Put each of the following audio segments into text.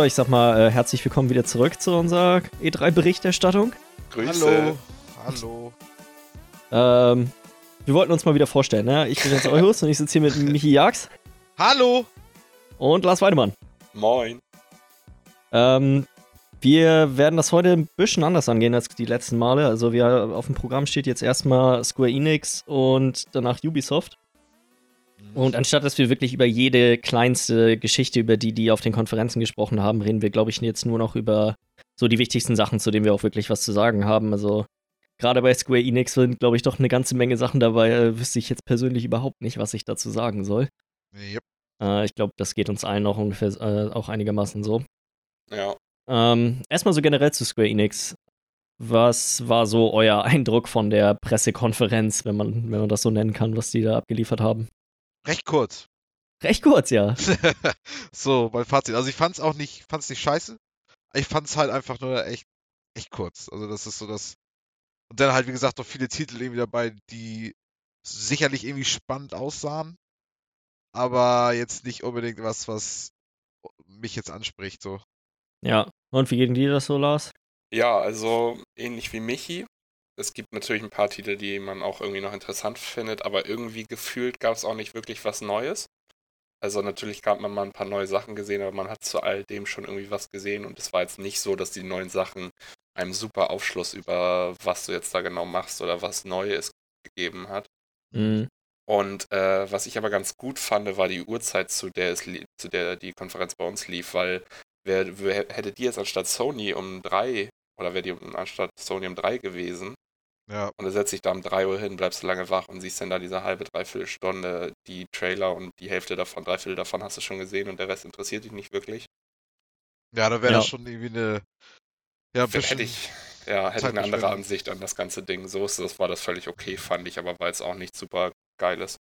Ja, ich sag mal, äh, herzlich willkommen wieder zurück zu unserer E3-Berichterstattung. Grüße. Hallo. Hallo. Ähm, wir wollten uns mal wieder vorstellen, ne? Ich bin jetzt Euhus und ich sitze hier mit Michi Jags Hallo. und Lars Weidemann. Moin. Ähm, wir werden das heute ein bisschen anders angehen als die letzten Male. Also wir auf dem Programm steht jetzt erstmal Square Enix und danach Ubisoft. Und anstatt dass wir wirklich über jede kleinste Geschichte, über die die auf den Konferenzen gesprochen haben, reden wir, glaube ich, jetzt nur noch über so die wichtigsten Sachen, zu denen wir auch wirklich was zu sagen haben. Also gerade bei Square Enix sind, glaube ich, doch eine ganze Menge Sachen dabei. Äh, wüsste ich jetzt persönlich überhaupt nicht, was ich dazu sagen soll. Yep. Äh, ich glaube, das geht uns allen auch ungefähr äh, auch einigermaßen so. Ja. Ähm, erstmal so generell zu Square Enix. Was war so euer Eindruck von der Pressekonferenz, wenn man, wenn man das so nennen kann, was die da abgeliefert haben? Recht kurz. Recht kurz, ja. so, mein Fazit. Also ich fand's auch nicht, fand's nicht scheiße. Ich fand's halt einfach nur echt, echt kurz. Also das ist so das. Und dann halt, wie gesagt, noch viele Titel irgendwie dabei, die sicherlich irgendwie spannend aussahen. Aber jetzt nicht unbedingt was, was mich jetzt anspricht, so. Ja. Und wie geht denn dir das so, Lars? Ja, also ähnlich wie Michi. Es gibt natürlich ein paar Titel, die man auch irgendwie noch interessant findet, aber irgendwie gefühlt gab es auch nicht wirklich was Neues. Also natürlich hat man mal ein paar neue Sachen gesehen, aber man hat zu all dem schon irgendwie was gesehen und es war jetzt nicht so, dass die neuen Sachen einem super Aufschluss über was du jetzt da genau machst oder was Neues gegeben hat. Mhm. Und äh, was ich aber ganz gut fand, war die Uhrzeit, zu der es zu der die Konferenz bei uns lief, weil wer, wer hätte die jetzt anstatt Sony um drei oder wäre die anstatt Sony um drei gewesen Ja. und du setzt dich da um drei Uhr hin, bleibst du lange wach und siehst dann da diese halbe, dreiviertel Stunde die Trailer und die Hälfte davon, dreiviertel davon hast du schon gesehen und der Rest interessiert dich nicht wirklich. Ja, da wäre Ja. das schon irgendwie eine. Ja, ein Hätte ich, ja, hätte ich eine andere. Ansicht an das ganze Ding. So ist das, war das völlig okay, fand ich, aber war jetzt auch nicht super geiles.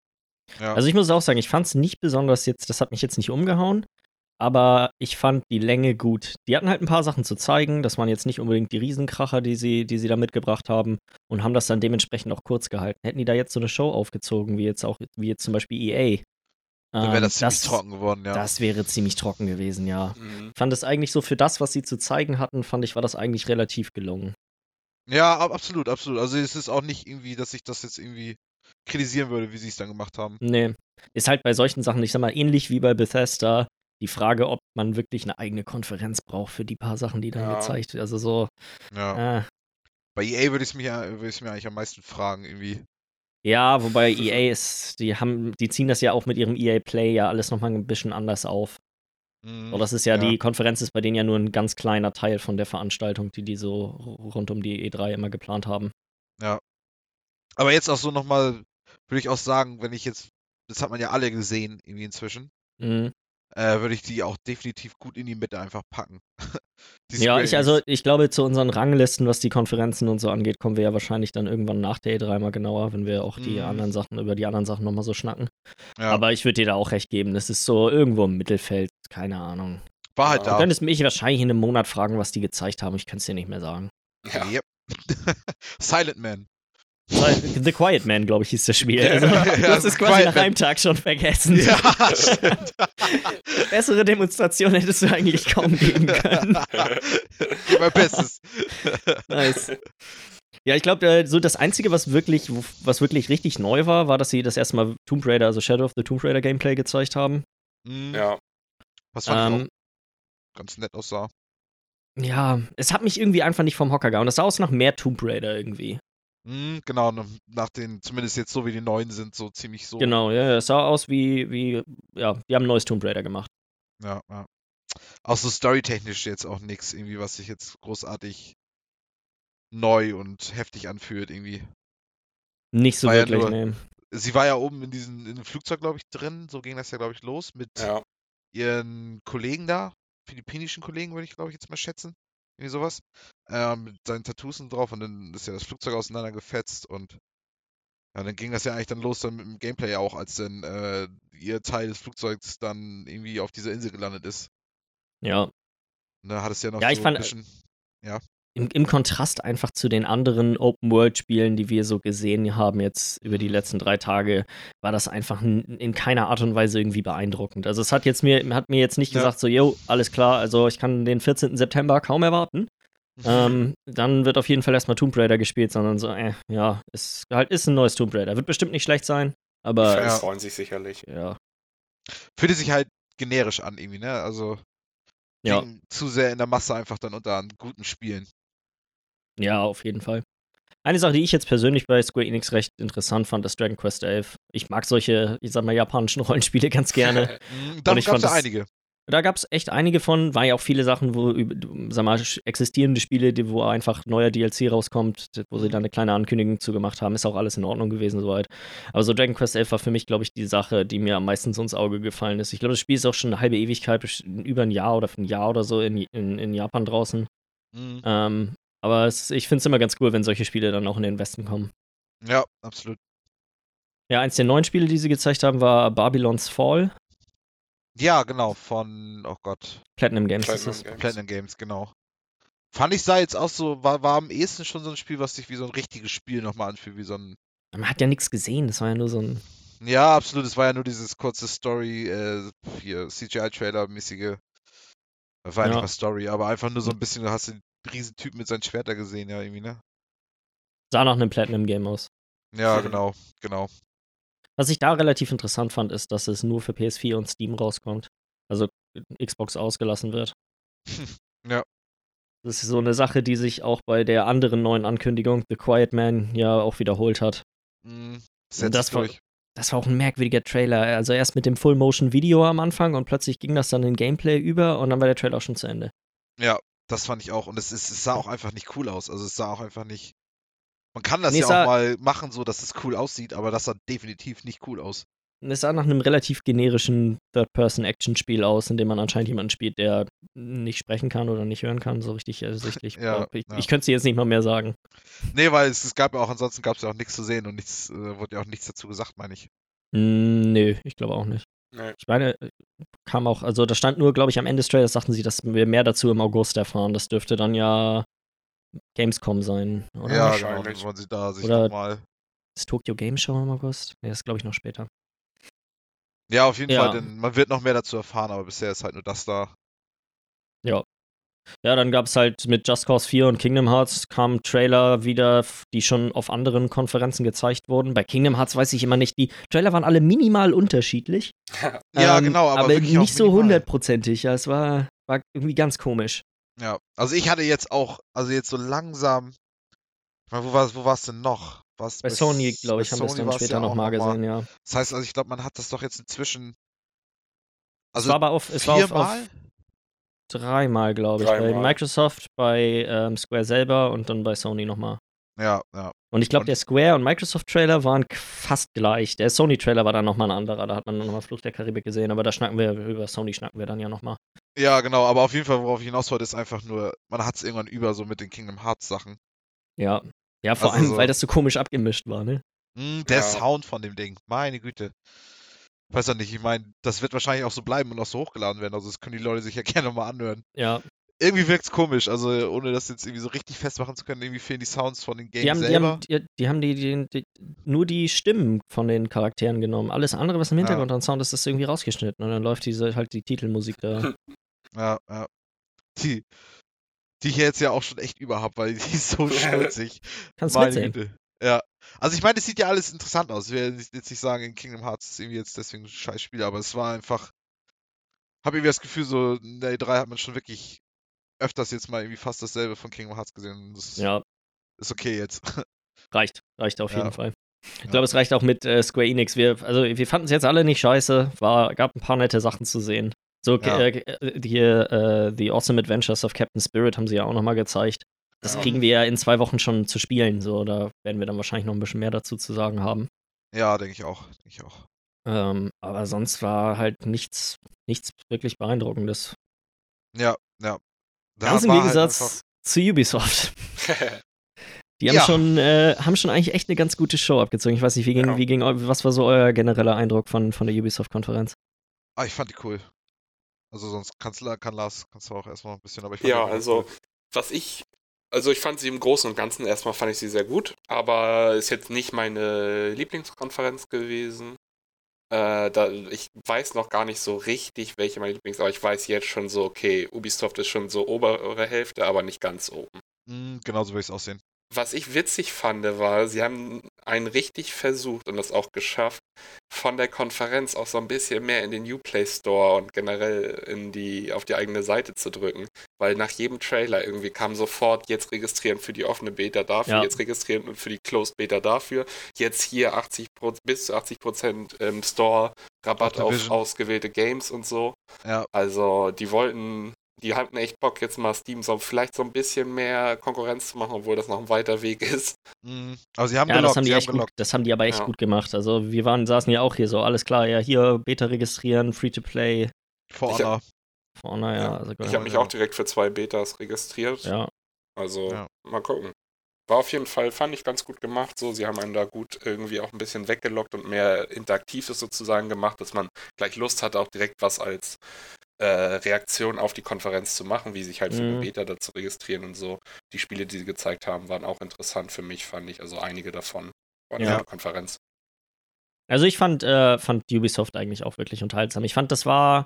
Ja. Also ich muss auch sagen, ich fand es nicht besonders jetzt, das hat mich jetzt nicht umgehauen, aber ich fand die Länge gut. Die hatten halt ein paar Sachen zu zeigen, das waren jetzt nicht unbedingt die Riesenkracher, die sie, die sie da mitgebracht haben und haben das dann dementsprechend auch kurz gehalten. Hätten die da jetzt so eine Show aufgezogen, wie jetzt auch, wie jetzt zum Beispiel EA, Dann wäre ähm, das ziemlich trocken geworden, ja. Das wäre ziemlich trocken gewesen, ja. Mhm. Fand es eigentlich so für das, was sie zu zeigen hatten, fand ich, war das eigentlich relativ gelungen. Ja, ab- absolut, absolut. Also es ist auch nicht irgendwie, dass ich das jetzt irgendwie kritisieren würde, wie sie es dann gemacht haben. Nee. Ist halt bei solchen Sachen, ich sag mal, ähnlich wie bei Bethesda, die Frage, ob man wirklich eine eigene Konferenz braucht für die paar Sachen, die dann Ja. gezeigt werden. Also so, Ja. äh, Bei EA würde ich es mir, würde ich mir eigentlich am meisten fragen, irgendwie. ja, wobei EA ist, die haben, die ziehen das ja auch mit ihrem EA Play ja alles nochmal ein bisschen anders auf. Mhm, So, das ist ja, ja. die Konferenz ist bei denen ja nur ein ganz kleiner Teil von der Veranstaltung, die die so rund um die E3 immer geplant haben. Aber jetzt auch so nochmal, würde ich auch sagen, wenn ich jetzt, das hat man ja alle gesehen, irgendwie inzwischen, Mhm. Äh, würde ich die auch definitiv gut in die Mitte einfach packen. Ja, ich also, ich glaube, zu unseren Ranglisten, was die Konferenzen und so angeht, kommen wir ja wahrscheinlich dann irgendwann nach der E3 mal genauer, wenn wir auch die Mhm. anderen Sachen, über die anderen Sachen nochmal so schnacken. Ja, Aber ich würde dir da auch recht geben, das ist so irgendwo im Mittelfeld, keine Ahnung. war halt Ja. Du da. könntest mich wahrscheinlich in einem Monat fragen, was die gezeigt haben, ich kann es dir nicht mehr sagen. Ja. Yep. Silent Man. The Quiet Man, glaube ich, hieß das Spiel. Also, Ja, du hast es quasi Quiet nach einem Tag schon vergessen. Ja, stimmt. Bessere Demonstration hättest du eigentlich kaum geben können. Mein Bestes. Nice. Ja, ich glaube, äh, so das Einzige, was wirklich, was wirklich richtig neu war, war, dass sie das erste Mal Tomb Raider, also Shadow of the Tomb Raider Gameplay gezeigt haben. Mhm. ja. Was fand ich Ähm, auch ganz nett aussah. ja, es hat mich irgendwie einfach nicht vom Hocker gehauen. Das sah aus nach mehr Tomb Raider irgendwie. Mhm, genau, nach den, zumindest jetzt so wie die neuen sind, so ziemlich so. Genau, ja, es sah aus wie, wie, ja, die haben ein neues Tomb Raider gemacht. Ja, ja. Auch so storytechnisch jetzt auch nichts, irgendwie, was sich jetzt großartig neu und heftig anfühlt, irgendwie. Nicht so War ja wirklich, nur- nee. Sie war ja oben in diesem in dem Flugzeug, glaube ich, drin. So ging das ja, glaube ich, los mit Ja. ihren Kollegen da, philippinischen Kollegen, würde ich, glaube ich, jetzt mal schätzen. Irgendwie sowas. Ähm, mit seinen Tattoos und drauf und dann ist ja das Flugzeug auseinandergefetzt und ja, dann ging das ja eigentlich dann los dann mit dem Gameplay auch, als dann äh, ihr Teil des Flugzeugs dann irgendwie auf dieser Insel gelandet ist. Ja, Und da hat es ja noch Ja, ich so fand- ein bisschen. Im, im Kontrast einfach zu den anderen Open-World-Spielen, die wir so gesehen haben jetzt über die letzten drei Tage, war das einfach in, in keiner Art und Weise irgendwie beeindruckend. Also es hat jetzt mir, hat mir jetzt nicht Ja. gesagt, so, yo, alles klar, also ich kann den 14. September kaum erwarten. ähm, dann wird auf jeden Fall erstmal Tomb Raider gespielt, sondern so, äh, ja, ist halt ist ein neues Tomb Raider. Wird bestimmt nicht schlecht sein, Die aber Fans Ja. freuen sich sicherlich. ja, Fühlte sich halt generisch an irgendwie, ne? Also ja, zu sehr in der Masse einfach dann unter an guten Spielen. Ja, auf jeden Fall. Eine Sache, die ich jetzt persönlich bei Square Enix recht interessant fand, ist Dragon Quest 11. Ich mag solche, ich sag mal, japanischen Rollenspiele ganz gerne. Mhm, ich gab es ja einige. Da gab es echt einige von, war ja auch viele Sachen, wo, sag mal, existierende Spiele, die, wo einfach neuer DLC rauskommt, wo sie dann eine kleine Ankündigung zugemacht haben, ist auch alles in Ordnung gewesen soweit. Aber so Dragon Quest 11 war für mich, glaube ich, die Sache, die mir am meisten so ins Auge gefallen ist. Ich glaube, das Spiel ist auch schon eine halbe Ewigkeit, über ein Jahr oder ein Jahr oder so in, in, in Japan draußen. Mhm. Ähm, aber es, ich finde es immer ganz cool, wenn solche Spiele dann auch in den Westen kommen. Ja, absolut. Ja, eins der neuen Spiele, die sie gezeigt haben, war Babylon's Fall. Ja, genau, von, oh Gott, Platinum Games ist Platinum es. Games. Platinum Games, genau. Fand ich sah jetzt auch so, war, war am ehesten schon so ein Spiel, was sich wie so ein richtiges Spiel nochmal anfühlt, wie so ein. Man hat ja nichts gesehen, das war ja nur so ein. Ja, absolut, es war ja nur dieses kurze Story, äh, hier, CGI-Trailer-mäßige. Das war ja Ja. nicht mal Story, aber einfach nur so ein bisschen, du hast den Riesentyp mit seinen Schwerter gesehen, ja, irgendwie, ne? Sah nach einem Platinum Game aus. Ja, genau, genau. Was ich da relativ interessant fand, ist, dass es nur für PS4 und Steam rauskommt. Also Xbox ausgelassen wird. Ja. Das ist so eine Sache, die sich auch bei der anderen neuen Ankündigung, The Quiet Man, ja auch wiederholt hat. Mhm. Das war-. Das war auch ein merkwürdiger Trailer. Also erst mit dem Full-Motion-Video am Anfang und plötzlich ging das dann in Gameplay über und dann war der Trailer auch schon zu Ende. Ja, das fand ich auch. Und es, ist, es sah auch einfach nicht cool aus. Also es sah auch einfach nicht. Man kann das Nee, ja es auch mal machen, so dass es cool aussieht, aber das sah definitiv nicht cool aus. Es sah nach einem relativ generischen Third-Person-Action-Spiel aus, in dem man anscheinend jemanden spielt, der nicht sprechen kann oder nicht hören kann, so richtig ersichtlich. Ja, ich ja. ich könnte es jetzt nicht mal mehr sagen. Nee, weil es, es gab ja auch, ansonsten gab es ja auch nichts zu sehen und nichts, äh, wurde ja auch nichts dazu gesagt, meine ich. Mm, nö, ich glaube auch nicht. Nee. Ich meine, kam auch, also da stand nur, glaube ich, am Ende des Trailers sagten sie, dass wir mehr dazu im August erfahren. Das dürfte dann ja Gamescom sein, oder? ja, genau. wahrscheinlich. Wollen sie da sich Oder- nochmal. Ist Tokyo Game Show im August? Nee, das ist, glaube ich, noch später. Ja, auf jeden Ja. Fall, denn man wird noch mehr dazu erfahren, aber bisher ist halt nur das da. Ja, dann gab es halt mit Just Cause 4 und Kingdom Hearts kamen Trailer wieder, die schon auf anderen Konferenzen gezeigt wurden. Bei Kingdom Hearts weiß ich immer nicht, die Trailer waren alle minimal unterschiedlich. Ja, Ähm, genau, aber, aber nicht so hundertprozentig. Ja, es war, war irgendwie ganz komisch. Ja, also ich hatte jetzt auch, also jetzt so langsam. Ich meine, wo war wo war's denn noch? War's Bei Sony, glaube ich, haben wir es dann war's später ja nochmal noch gesehen, ja. Das heißt, also ich glaube, man hat das doch jetzt inzwischen. es Also war aber auf, es war auf, auf dreimal, glaube ich. Bei Dreimal. Microsoft, bei ähm, Square selber und dann bei Sony nochmal. Ja, ja. Und ich glaube, der Square- und Microsoft-Trailer waren fast gleich. Der Sony-Trailer war dann nochmal ein anderer. Da hat man nochmal Fluch der Karibik gesehen, aber da schnacken wir, über Sony schnacken wir dann ja nochmal. Ja, genau, aber auf jeden Fall, worauf ich hinaus wollte, ist einfach nur, man hat es irgendwann über so mit den Kingdom Hearts Sachen. Ja. Ja, vor Also allem, so- weil das so komisch abgemischt war, ne? Hm, der Ja. Sound von dem Ding, meine Güte. Weiß ja nicht, ich meine, das wird wahrscheinlich auch so bleiben und auch so hochgeladen werden, also das können die Leute sich ja gerne mal anhören. Ja. Irgendwie wirkt's komisch, also ohne das jetzt irgendwie so richtig festmachen zu können, irgendwie fehlen die Sounds von den Games Die haben, die selber. haben, die, die, haben die, die, die, nur die Stimmen von den Charakteren genommen. Alles andere, was im Hintergrund an Sound ist, ist irgendwie rausgeschnitten. Und dann läuft diese halt die Titelmusik da. Ja, ja. Die, die ich jetzt ja auch schon echt überhab, weil die ist so schnulzig. Kannst Meine mitsehen. Güte. Ja. Also ich meine, es sieht ja alles interessant aus. Ich will jetzt nicht sagen, in Kingdom Hearts ist irgendwie jetzt deswegen ein scheiß Spiel, aber es war einfach. Hab irgendwie das Gefühl, so in der E3 hat man schon wirklich öfters jetzt mal irgendwie fast dasselbe von Kingdom Hearts gesehen. und Das Ja, ist okay jetzt. reicht. Reicht auf Ja. jeden Fall. Ich Ja. glaube, es reicht auch mit äh, Square Enix. Wir, also, wir fanden es jetzt alle nicht scheiße. War, gab ein paar nette Sachen zu sehen. So, Ja. äh, äh, hier, äh, The Awesome Adventures of Captain Spirit haben sie ja auch nochmal gezeigt. Das Ja. kriegen wir ja in zwei Wochen schon zu spielen. So, da werden wir dann wahrscheinlich noch ein bisschen mehr dazu zu sagen haben. Ja, denke ich auch. Denke ich auch. Ähm, aber sonst war halt nichts, nichts wirklich Beeindruckendes. Ja, ja. Da Ganz im war halt Gegensatz einfach- zu Ubisoft. Die haben Ja. schon, äh, haben schon eigentlich echt eine ganz gute Show abgezogen. Ich weiß nicht, wie ging, Ja. wie ging, was war so euer genereller Eindruck von, von der Ubisoft-Konferenz? Ah, ich fand die cool. Also sonst kannst, kann Lars, kannst du auch erstmal ein bisschen, aber ich fand ja, die also cool. was ich Also ich fand sie im Großen und Ganzen erstmal fand ich sie sehr gut, aber ist jetzt nicht meine Lieblingskonferenz gewesen. Äh, da, ich weiß noch gar nicht so richtig, welche meine Lieblings, aber ich weiß jetzt schon so, okay, Ubisoft ist schon so obere Hälfte, aber nicht ganz oben. Mhm, genauso würde ich es aussehen. Was ich witzig fand, war, sie haben einen richtig versucht und das auch geschafft, von der Konferenz auch so ein bisschen mehr in den Uplay Store und generell in die, auf die eigene Seite zu drücken. Weil nach jedem Trailer irgendwie kam sofort jetzt registrieren für die offene Beta dafür, Ja. jetzt registrieren und für die Closed Beta dafür, jetzt hier 80 bis zu 80 Prozent im Store Rabatt auf ausgewählte Games und so. Ja, Also die wollten, die hatten echt Bock jetzt mal Steam so vielleicht so ein bisschen mehr Konkurrenz zu machen, obwohl das noch ein weiter Weg ist. mhm. aber sie haben Ja, das gelockt, haben die sie haben gut, gelockt. das haben die aber echt Ja. gut gemacht. Also wir waren, saßen ja auch hier so, alles klar, ja, hier Beta registrieren, Free-to-Play, For Ich hab- Honor. vorne, ja. Ja, Also, Ich habe mich ja. auch direkt für zwei Betas registriert. ja. Also Ja. mal gucken. War auf jeden Fall, fand ich ganz gut gemacht. So, sie haben einen da gut irgendwie auch ein bisschen weggelockt und mehr Interaktives sozusagen gemacht, dass man gleich Lust hatte, auch direkt was als äh, Reaktion auf die Konferenz zu machen, wie sich halt für Mhm. Beta dazu registrieren und so. Die Spiele, die sie gezeigt haben, waren auch interessant für mich, fand ich. Also einige davon. War eine Ja. gute Konferenz. Also ich fand, äh, fand Ubisoft eigentlich auch wirklich unterhaltsam. Ich fand, das war,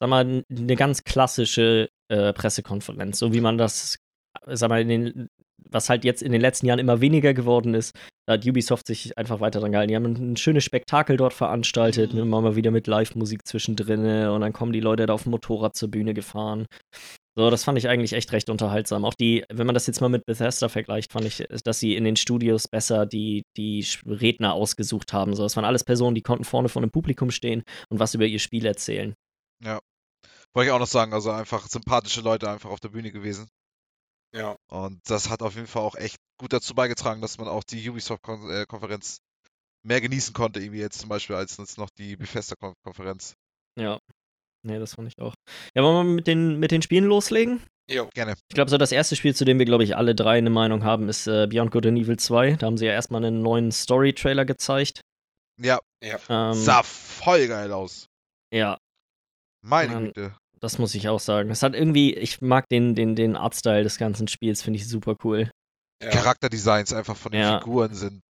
sag mal, eine ganz klassische äh, Pressekonferenz, so wie man das, sag mal, in den, was halt jetzt in den letzten Jahren immer weniger geworden ist. Da hat Ubisoft sich einfach weiter dran gehalten. Die haben ein, ein schönes Spektakel dort veranstaltet, Mhm. immer mal wieder mit Live-Musik zwischendrin und dann kommen die Leute da auf dem Motorrad zur Bühne gefahren. So, das fand ich eigentlich echt recht unterhaltsam. Auch die, wenn man das jetzt mal mit Bethesda vergleicht, fand ich, dass sie in den Studios besser die, die Redner ausgesucht haben. So, das waren alles Personen, die konnten vorne vor einem Publikum stehen und was über ihr Spiel erzählen. Wollte ich auch noch sagen, also einfach sympathische Leute einfach auf der Bühne gewesen. Ja. Und das hat auf jeden Fall auch echt gut dazu beigetragen, dass man auch die Ubisoft-Konferenz mehr genießen konnte, irgendwie jetzt zum Beispiel als jetzt noch die Bethesda-Konferenz. Ja. Nee, das fand ich auch. Ja, wollen wir mit den, mit den Spielen loslegen? Jo. Gerne. Ich glaube, so das erste Spiel, zu dem wir, glaube ich, alle drei eine Meinung haben, ist äh, Beyond Good and Evil 2. Da haben sie ja erstmal einen neuen Story-Trailer gezeigt. Ja, Ähm, sah voll geil aus. ja, Meine. Güte. Das muss ich auch sagen. Das hat irgendwie, ich mag den, den, den Artstyle des ganzen Spiels, finde ich super cool. Ja. Charakterdesigns einfach von den Ja. Figuren sind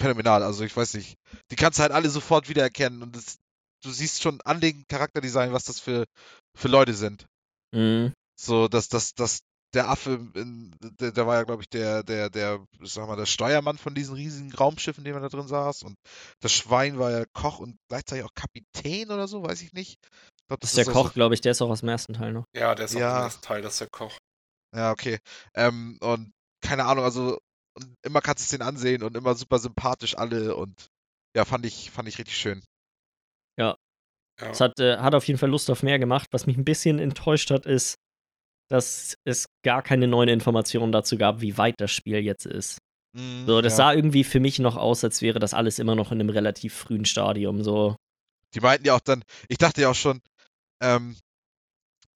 phänomenal. Also ich weiß nicht. Die kannst du halt alle sofort wiedererkennen und das, du siehst schon an den Charakterdesign, was das für, für Leute sind. Mhm. So, dass, dass, dass der Affe, in, der, der war ja, glaube ich, der, der, der, sag mal, der Steuermann von diesen riesigen Raumschiffen, in denen man da drin saß. Und das Schwein war ja Koch und gleichzeitig auch Kapitän oder so, weiß ich nicht. Ich glaub, Das ist der so- Koch, glaube ich, der ist auch aus dem ersten Teil noch. ja, der ist auch Ja. der nächste Teil, das ist der Koch. Ja, okay. Ähm, und keine Ahnung, also immer kannst du es den ansehen und immer super sympathisch alle und ja, fand ich, fand ich richtig schön. Ja. Es hat, äh, hat auf jeden Fall Lust auf mehr gemacht. Was mich ein bisschen enttäuscht hat, ist, dass es gar keine neuen Informationen dazu gab, wie weit das Spiel jetzt ist. Mm, So, das ja. sah irgendwie für mich noch aus, als wäre das alles immer noch in einem relativ frühen Stadium. So, Die meinten ja auch dann, ich dachte ja auch schon, ähm,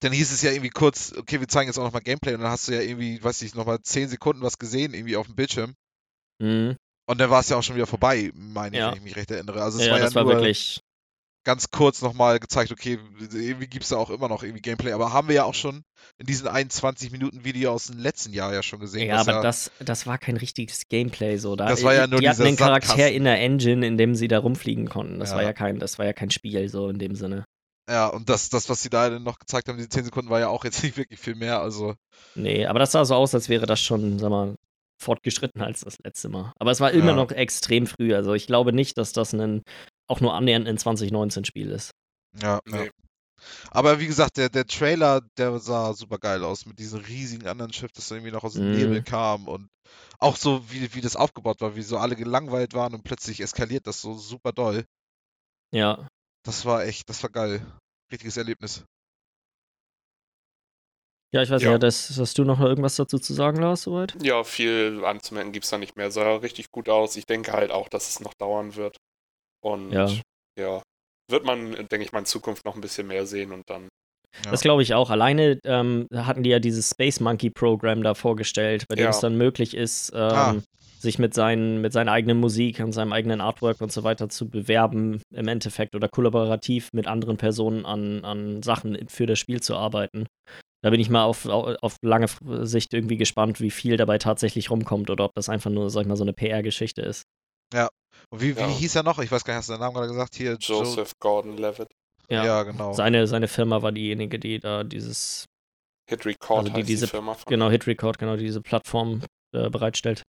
dann hieß es ja irgendwie kurz, okay, wir zeigen jetzt auch nochmal Gameplay und dann hast du ja irgendwie, weiß ich, nochmal 10 Sekunden was gesehen, irgendwie auf dem Bildschirm. mhm. Und dann war es ja auch schon wieder vorbei, meine ich, Ja. wenn ich mich recht erinnere. Also es ja, war ja das war nur wirklich. ganz kurz nochmal gezeigt, okay, irgendwie gibt es da auch immer noch irgendwie Gameplay, aber haben wir ja auch schon in diesem 21 Minuten Video aus dem letzten Jahr ja schon gesehen. Ja, aber das, das war kein richtiges Gameplay so. Da, Das war ja nur die hatten einen Charakter in der Engine, in dem sie da rumfliegen konnten. Das Ja. war ja kein, das war ja kein Spiel so in dem Sinne. Ja, und das, das, was sie da dann noch gezeigt haben, diese 10 Sekunden, war ja auch jetzt nicht wirklich viel mehr. Also, Nee, aber das sah so aus, als wäre das schon, sag mal, fortgeschritten als das letzte Mal. Aber es war immer Ja. noch extrem früh. Also ich glaube nicht, dass das ein auch nur annähernd ein 2019-Spiel ist. ja. Nee. ja. Aber wie gesagt, der, der Trailer, der sah super geil aus mit diesem riesigen anderen Schiff, das irgendwie noch aus dem Mhm. Nebel kam und auch so, wie, wie das aufgebaut war, wie so alle gelangweilt waren und plötzlich eskaliert das so super doll. Ja. Das war echt, das war geil. Richtiges Erlebnis. Ja, ich weiß Ja. nicht, das, hast du noch irgendwas dazu zu sagen, Lars, soweit? Ja, viel anzumerken gibt es da nicht mehr. Sah richtig gut aus. Ich denke halt auch, dass es noch dauern wird. Und Ja. ja, wird man, denke ich mal, in Zukunft noch ein bisschen mehr sehen und dann. Ja. Das glaube ich auch. Alleine ähm, hatten die ja dieses Space Monkey Programm da vorgestellt, bei dem Ja. es dann möglich ist, ähm, Ah. Sich mit, seinen, mit seiner eigenen Musik und seinem eigenen Artwork und so weiter zu bewerben, im Endeffekt oder kollaborativ mit anderen Personen an, an Sachen für das Spiel zu arbeiten. Da bin ich mal auf, auf lange Sicht irgendwie gespannt, wie viel dabei tatsächlich rumkommt oder ob das einfach nur, sag ich mal, so eine PR-Geschichte ist. Ja. Und wie, wie Ja. hieß er noch? Ich weiß gar nicht, hast du den Namen gerade gesagt? Hier, Joseph Gordon-Levitt. Ja. Ja, genau. Seine, seine Firma war diejenige, die da dieses, Hit Record Also die- heißt diese- die Firma von genau, Hit Record, genau, diese Plattform äh, bereitstellt.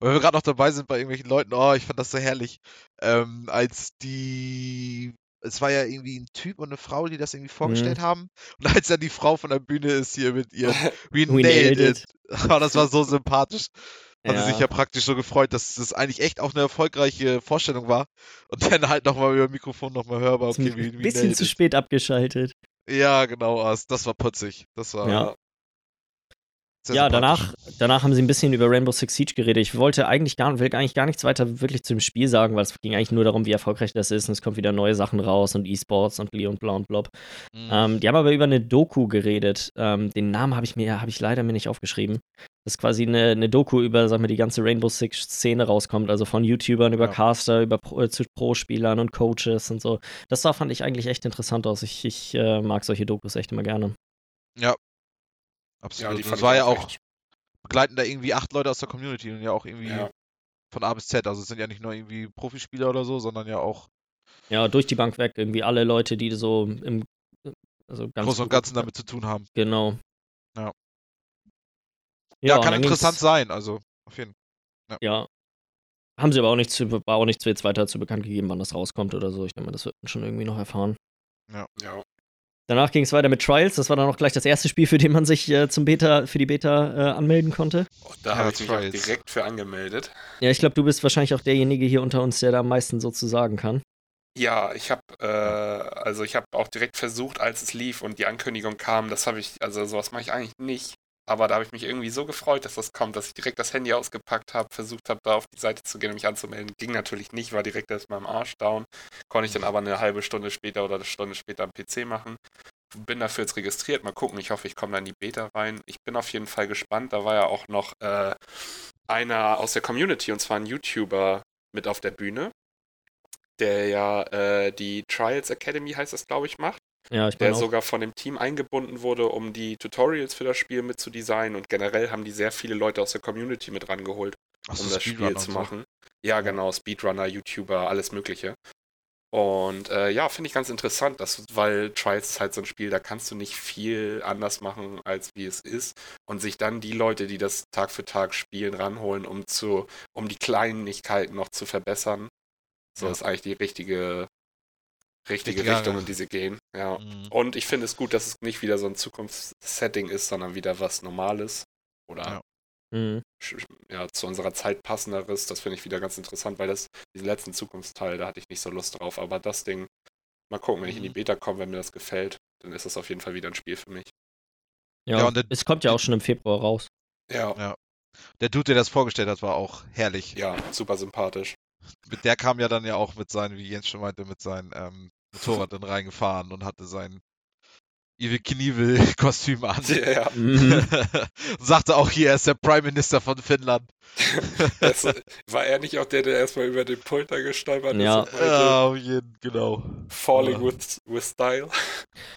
Und wenn wir gerade noch dabei sind bei irgendwelchen Leuten, oh, ich fand das so herrlich, ähm, als die, es war ja irgendwie ein Typ und eine Frau, die das irgendwie vorgestellt haben. Und als dann die Frau von der Bühne ist hier mit ihr, we, We nailed nailed it. Oh, das war so sympathisch. Hat sie Ja. sich ja praktisch so gefreut, dass das eigentlich echt auch eine erfolgreiche Vorstellung war. Und dann halt nochmal über Mikrofon nochmal hörbar, okay, ein we, we bisschen zu it. spät abgeschaltet. Ja, genau, das, das war putzig. Das war Ja. Ja, danach, danach haben sie ein bisschen über Rainbow Six Siege geredet. Ich wollte eigentlich gar, will eigentlich gar nichts weiter wirklich zu dem Spiel sagen, weil es ging eigentlich nur darum, wie erfolgreich das ist und es kommt wieder neue Sachen raus und E-Sports und Bli und bla und blob. Mhm. Ähm, die haben aber über eine Doku geredet. Ähm, den Namen habe ich mir, habe ich leider mir nicht aufgeschrieben. Das ist quasi eine, eine Doku über, sagen wir, die ganze Rainbow Six Szene rauskommt, also von YouTubern über Ja. Caster, über Pro, äh, zu Pro-Spielern und Coaches und so. Das da fand ich eigentlich echt interessant aus. Ich, ich äh, mag solche Dokus echt immer gerne. Ja, Absolut. die Und fand es war ja auch, echt- begleiten da irgendwie acht Leute aus der Community und ja auch irgendwie Ja. von A bis Z. Also es sind ja nicht nur irgendwie Profispieler oder so, sondern ja auch Ja, durch die Bank weg, irgendwie alle Leute, die so im also ganz Großen und Ganzen damit zu tun haben. Genau. Ja. Ja, Ja, kann interessant ging's- sein, also auf jeden Fall. Ja. Haben sie aber auch nichts, zu- war auch nichts jetzt weiter zu bekannt gegeben, wann das rauskommt oder so. Ich denke mal, das wird man schon irgendwie noch erfahren. Ja. Danach ging es weiter mit Trials. Das war dann auch gleich das erste Spiel, für den man sich äh, zum Beta, für die Beta äh, anmelden konnte. Und da Ja, habe ich mich auch direkt für angemeldet. Ja, ich glaube, du bist wahrscheinlich auch derjenige hier unter uns, der da am meisten so zu sagen kann. Ja, ich habe äh, also ich habe auch direkt versucht, als es lief und die Ankündigung kam, das habe ich, also sowas mache ich eigentlich nicht. Aber da habe ich mich irgendwie so gefreut, dass das kommt, dass ich direkt das Handy ausgepackt habe, versucht habe, da auf die Seite zu gehen und mich anzumelden. Ging natürlich nicht, war direkt erstmal im Arsch down. Konnte ich dann aber eine halbe Stunde später oder eine Stunde später am PC machen. Bin dafür jetzt registriert. Mal gucken. Ich hoffe, ich komme da in die Beta rein. Ich bin auf jeden Fall gespannt. Da war ja auch noch äh, einer aus der Community, und zwar ein YouTuber, mit auf der Bühne, der ja äh, die Trials Academy, heißt das, glaube ich, macht Ja, ich der auch. sogar von dem Team eingebunden wurde, um die Tutorials für das Spiel mitzudesignen und generell haben die sehr viele Leute aus der Community mit rangeholt, Ach so, um das Spiel zu so. machen. Ja, genau, Speedrunner, YouTuber, alles Mögliche. Und äh, ja, finde ich ganz interessant, dass, weil Trials ist halt so ein Spiel, da kannst du nicht viel anders machen, als wie es ist. Und sich dann die Leute, die das Tag für Tag spielen, ranholen, um zu, um die Kleinigkeiten noch zu verbessern. So Ja. ist eigentlich die richtige, richtige Richtung, in die sie gehen. Ja. Mhm. Und ich finde es gut, dass es nicht wieder so ein Zukunftssetting ist, sondern wieder was Normales. Oder Ja. Mhm. ja, zu unserer Zeit passenderes. Das finde ich wieder ganz interessant, weil das, diesen letzten Zukunftsteil, da hatte ich nicht so Lust drauf. Aber das Ding, mal gucken, wenn ich in die Mhm. Beta komme, wenn mir das gefällt, dann ist das auf jeden Fall wieder ein Spiel für mich. Ja, Ja, und der- es kommt ja auch schon im Februar raus. Ja, Ja. Der Dude, der das vorgestellt hat, war auch herrlich. ja, super sympathisch. Mit der kam ja dann ja auch mit seinen, wie Jens schon meinte, mit seinem ähm, Motorrad dann reingefahren und hatte sein Evil Knievel-Kostüm an. Ja, Mhm. und sagte auch hier, er ist der Prime Minister von Finnland. das, war er nicht auch der, der erstmal über den Pulter gestolpert Ja. ist? Ja, auf jeden, genau. Falling Ja. with, with Style.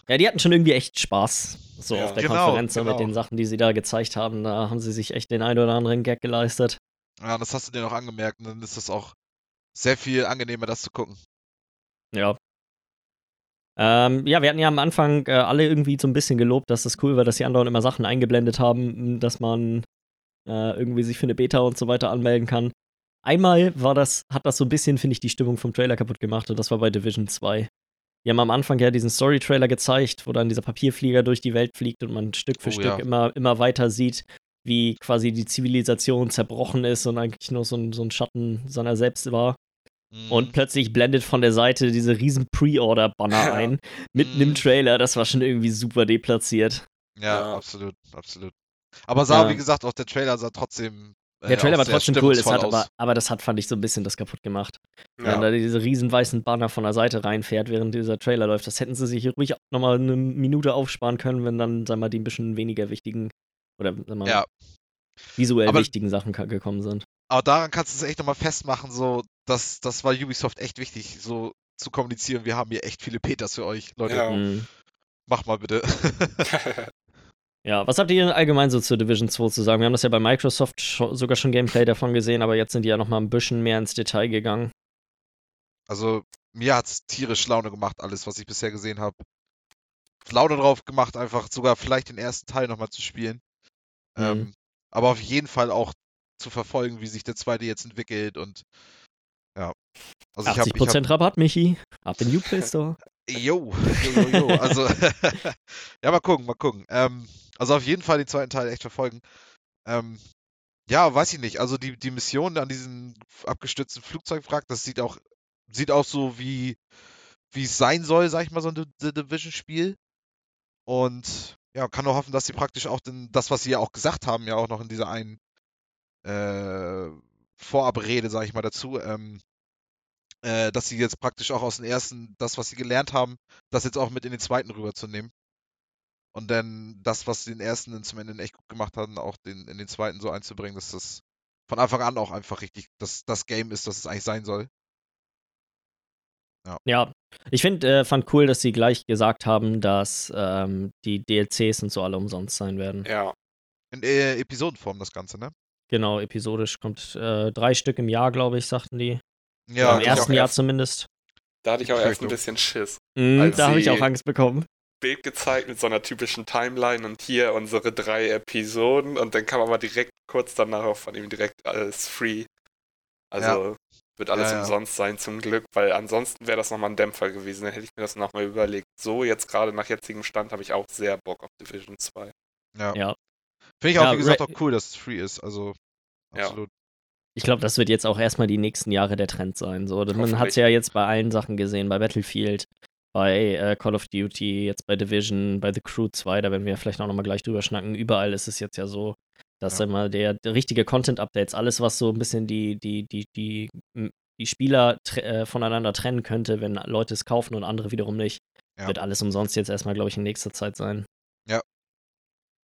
Ja, die hatten schon irgendwie echt Spaß. So Ja. auf der Genau, Konferenz genau. mit den Sachen, die sie da gezeigt haben. Da haben sie sich echt den ein oder anderen Gag geleistet. Ja, das hast du dir noch angemerkt und dann ist das auch sehr viel angenehmer, das zu gucken. Ja. Ähm, ja, wir hatten ja am Anfang äh, alle irgendwie so ein bisschen gelobt, dass das cool war, dass die anderen immer Sachen eingeblendet haben, m, dass man äh, irgendwie sich für eine Beta und so weiter anmelden kann. Einmal war das, hat das so ein bisschen, finde ich, die Stimmung vom Trailer kaputt gemacht und das war bei Division 2. Die haben am Anfang ja diesen Story-Trailer gezeigt, wo dann dieser Papierflieger durch die Welt fliegt und man Stück für Oh, Stück ja. immer, immer weiter sieht, wie quasi die Zivilisation zerbrochen ist und eigentlich nur so ein, so ein Schatten seiner selbst war. Mhm. Und plötzlich blendet von der Seite diese riesen Pre-Order-Banner Ja. ein, mitten im Mhm. Trailer. Das war schon irgendwie super deplatziert. Ja, Ja. absolut, absolut. Aber sah, Ja. wie gesagt, auch der Trailer sah trotzdem. äh, Der Trailer war trotzdem cool, es hat aber, aber das hat, fand ich, so ein bisschen das kaputt gemacht. Wenn da diese riesen weißen Banner von der Seite reinfährt, während dieser Trailer läuft. Das hätten sie sich ruhig nochmal eine Minute aufsparen können, wenn dann, sag mal, die ein bisschen weniger wichtigen oder sag mal, Ja, visuell Aber- wichtigen Sachen gekommen sind. Aber daran kannst du es echt nochmal festmachen, so, dass das war Ubisoft echt wichtig, so zu kommunizieren. Wir haben hier echt viele Peters für euch, Leute. Ja. Mhm. Mach mal bitte. Ja, was habt ihr denn allgemein so zur Division 2 zu sagen? Wir haben das ja bei Microsoft scho sogar schon Gameplay davon gesehen, aber jetzt sind die ja noch mal ein bisschen mehr ins Detail gegangen. Also, mir hat's tierisch Laune gemacht, alles, was ich bisher gesehen habe. Laune drauf gemacht, einfach sogar vielleicht den ersten Teil nochmal zu spielen. Mhm. Ähm, aber auf jeden Fall auch zu verfolgen, wie sich der zweite jetzt entwickelt und ja. Also ich hab, ich 80% Rabatt, Michi. Ab in Uplay Store. Jo, jo, jo, jo. Also, ja, mal gucken, mal gucken. Ähm, also auf jeden Fall den zweiten Teil echt verfolgen. Ähm, ja, weiß ich nicht. Also die, die Mission an diesem abgestürzten Flugzeugwrack, das sieht auch, sieht auch so wie, wie es sein soll, sag ich mal, so ein The Division-Spiel. Und ja, kann nur hoffen, dass sie praktisch auch den, das, was sie ja auch gesagt haben, ja auch noch in dieser einen äh, Vorabrede, sag ich mal, dazu, ähm, äh, dass sie jetzt praktisch auch aus dem ersten, das, was sie gelernt haben, das jetzt auch mit in den zweiten rüberzunehmen. Und dann das, was sie den ersten dann zum Ende echt gut gemacht haben, auch den, in den zweiten so einzubringen, dass das von Anfang an auch einfach richtig das, das Game ist, das es eigentlich sein soll. Ja, ich finde, äh, fand cool, dass sie gleich gesagt haben, dass ähm, die DLCs und so alle umsonst sein werden. ja, In äh, Episodenform das Ganze, ne? Genau, episodisch kommt äh, drei Stück im Jahr, glaube ich, sagten die. Ja, Im ersten Jahr erst. zumindest. da hatte ich auch erst ein bisschen Schiss. Als da habe ich auch Angst bekommen. Bild gezeigt mit so einer typischen Timeline und hier unsere drei Episoden und dann kam aber direkt kurz danach auch von ihm direkt alles free. Also wird alles Ja, ja. umsonst sein zum Glück, weil ansonsten wäre das nochmal ein Dämpfer gewesen. Dann hätte ich mir das nochmal überlegt. So jetzt gerade nach jetzigem Stand habe ich auch sehr Bock auf Division 2. Ja. Ja. Finde ich auch, Ja, wie gesagt, auch cool, dass es free ist. Also, Ja. absolut. Ich glaube, das wird jetzt auch erstmal die nächsten Jahre der Trend sein. So, man hat es ja jetzt bei allen Sachen gesehen, bei Battlefield, bei äh, Call of Duty, jetzt bei Division, bei The Crew 2, da werden wir vielleicht auch nochmal gleich drüber schnacken. Überall ist es jetzt ja so, dass Ja. immer der, der richtige Content-Updates, alles, was so ein bisschen die, die, die, die, die Spieler äh, voneinander trennen könnte, wenn Leute es kaufen und andere wiederum nicht, Ja. wird alles umsonst jetzt erstmal, glaube ich, in nächster Zeit sein. Ja.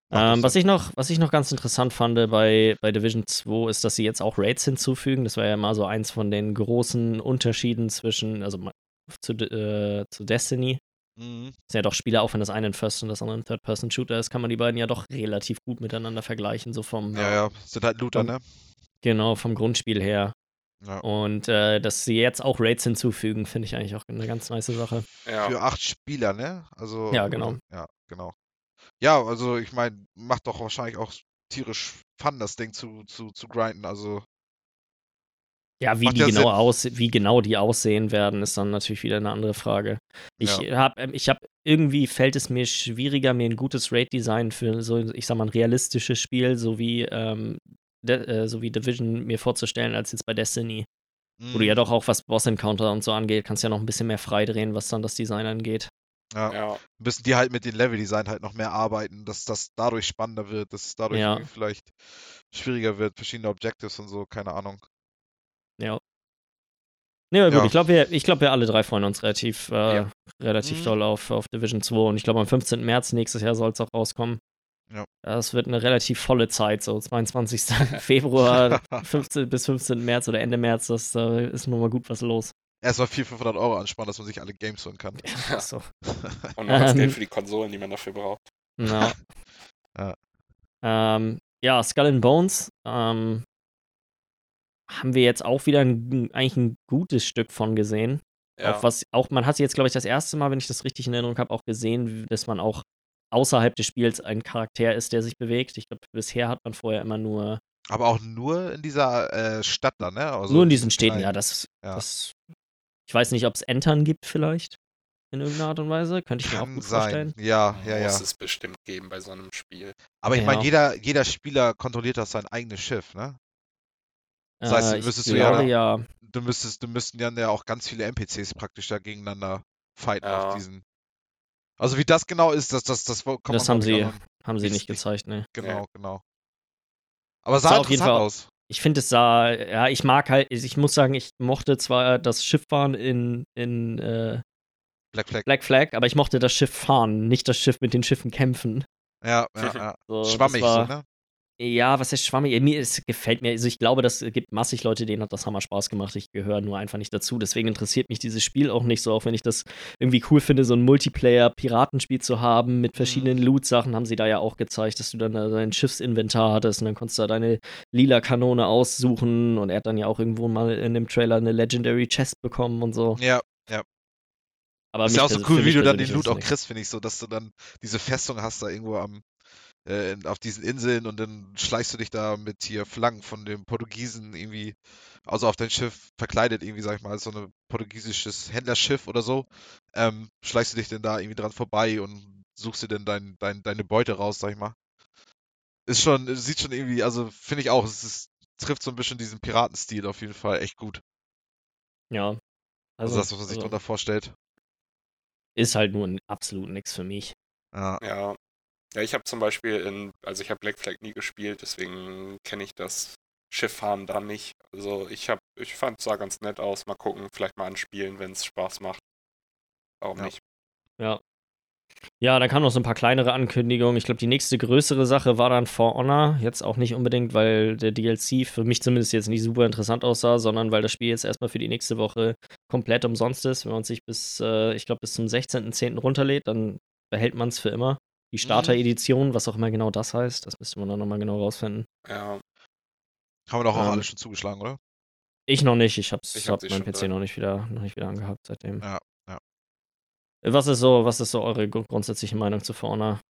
Ähm, was, ich noch, was ich noch ganz interessant fand bei, bei Division 2 ist, dass sie jetzt auch Raids hinzufügen. Das war ja mal so eins von den großen Unterschieden zwischen, also zu, äh, zu Destiny. Mhm. Das sind ja doch Spiele, auch wenn das eine ein First- und das andere ein Third-Person-Shooter ist, kann man die beiden ja doch relativ gut miteinander vergleichen, so vom, Ja, ja. Sind halt Looter, Ähm, ne? genau, vom Grundspiel her. Ja. Und äh, dass sie jetzt auch Raids hinzufügen, finde ich eigentlich auch eine ganz nice Sache. Ja, Für acht Spieler, ne? Also. Ja, genau. Ja, genau. Ja, also ich meine, macht doch wahrscheinlich auch tierisch Fun, das Ding zu, zu, zu grinden. Also, Ja, wie die ja genau Sinn. aus, wie genau die aussehen werden, ist dann natürlich wieder eine andere Frage. Ich Ja. habe, ich habe irgendwie fällt es mir schwieriger, mir ein gutes Raid-Design für so, ich sag mal, ein realistisches Spiel, so wie, ähm, äh, so wie Division mir vorzustellen, als jetzt bei Destiny. Wo du ja mhm, doch auch was Boss-Encounter und so angeht, kannst ja noch ein bisschen mehr freidrehen, was dann das Design angeht. Ja, ja, müssen die halt mit dem Level-Design halt noch mehr arbeiten, dass das dadurch spannender wird, dass es dadurch Ja. vielleicht schwieriger wird, verschiedene Objectives und so, keine Ahnung. Ja. Nee, aber gut, Ja. ich glaube, wir, ich glaub, wir alle drei freuen uns relativ, äh, Ja. relativ Mhm. doll auf, auf Division 2 und ich glaube, am 15. März nächstes Jahr soll es auch rauskommen. Ja. Das wird eine relativ volle Zeit, so 22. Februar 15, bis 15. März oder Ende März, das da ist nochmal gut was los. Erstmal 400, 500 Euro ansparen, dass man sich alle Games holen kann. Ja. So. und noch das. Geld für die Konsolen, die man dafür braucht. Ja. Ja. Ähm, ja, Skull and Bones ähm, haben wir jetzt auch wieder ein, eigentlich ein gutes Stück von gesehen. Ja, Auch was, auch man hat jetzt, glaube ich, das erste Mal, wenn ich das richtig in Erinnerung habe, auch gesehen, dass man auch außerhalb des Spiels ein Charakter ist, der sich bewegt. Ich glaube, bisher hat man vorher immer nur, Aber auch nur in dieser äh, Stadt da, ne? Also nur in diesen Städten. Ja, das, Ja. das. Ich weiß nicht, ob es Entern gibt, vielleicht. In irgendeiner Art und Weise. Könnte ich mir auch Kann gut sein. vorstellen. Ja, ja, ja. muss es bestimmt geben bei so einem Spiel. Aber ich meine, Ja. jeder, jeder Spieler kontrolliert das sein eigenes Schiff, ne? Das heißt, Äh, ich müsstest du ja ja. Du müsstest, du müssten dann ja auch ganz viele NPCs praktisch da gegeneinander fighten auf Ja. diesen. Also wie das genau ist, das, das, das kann Das haben sie, auch haben sie nicht gezeigt, ne. Genau, Ja. genau. Aber Sah sah auf jeden interessant Fall- aus. Ich finde, es sah, ja, ich mag halt, ich muss sagen, ich mochte zwar das Schifffahren in, in äh, Black Flag. Black Flag, aber ich mochte das Schiff fahren, nicht das Schiff mit den Schiffen kämpfen. Ja, ja, ja. So, Schwammig war, so, ne? Ja, was heißt schwammig? Mir es gefällt mir. Also ich glaube, das gibt massig Leute, denen hat das Hammer Spaß gemacht. Ich gehöre nur einfach nicht dazu. Deswegen interessiert mich dieses Spiel auch nicht so, auch wenn ich das irgendwie cool finde, so ein Multiplayer-Piratenspiel zu haben mit verschiedenen Mhm. Loot-Sachen, haben sie da ja auch gezeigt, dass du dann da dein Schiffsinventar hattest und dann konntest du da deine lila Kanone aussuchen und er hat dann ja auch irgendwo mal in dem Trailer eine Legendary Chest bekommen und so. Ja, Aber ist ja auch so cool, wie du dann den Loot auch kriegst, finde ich so, dass du dann diese Festung hast da irgendwo am äh, auf diesen Inseln und dann schleichst du dich da mit hier Flaggen von den Portugiesen irgendwie, also auf dein Schiff verkleidet irgendwie, sag ich mal, als so ein portugiesisches Händlerschiff oder so, ähm, schleichst du dich dann da irgendwie dran vorbei und suchst dir dann dein, dein, deine Beute raus, sag ich mal. Ist schon, sieht schon irgendwie, also finde ich auch, es ist, trifft so ein bisschen diesen Piratenstil auf jeden Fall echt gut. Ja. Also, Also, das, was man sich also drunter vorstellt. ist halt nur ein absolut nix für mich. Ja. Ja. Ja, ich habe zum Beispiel in, also ich habe Black Flag nie gespielt, deswegen kenne ich das Schifffahren da nicht. Also ich habe, ich fand es sah ganz nett aus. Mal gucken, vielleicht mal anspielen, wenn es Spaß macht. Warum Ja. nicht? Ja. Ja, da kamen noch so ein paar kleinere Ankündigungen. Ich glaube, die nächste größere Sache war dann For Honor. Jetzt auch nicht unbedingt, weil der DLC für mich zumindest jetzt nicht super interessant aussah, sondern weil das Spiel jetzt erstmal für die nächste Woche komplett umsonst ist. Wenn man sich bis, äh, ich glaube, bis zum 16.10. runterlädt, dann behält man es für immer. Die Starter-Edition, was auch immer genau das heißt, das müsste man dann nochmal genau rausfinden. Ja, Haben wir doch auch Ähm, alle schon zugeschlagen, oder? Ich noch nicht, ich hab's, Ich hab meinen schon PC noch nicht wieder, noch nicht wieder angehabt seitdem. Ja, ja. Was ist so, was ist so eure gru- grundsätzliche Meinung zu Honor?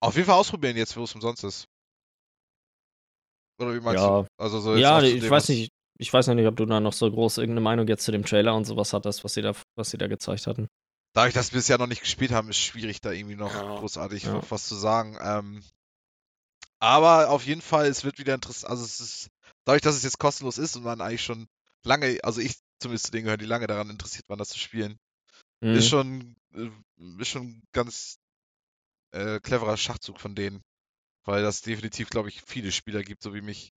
Auf jeden Fall ausprobieren jetzt, wo es umsonst ist. Oder wie meinst Ja. du? Also so jetzt Ja, ich dem, weiß was- nicht, ich weiß noch nicht, ob du da noch so groß irgendeine Meinung jetzt zu dem Trailer und sowas hattest, was sie da, was sie da gezeigt hatten. Dadurch, dass wir es ja noch nicht gespielt haben, ist schwierig, da irgendwie noch Ja. großartig Ja. noch was zu sagen. Ähm, aber auf jeden Fall, es wird wieder interessant. Also es ist, dadurch, dass es jetzt kostenlos ist und man eigentlich schon lange, also ich zumindest zu denen gehöre, die lange daran interessiert waren, das zu spielen, Mhm. ist schon, äh, ist schon ein ganz äh, cleverer Schachzug von denen. Weil das definitiv, glaube ich, viele Spieler gibt, so wie mich,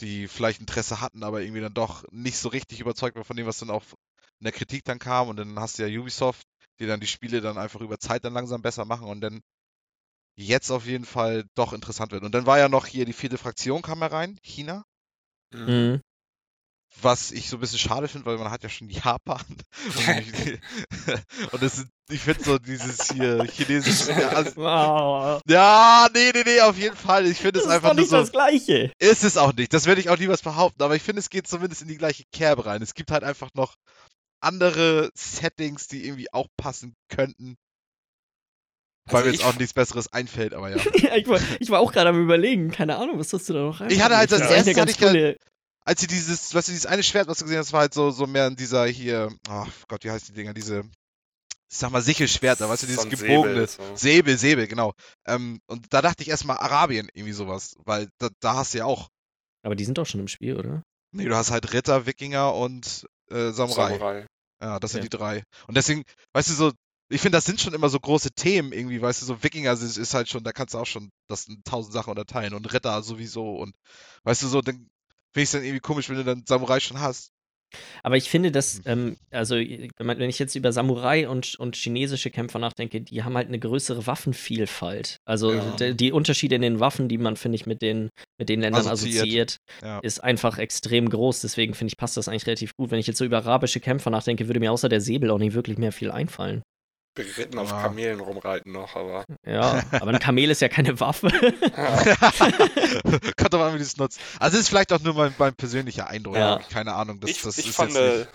die vielleicht Interesse hatten, aber irgendwie dann doch nicht so richtig überzeugt waren von dem, was dann auch in der Kritik dann kam. Und dann hast du ja Ubisoft, die dann die Spiele dann einfach über Zeit dann langsam besser machen und dann jetzt auf jeden Fall doch interessant wird. Und dann war ja noch hier die vierte Fraktion kam herein, China, Mhm. Mhm. was ich so ein bisschen schade finde, weil man hat ja schon Japan. Und, ist, ich finde so dieses hier chinesische. Ja, also, Wow. ja, nee, nee, nee, auf jeden Fall. Ich finde Das es ist einfach doch nur nicht so. das Gleiche. Ist es auch nicht. Das werde ich auch niemals behaupten, aber ich finde, es geht zumindest in die gleiche Kerbe rein. Es gibt halt einfach noch andere Settings, die irgendwie auch passen könnten. Weil Also mir jetzt auch nichts Besseres einfällt, aber ja. Ja, ich, war, ich war auch gerade am überlegen, keine Ahnung, was hast du da noch rein? Ich hatte halt das erstes eine hatte ganz ich coole. Als sie dieses, weißt du, dieses eine Schwert, was du gesehen hast, war halt so, so mehr in dieser hier, ach Gott, wie heißt die Dinger, diese, ich sag mal, Sichelschwerter, weißt du, dieses So gebogene. Säbel, so. Säbel, Säbel, genau. Ähm, und da dachte ich erstmal Arabien, irgendwie sowas, weil da, da hast du ja auch, Aber die sind doch schon im Spiel, oder? nee, du hast halt Ritter, Wikinger und äh, Samurai. Samurai. Ja, das sind Okay. die drei. Und deswegen, weißt du, so, ich finde, das sind schon immer so große Themen irgendwie, weißt du, so Wikinger ist, ist halt schon, da kannst du auch schon das in tausend Sachen unterteilen und Ritter sowieso und, weißt du, so, dann finde ich es dann irgendwie komisch, wenn du dann Samurai schon hast. Aber ich finde, dass, Mhm. ähm, also wenn, man, wenn ich jetzt über Samurai und, und chinesische Kämpfer nachdenke, die haben halt eine größere Waffenvielfalt. Also Ja. d- die Unterschiede in den Waffen, die man, finde ich, mit den, mit den Ländern Assoziiert. assoziiert, Ja. ist einfach extrem groß. Deswegen finde ich, passt das eigentlich relativ gut. Wenn ich jetzt so über arabische Kämpfer nachdenke, würde mir außer der Säbel auch nicht wirklich mehr viel einfallen. Beritten auf Ja. Kamelen rumreiten noch, aber. Ja, aber ein Kamel ist ja keine Waffe. Kommt doch an, wie du es nutzt. Also es ist vielleicht auch nur mein, mein persönlicher Eindruck. Ja. Keine Ahnung. Das, ich das ich ist fand, jetzt nicht.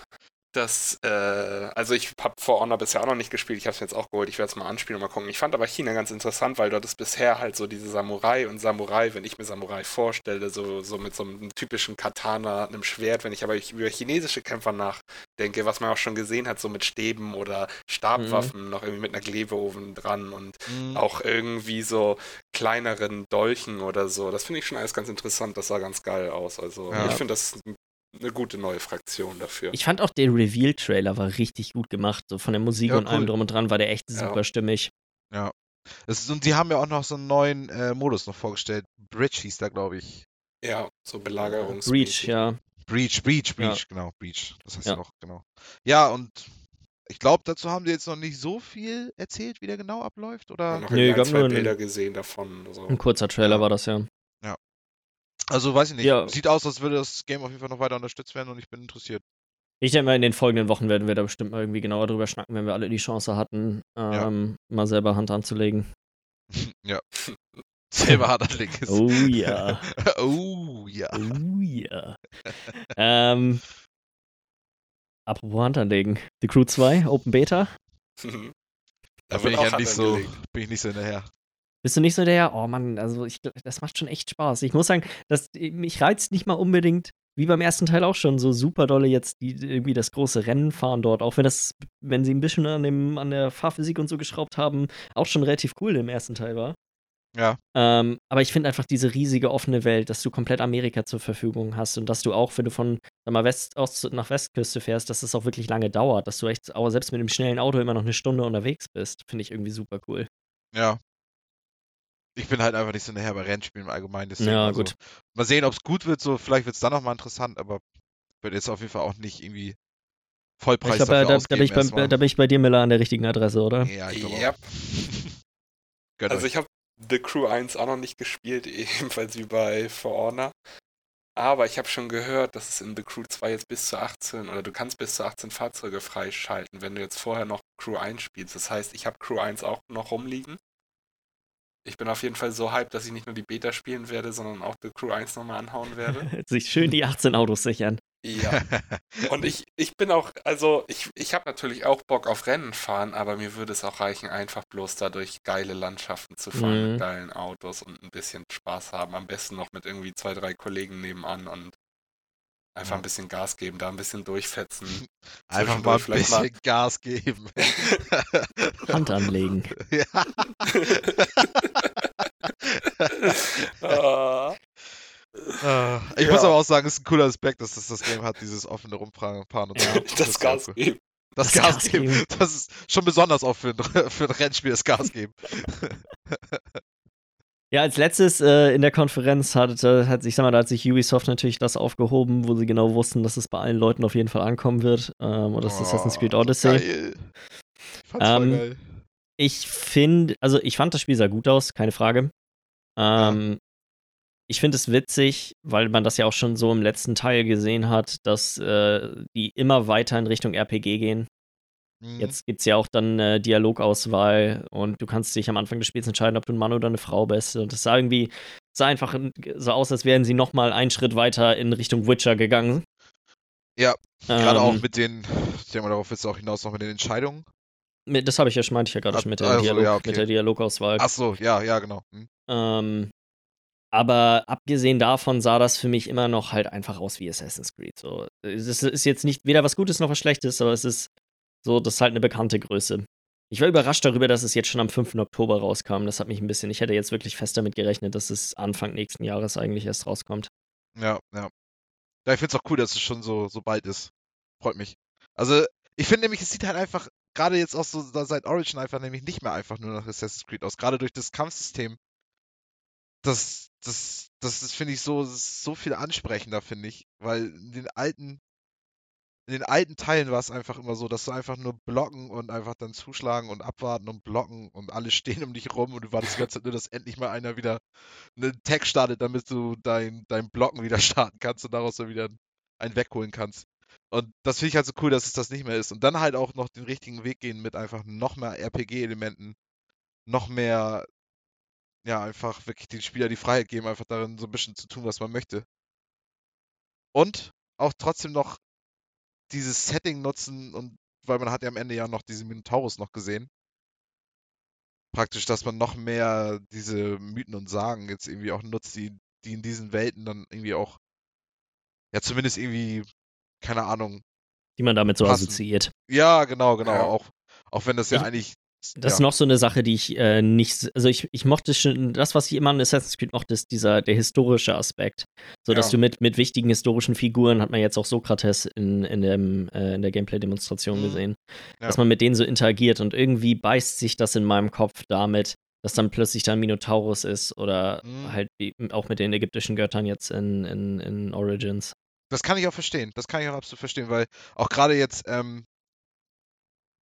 Dass, äh, also ich habe For Honor bisher auch noch nicht gespielt, ich habe es jetzt auch geholt, ich werde es mal anspielen und mal gucken. Ich fand aber China ganz interessant, weil dort ist bisher halt so diese Samurai und Samurai, wenn ich mir Samurai vorstelle, so, so mit so einem typischen Katana, einem Schwert, wenn ich aber über chinesische Kämpfer nachdenke, was man auch schon gesehen hat, so mit Stäben oder Stabwaffen, noch irgendwie mit einer Gleve oben dran und Mhm. auch irgendwie so kleineren Dolchen oder so. Das finde ich schon alles ganz interessant. Das sah ganz geil aus. Also Ja. ich finde das eine gute neue Fraktion dafür. Ich fand auch der Reveal-Trailer war richtig gut gemacht. So von der Musik Ja, und allem cool. drum und dran war der echt Ja. super stimmig. Es ist, und die haben ja auch noch so einen neuen äh, Modus noch vorgestellt. Bridge hieß da, glaube ich. ja, so Belagerungs. Breach, ja. Breach, Breach, Ja. Breach, genau, Breach. Das heißt Ja. ja noch, genau. Ja, und Ich glaube, dazu haben sie jetzt noch nicht so viel erzählt, wie der genau abläuft, Ich oder? habe ein, zwei nur einen- Bilder gesehen davon. So. Ein kurzer Trailer Ja. war das ja. Also weiß ich nicht. Ja. Sieht aus, als würde das Game auf jeden Fall noch weiter unterstützt werden und ich bin interessiert. Ich denke mal, in den folgenden Wochen werden wir da bestimmt mal irgendwie genauer drüber schnacken, wenn wir alle die Chance hatten, Ja. ähm, mal selber Hand anzulegen. ja. Selber hart anlegen. ist- Oh ja. oh ja. Oh ja. ähm, apropos Hand anlegen. The Crew 2, Open Beta. Da bin ich ja nicht Hand so, bin ich nicht so hinterher. Bist du nicht so der, oh Mann, also ich, das macht schon echt Spaß. Ich muss sagen, das, mich reizt nicht mal unbedingt, wie beim ersten Teil auch schon, so super dolle jetzt die, irgendwie das große Rennen fahren dort, auch wenn das, wenn sie ein bisschen an, dem, an der Fahrphysik und so geschraubt haben, auch schon relativ cool im ersten Teil war. Ja. Ähm, aber ich finde einfach diese riesige offene Welt, dass du komplett Amerika zur Verfügung hast und dass du auch, wenn du von sag mal, West aus nach Westküste fährst, dass es auch wirklich lange dauert, dass du echt, aber selbst mit dem schnellen Auto immer noch eine Stunde unterwegs bist, finde ich irgendwie super cool. Ja. Ich bin halt einfach nicht so hinterher bei Rennspielen im Allgemeinen. Deswegen, Ja, also, gut. Mal sehen, ob es gut wird. So, vielleicht wird es dann nochmal interessant, aber wird jetzt auf jeden Fall auch nicht irgendwie Vollpreis Ich glaube, dafür da, da, ausgeben bin ich erstmal. da bin ich bei dir, Miller, an der richtigen Adresse, oder? Ja, ich glaube Yep. Also euch. ich habe The Crew 1 auch noch nicht gespielt, ebenfalls wie bei For Honor. Aber ich habe schon gehört, dass es in The Crew 2 jetzt bis zu 18 oder du kannst bis zu 18 Fahrzeuge freischalten, wenn du jetzt vorher noch Crew 1 spielst. Das heißt, ich habe Crew 1 auch noch rumliegen. Ich bin auf jeden Fall so hyped, dass ich nicht nur die Beta spielen werde, sondern auch The Crew 1 nochmal anhauen werde. Sich schön die 18 Autos sichern. Ja. Und ich, ich bin auch, also ich, ich habe natürlich auch Bock auf Rennen fahren, aber mir würde es auch reichen, einfach bloß dadurch geile Landschaften zu fahren Mhm. mit geilen Autos und ein bisschen Spaß haben. Am besten noch mit irgendwie zwei, drei Kollegen nebenan und einfach Ja. ein bisschen Gas geben, da ein bisschen durchfetzen. Einfach mal ein bisschen Gas geben. Hand anlegen. ja. Ah. Ich Ja. muss aber auch sagen, es ist ein cooler Aspekt, dass das, das Game hat, dieses offene Rumfahren und das ist Gas cool. geben. Das, Das Gas Gas geben. geben. Das ist schon besonders auch für ein, für ein Rennspiel, das Gas geben. Ja, als letztes äh, in der Konferenz hat, äh, hat ich sag mal, da hat sich Ubisoft natürlich das aufgehoben, wo sie genau wussten, dass es bei allen Leuten auf jeden Fall ankommen wird. Ähm, und das ist Assassin's Creed Oh, Odyssey. Geil. Ich fand's voll Ähm, geil. Ich finde, also ich fand das Spiel sah gut aus, keine Frage. Ähm, Ich finde es witzig, weil man das ja auch schon so im letzten Teil gesehen hat, dass äh, die immer weiter in Richtung RPG gehen. Mhm. Jetzt gibt es ja auch dann äh, Dialogauswahl und du kannst dich am Anfang des Spiels entscheiden, ob du ein Mann oder eine Frau bist. Und es sah irgendwie, sah einfach so aus, als wären sie noch mal einen Schritt weiter in Richtung Witcher gegangen. Ja, Gerade Ähm, auch mit den, ich denke mal, darauf willst du auch hinaus noch mit den Entscheidungen. mit, das habe ich ja schon, meinte ich ja gerade schon mit der, also, Dialog, ja, okay. mit der Dialogauswahl. Ach so, ja, ja, genau. Hm. Ähm, aber abgesehen davon sah das für mich immer noch halt einfach aus wie Assassin's Creed. So, es ist jetzt nicht weder was Gutes noch was Schlechtes, aber es ist so, das ist halt eine bekannte Größe. Ich war überrascht darüber, dass es jetzt schon am 5. Oktober rauskam. Das hat mich ein bisschen, ich hätte jetzt wirklich fest damit gerechnet, dass es Anfang nächsten Jahres eigentlich erst rauskommt. Ja, ja. Ja, ich finde es auch cool, dass es schon so, so bald ist. Freut mich. Also, ich finde nämlich, es sieht halt einfach, gerade jetzt auch so seit Origin einfach nämlich nicht mehr einfach nur nach Assassin's Creed aus. Gerade durch das Kampfsystem. Das, das, das ist, finde ich, so, das so viel ansprechender, finde ich. Weil in den alten, in den alten Teilen war es einfach immer so, dass du einfach nur blocken und einfach dann zuschlagen und abwarten und blocken und alle stehen um dich rum und du wartest die ganze Zeit nur, dass endlich mal einer wieder einen Tag startet, damit du dein, dein Blocken wieder starten kannst und daraus dann wieder einen wegholen kannst. Und das finde ich halt so cool, dass es das nicht mehr ist. Und dann halt auch noch den richtigen Weg gehen mit einfach noch mehr RPG-Elementen, noch mehr, ja, einfach wirklich den Spieler die Freiheit geben, einfach darin so ein bisschen zu tun, was man möchte. Und auch trotzdem noch dieses Setting nutzen und weil man hat ja am Ende ja noch diesen Minotaurus noch gesehen. Praktisch, dass man noch mehr diese Mythen und Sagen jetzt irgendwie auch nutzt, die, die in diesen Welten dann irgendwie auch, ja, zumindest irgendwie, keine Ahnung. Die man damit so Passen. assoziiert. Ja, genau, genau. Ja. Auch, auch wenn das ja Ich- eigentlich. Das ist ja, noch so eine Sache, die ich äh, nicht, also ich, ich mochte schon, das, was ich immer an Assassin's Creed mochte, ist dieser, der historische Aspekt. So, dass Ja. du mit, mit wichtigen historischen Figuren, hat man jetzt auch Sokrates in, in, dem, äh, in der Gameplay-Demonstration Mhm. gesehen, Ja. dass man mit denen so interagiert und irgendwie beißt sich das in meinem Kopf damit, dass dann plötzlich da ein Minotaurus ist oder Mhm. halt wie, auch mit den ägyptischen Göttern jetzt in, in, in Origins. Das kann ich auch verstehen. Das kann ich auch absolut verstehen, weil auch gerade jetzt, ähm,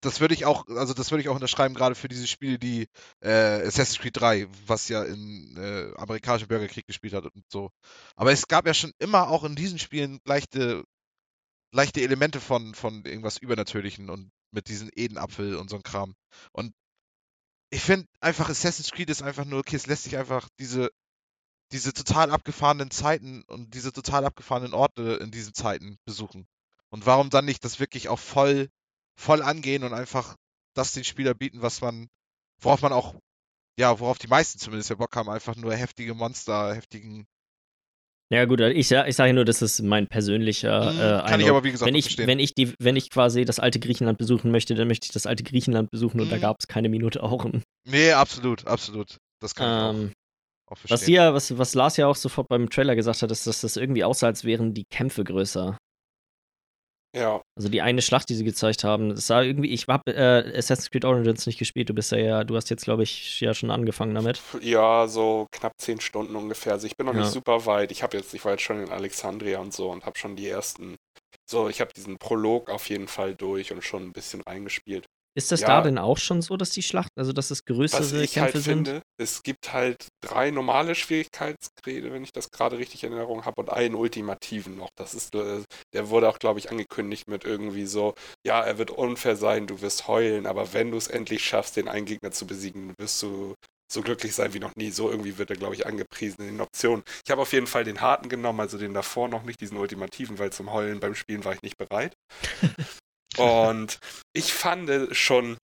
das würde ich auch, also das würde ich auch unterschreiben, gerade für diese Spiele, die äh, Assassin's Creed 3, was ja in äh, amerikanischen Bürgerkrieg gespielt hat und so. Aber es gab ja schon immer auch in diesen Spielen leichte, leichte Elemente von, von irgendwas Übernatürlichen und mit diesem Edenapfel und so ein Kram. Und ich finde einfach, Assassin's Creed ist einfach nur, okay, es lässt sich einfach diese, diese total abgefahrenen Zeiten und diese total abgefahrenen Orte in diesen Zeiten besuchen. Und warum dann nicht das wirklich auch voll voll angehen und einfach das den Spieler bieten, was man, worauf man auch, ja, worauf die meisten zumindest ja Bock haben, einfach nur heftige Monster, heftigen. Ja gut, ich, ich sage nur, das ist mein persönlicher Mhm, äh, kann ich aber wie gesagt wenn ich, verstehen. wenn ich die, wenn ich quasi das alte Griechenland besuchen möchte, dann möchte ich das alte Griechenland besuchen und da Mhm. gab es keine Minute auch. Nee, absolut, absolut. Das kann ich Ähm, auch, auch was hier, was, was Lars ja auch sofort beim Trailer gesagt hat, ist, dass das irgendwie aussah, als wären die Kämpfe größer. Ja, Also die eine Schlacht, die sie gezeigt haben, es sah irgendwie, ich habe äh, Assassin's Creed Origins nicht gespielt, du bist ja, ja du hast jetzt, glaube ich, ja schon angefangen damit. ja, so knapp zehn Stunden ungefähr. Also ich bin noch Ja. nicht super weit. Ich habe jetzt, ich war jetzt schon in Alexandria und so und habe schon die ersten, so ich habe diesen Prolog auf jeden Fall durch und schon ein bisschen reingespielt. Ist das Ja. da denn auch schon so, dass die Schlacht, also dass es Was größere ich Kämpfe halt sind? finde, es gibt halt drei normale Schwierigkeitsgrade, wenn ich das gerade richtig in Erinnerung habe, und einen ultimativen noch. Das ist, äh, der wurde auch, glaube ich, angekündigt mit irgendwie so, ja, er wird unfair sein, du wirst heulen, aber wenn du es endlich schaffst, den einen Gegner zu besiegen, wirst du so glücklich sein wie noch nie. So irgendwie wird er, glaube ich, angepriesen in den Optionen. Ich habe auf jeden Fall den harten genommen, also den davor noch nicht, diesen ultimativen, weil zum Heulen beim Spielen war ich nicht bereit. Und ich fand schon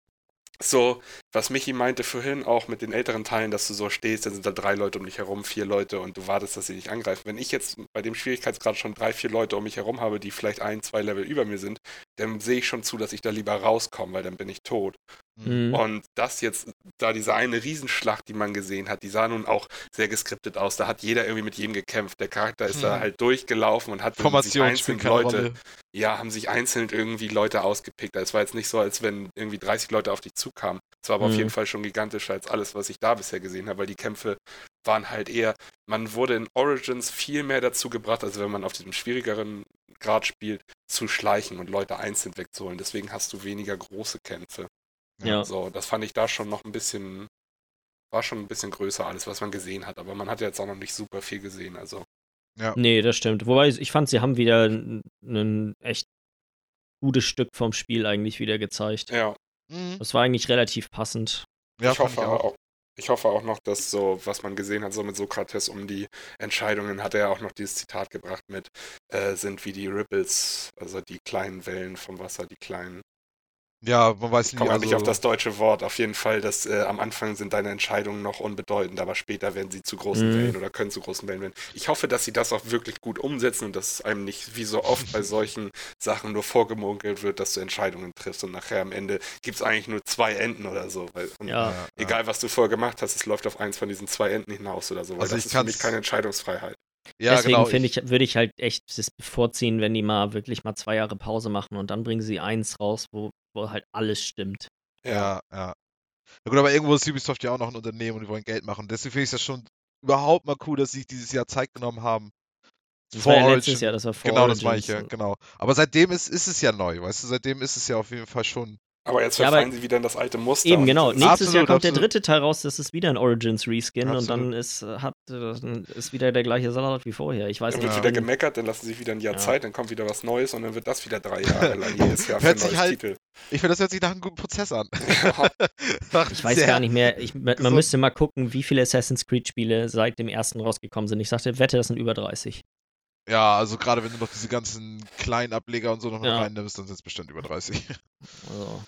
so, was Michi meinte vorhin auch mit den älteren Teilen, dass du so stehst, dann sind da drei Leute um dich herum, vier Leute und du wartest, dass sie dich angreifen. Wenn ich jetzt bei dem Schwierigkeitsgrad schon drei, vier Leute um mich herum habe, die vielleicht ein, zwei Level über mir sind, dann sehe ich schon zu, dass ich da lieber rauskomme, weil dann bin ich tot. Mhm. Und das jetzt, da diese eine Riesenschlacht, die man gesehen hat, die sah nun auch sehr geskriptet aus. Da hat jeder irgendwie mit jedem gekämpft. Der Charakter ist da Hm. halt durchgelaufen und hat sich Formation einzeln Leute, Rolle. ja, haben sich einzeln irgendwie Leute ausgepickt. Es war jetzt nicht so, als wenn irgendwie 30 Leute auf dich zukamen. Es war aber auf Mhm. jeden Fall schon gigantischer als alles, was ich da bisher gesehen habe, weil die Kämpfe waren halt eher, man wurde in Origins viel mehr dazu gebracht, also wenn man auf diesem schwierigeren Grad spielt, zu schleichen und Leute einzeln wegzuholen. Deswegen hast du weniger große Kämpfe. Ja. So, das fand ich da schon noch ein bisschen, war schon ein bisschen größer alles, was man gesehen hat, aber man hat ja jetzt auch noch nicht super viel gesehen, also. Ja. Nee, das stimmt. Wobei ich fand, sie haben wieder ein echt gutes Stück vom Spiel eigentlich wieder gezeigt. Ja, Mhm. Das war eigentlich relativ passend. Ja, ich hoffe ich auch. auch. Ich hoffe auch noch, dass so, was man gesehen hat, so mit Sokrates um die Entscheidungen, hat er auch noch dieses Zitat gebracht mit, äh, sind wie die Ripples, also die kleinen Wellen vom Wasser, die kleinen. Ja, man weiß Ich nie. komme Also, nicht auf das deutsche Wort. Auf jeden Fall, dass äh, am Anfang sind deine Entscheidungen noch unbedeutend, aber später werden sie zu großen Mhm. Wellen oder können zu großen Wellen werden. Ich hoffe, dass sie das auch wirklich gut umsetzen und dass es einem nicht wie so oft bei solchen Sachen nur vorgemunkelt wird, dass du Entscheidungen triffst und nachher am Ende gibt es eigentlich nur zwei Enden oder so. Weil, und Ja. ja, Egal, was du vorher gemacht hast, es läuft auf eins von diesen zwei Enden hinaus oder so. Weil Also das ich ist für mich keine Entscheidungsfreiheit. Ja, Deswegen genau. finde ich, würde ich halt echt es bevorziehen, wenn die mal wirklich mal zwei Jahre Pause machen und dann bringen sie eins raus, wo, wo halt alles stimmt. Ja, ja. Na gut, aber irgendwo ist Ubisoft ja auch noch ein Unternehmen und die wollen Geld machen. Deswegen finde ich das schon überhaupt mal cool, dass sie sich dieses Jahr Zeit genommen haben. Das Vor war ja Origin. letztes Jahr, das war vor Genau, das meine Origins. ich ja, genau. Aber seitdem ist, ist es ja neu, weißt du, seitdem ist es ja auf jeden Fall schon. Aber jetzt Ja, aber- verfallen sie wieder in das alte Muster. Eben, genau. Nächstes Jahr Absolut, kommt der absolut. dritte Teil raus, das ist wieder ein Origins Reskin und dann ist, hat, äh, ist wieder der gleiche Salat wie vorher. Ich weiß Dann nicht. wird Ja. wieder gemeckert, dann lassen sie sich wieder ein Jahr Ja. Zeit, dann kommt wieder was Neues und dann wird das wieder drei Jahre lang jedes Jahr für ein sich neues halt- Titel. Ich finde, das hört sich nach einem guten Prozess an. Ich weiß gar nicht mehr. Ich, man gesund. müsste mal gucken, wie viele Assassin's Creed-Spiele seit dem ersten rausgekommen sind. Ich sagte, wette, das sind über 30. Ja, also gerade wenn du noch diese ganzen kleinen Ableger und so noch mit Ja. reinnimmst, dann sind es bestimmt über 30. Also,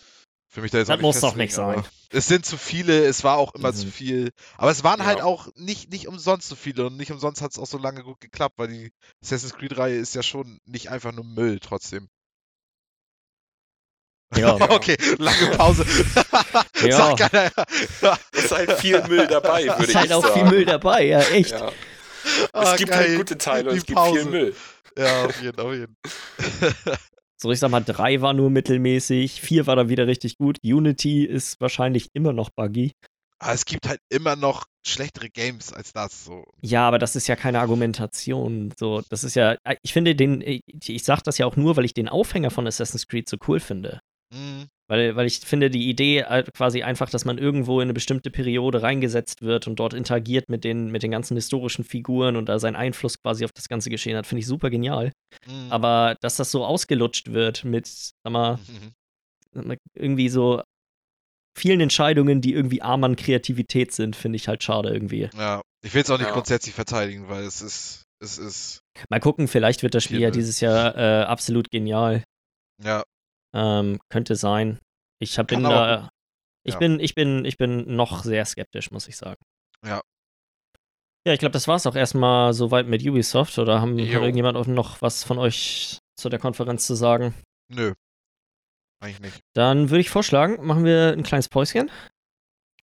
Für mich da jetzt Das auch nicht muss doch nicht sein. Es sind zu viele, es war auch immer zu Mhm. viel. Aber es waren halt Ja. auch nicht, nicht umsonst so viele und nicht umsonst hat es auch so lange gut geklappt, weil die Assassin's Creed-Reihe ist ja schon nicht einfach nur Müll trotzdem. ja. okay, lange Pause. Ja. Sagt keiner. Ja. Es ist halt viel Müll dabei, würde ist ich halt auch sagen. viel Müll dabei, ja, echt. Ja. Ah, es gibt geil. halt gute Teile und Die es gibt viel. Müll. Ja, auf jeden, auf jeden. So, ich sag mal, drei war nur mittelmäßig, vier war dann wieder richtig gut. Unity ist wahrscheinlich immer noch buggy. Aber es gibt halt immer noch schlechtere Games als das. So. Ja, aber das ist ja keine Argumentation. So, das ist ja, ich finde den, ich, ich sag das ja auch nur, weil ich den Aufhänger von Assassin's Creed so cool finde. Mhm. Weil, weil ich finde, die Idee halt quasi einfach, dass man irgendwo in eine bestimmte Periode reingesetzt wird und dort interagiert mit den, mit den ganzen historischen Figuren und da seinen Einfluss quasi auf das ganze Geschehen hat, finde ich super genial. Mhm. Aber dass das so ausgelutscht wird mit, sag mal, Mhm. irgendwie so vielen Entscheidungen, die irgendwie arm an Kreativität sind, finde ich halt schade irgendwie. Ja, ich will es auch nicht Ja. grundsätzlich verteidigen, weil es ist, es ist, Mal gucken, vielleicht wird das Spiel ja dieses Jahr äh, absolut genial. ja, Ähm, könnte sein. Ich hab, bin da. Ich Ja. bin, ich bin, ich bin noch sehr skeptisch, muss ich sagen. Ja. Ja, ich glaube, das war's auch erstmal soweit mit Ubisoft. Oder haben, hat Jo. irgendjemand auch noch was von euch zu der Konferenz zu sagen? nö. Eigentlich nicht. Dann würde ich vorschlagen, machen wir ein kleines Päuschen.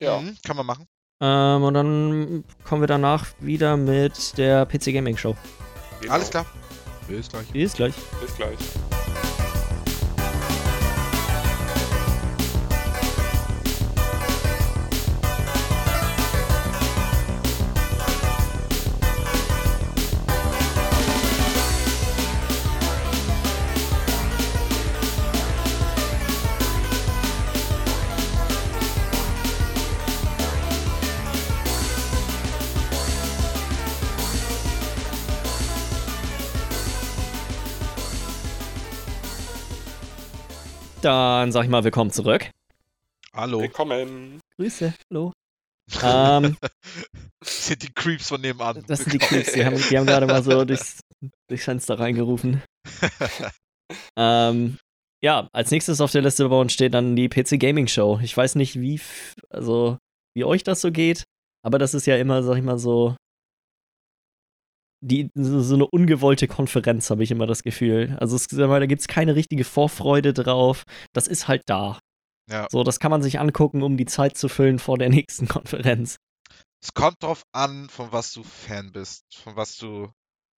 Ja. Mhm, kann man machen. Ähm, und dann kommen wir danach wieder mit der PC Gaming Show. Genau. Alles klar. Bis gleich. Bis gleich. Bis gleich. Dann sag ich mal willkommen zurück. Hallo. Willkommen. Grüße. Hallo. ähm, Das sind die Creeps von nebenan. das sind die Creeps, die haben, die haben gerade mal so durchs, durchs Fenster reingerufen. Ähm, ja, als nächstes auf der Liste bei uns steht dann die PC Gaming Show. Ich weiß nicht, wie, also, wie euch das so geht, aber das ist ja immer, sag ich mal, so, die, so, eine ungewollte Konferenz, habe ich immer das Gefühl. Also, es, da gibt es keine richtige Vorfreude drauf. Das ist halt da. Ja. So, das kann man sich angucken, um die Zeit zu füllen vor der nächsten Konferenz. Es kommt drauf an, von was du Fan bist, von was du,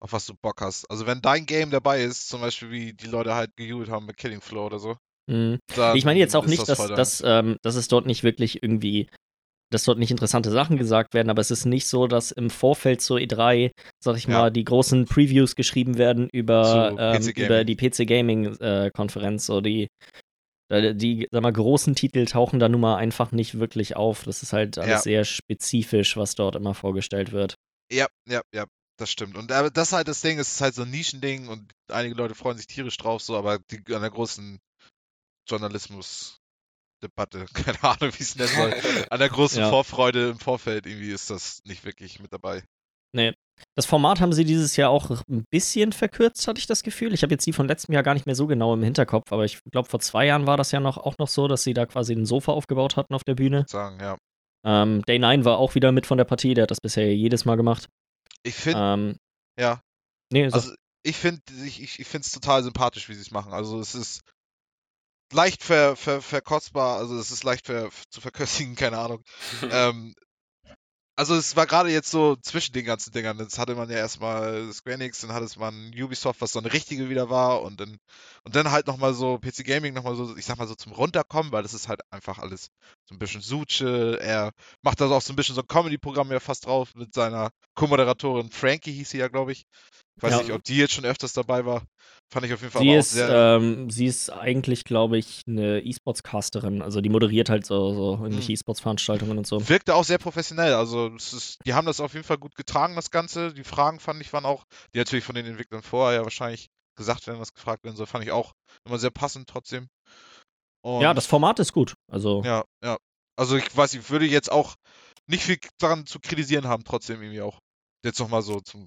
auf was du Bock hast. Also wenn dein Game dabei ist, zum Beispiel wie die Leute halt gejubelt haben mit Killing Floor oder so, Mhm. Ich meine jetzt auch nicht, das dass, dass, ähm, dass es dort nicht wirklich irgendwie, dass dort nicht interessante Sachen gesagt werden, aber es ist nicht so, dass im Vorfeld zur E3, sag ich Ja. mal, die großen Previews geschrieben werden über, ähm, über die PC Gaming äh, Konferenz. So die, die, sag mal, großen Titel tauchen da nun mal einfach nicht wirklich auf. Das ist halt alles Ja. sehr spezifisch, was dort immer vorgestellt wird. Ja, ja, ja, das stimmt. Und aber das ist halt das Ding, es ist halt so ein Nischending und einige Leute freuen sich tierisch drauf, so, aber die, an der großen Journalismus-Debatte, keine Ahnung, wie es nennen soll, an der großen Ja. Vorfreude im Vorfeld irgendwie ist das nicht wirklich mit dabei. Das Format haben sie dieses Jahr auch ein bisschen verkürzt, hatte ich das Gefühl. Ich habe jetzt die von letztem Jahr gar nicht mehr so genau im Hinterkopf, aber ich glaube, vor zwei Jahren war das ja noch auch noch so, dass sie da quasi ein Sofa aufgebaut hatten auf der Bühne. Sagen, ja. Ähm, Day 9 war auch wieder mit von der Partie, der hat das bisher jedes Mal gemacht. Ich finde, Ähm, ja, nee, so, also ich finde ich, ich, ich finde es total sympathisch, wie sie es machen. Also es ist leicht ver, ver, verkostbar, also es ist leicht ver, zu verköstigen, keine Ahnung. ähm, also es war gerade jetzt so zwischen den ganzen Dingern. Jetzt hatte man ja erstmal Square Enix, dann hatte es man Ubisoft, was so eine richtige wieder war und dann und dann halt nochmal so PC Gaming nochmal so, ich sag mal so zum Runterkommen, weil das ist halt einfach alles so ein bisschen Suche. Er macht da auch so ein bisschen so ein Comedy-Programm ja fast drauf mit seiner Co-Moderatorin Frankie hieß sie ja, glaube ich. Ich weiß Ja. nicht, ob die jetzt schon öfters dabei war. Fand ich auf jeden Fall sie auch ist, sehr. ähm, sie ist eigentlich, glaube ich, eine E-Sports-Casterin. Also die moderiert halt so, so irgendwelche Hm. E-Sports-Veranstaltungen und so. Wirkte auch sehr professionell. Also ist, die haben das auf jeden Fall gut getragen, das Ganze. Die Fragen fand ich waren auch, die natürlich von den Entwicklern vorher ja wahrscheinlich gesagt werden, was gefragt werden soll, fand ich auch immer sehr passend trotzdem. Und Ja, das Format ist gut. Also, ja, ja. Also ich weiß, ich würde jetzt auch nicht viel daran zu kritisieren haben, trotzdem irgendwie auch. Jetzt nochmal so zum,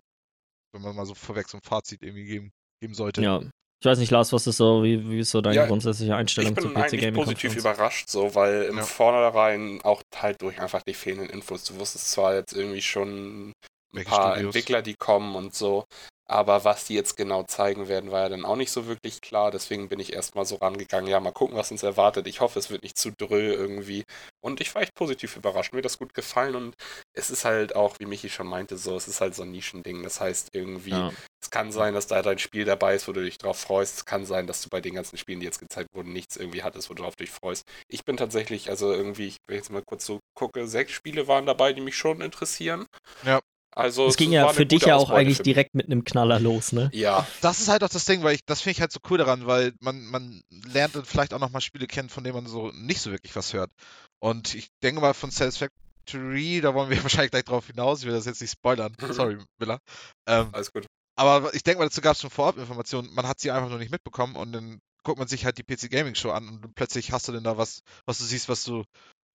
wenn man mal so vorweg so ein Fazit irgendwie geben, geben sollte. ja. Ich weiß nicht, Lars, was ist so, wie, wie ist so deine Ja, grundsätzliche Einstellung Ich bin PC Gaming positiv Konferenz? überrascht, so, weil im Ja. Vornherein auch halt durch einfach die fehlenden Infos. Du wusstest zwar jetzt irgendwie schon ein Welche paar Studios? Entwickler, die kommen und so, aber was die jetzt genau zeigen werden, war ja dann auch nicht so wirklich klar. Deswegen bin ich erstmal so rangegangen, ja, mal gucken, was uns erwartet. Ich hoffe, es wird nicht zu dröh irgendwie. Und ich war echt positiv überrascht. Mir hat das gut gefallen und es ist halt auch, wie Michi schon meinte, so, es ist halt so ein Nischending. Das heißt, irgendwie, Ja. es kann sein, dass da dein Spiel dabei ist, wo du dich drauf freust. Es kann sein, dass du bei den ganzen Spielen, die jetzt gezeigt wurden, nichts irgendwie hattest, wo du drauf dich freust. Ich bin tatsächlich, also irgendwie, ich will jetzt mal kurz so gucke, sechs Spiele waren dabei, die mich schon interessieren. Ja. Also Es ging ja für dich ja auch Ausbeute eigentlich direkt mit einem Knaller los, ne? Ja, Das ist halt auch das Ding, weil ich, das finde ich halt so cool daran, weil man, man lernt dann vielleicht auch nochmal Spiele kennen, von denen man so nicht so wirklich was hört. Und ich denke mal von Satisfactory, da wollen wir wahrscheinlich gleich drauf hinaus, ich will das jetzt nicht spoilern, sorry, Miller. Ähm, alles gut. aber ich denke mal, dazu gab es schon Vorab-Informationen, man hat sie einfach nur nicht mitbekommen und dann guckt man sich halt die PC Gaming Show an und plötzlich hast du denn da was, was du siehst, was du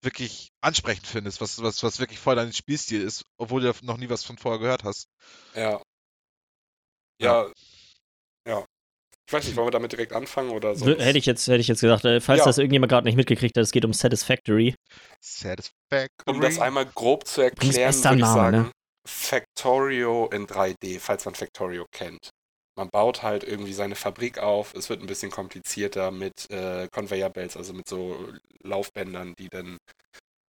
wirklich ansprechend findest, was, was, was wirklich voll dein Spielstil ist, obwohl du noch nie was von vorher gehört hast. Ja. Ja. Ja. Ich weiß nicht, wollen wir damit direkt anfangen oder so? Hätte ich jetzt, hätte ich jetzt gesagt, äh, falls Ja. das irgendjemand gerade nicht mitgekriegt hat, es geht um Satisfactory. Satisfactory. Um das einmal grob zu erklären, würde ich Name, sagen, ne? Factorio in 3D, falls man Factorio kennt. Man baut halt irgendwie seine Fabrik auf. Es wird ein bisschen komplizierter mit äh, Conveyor Belts, also mit so Laufbändern, die dann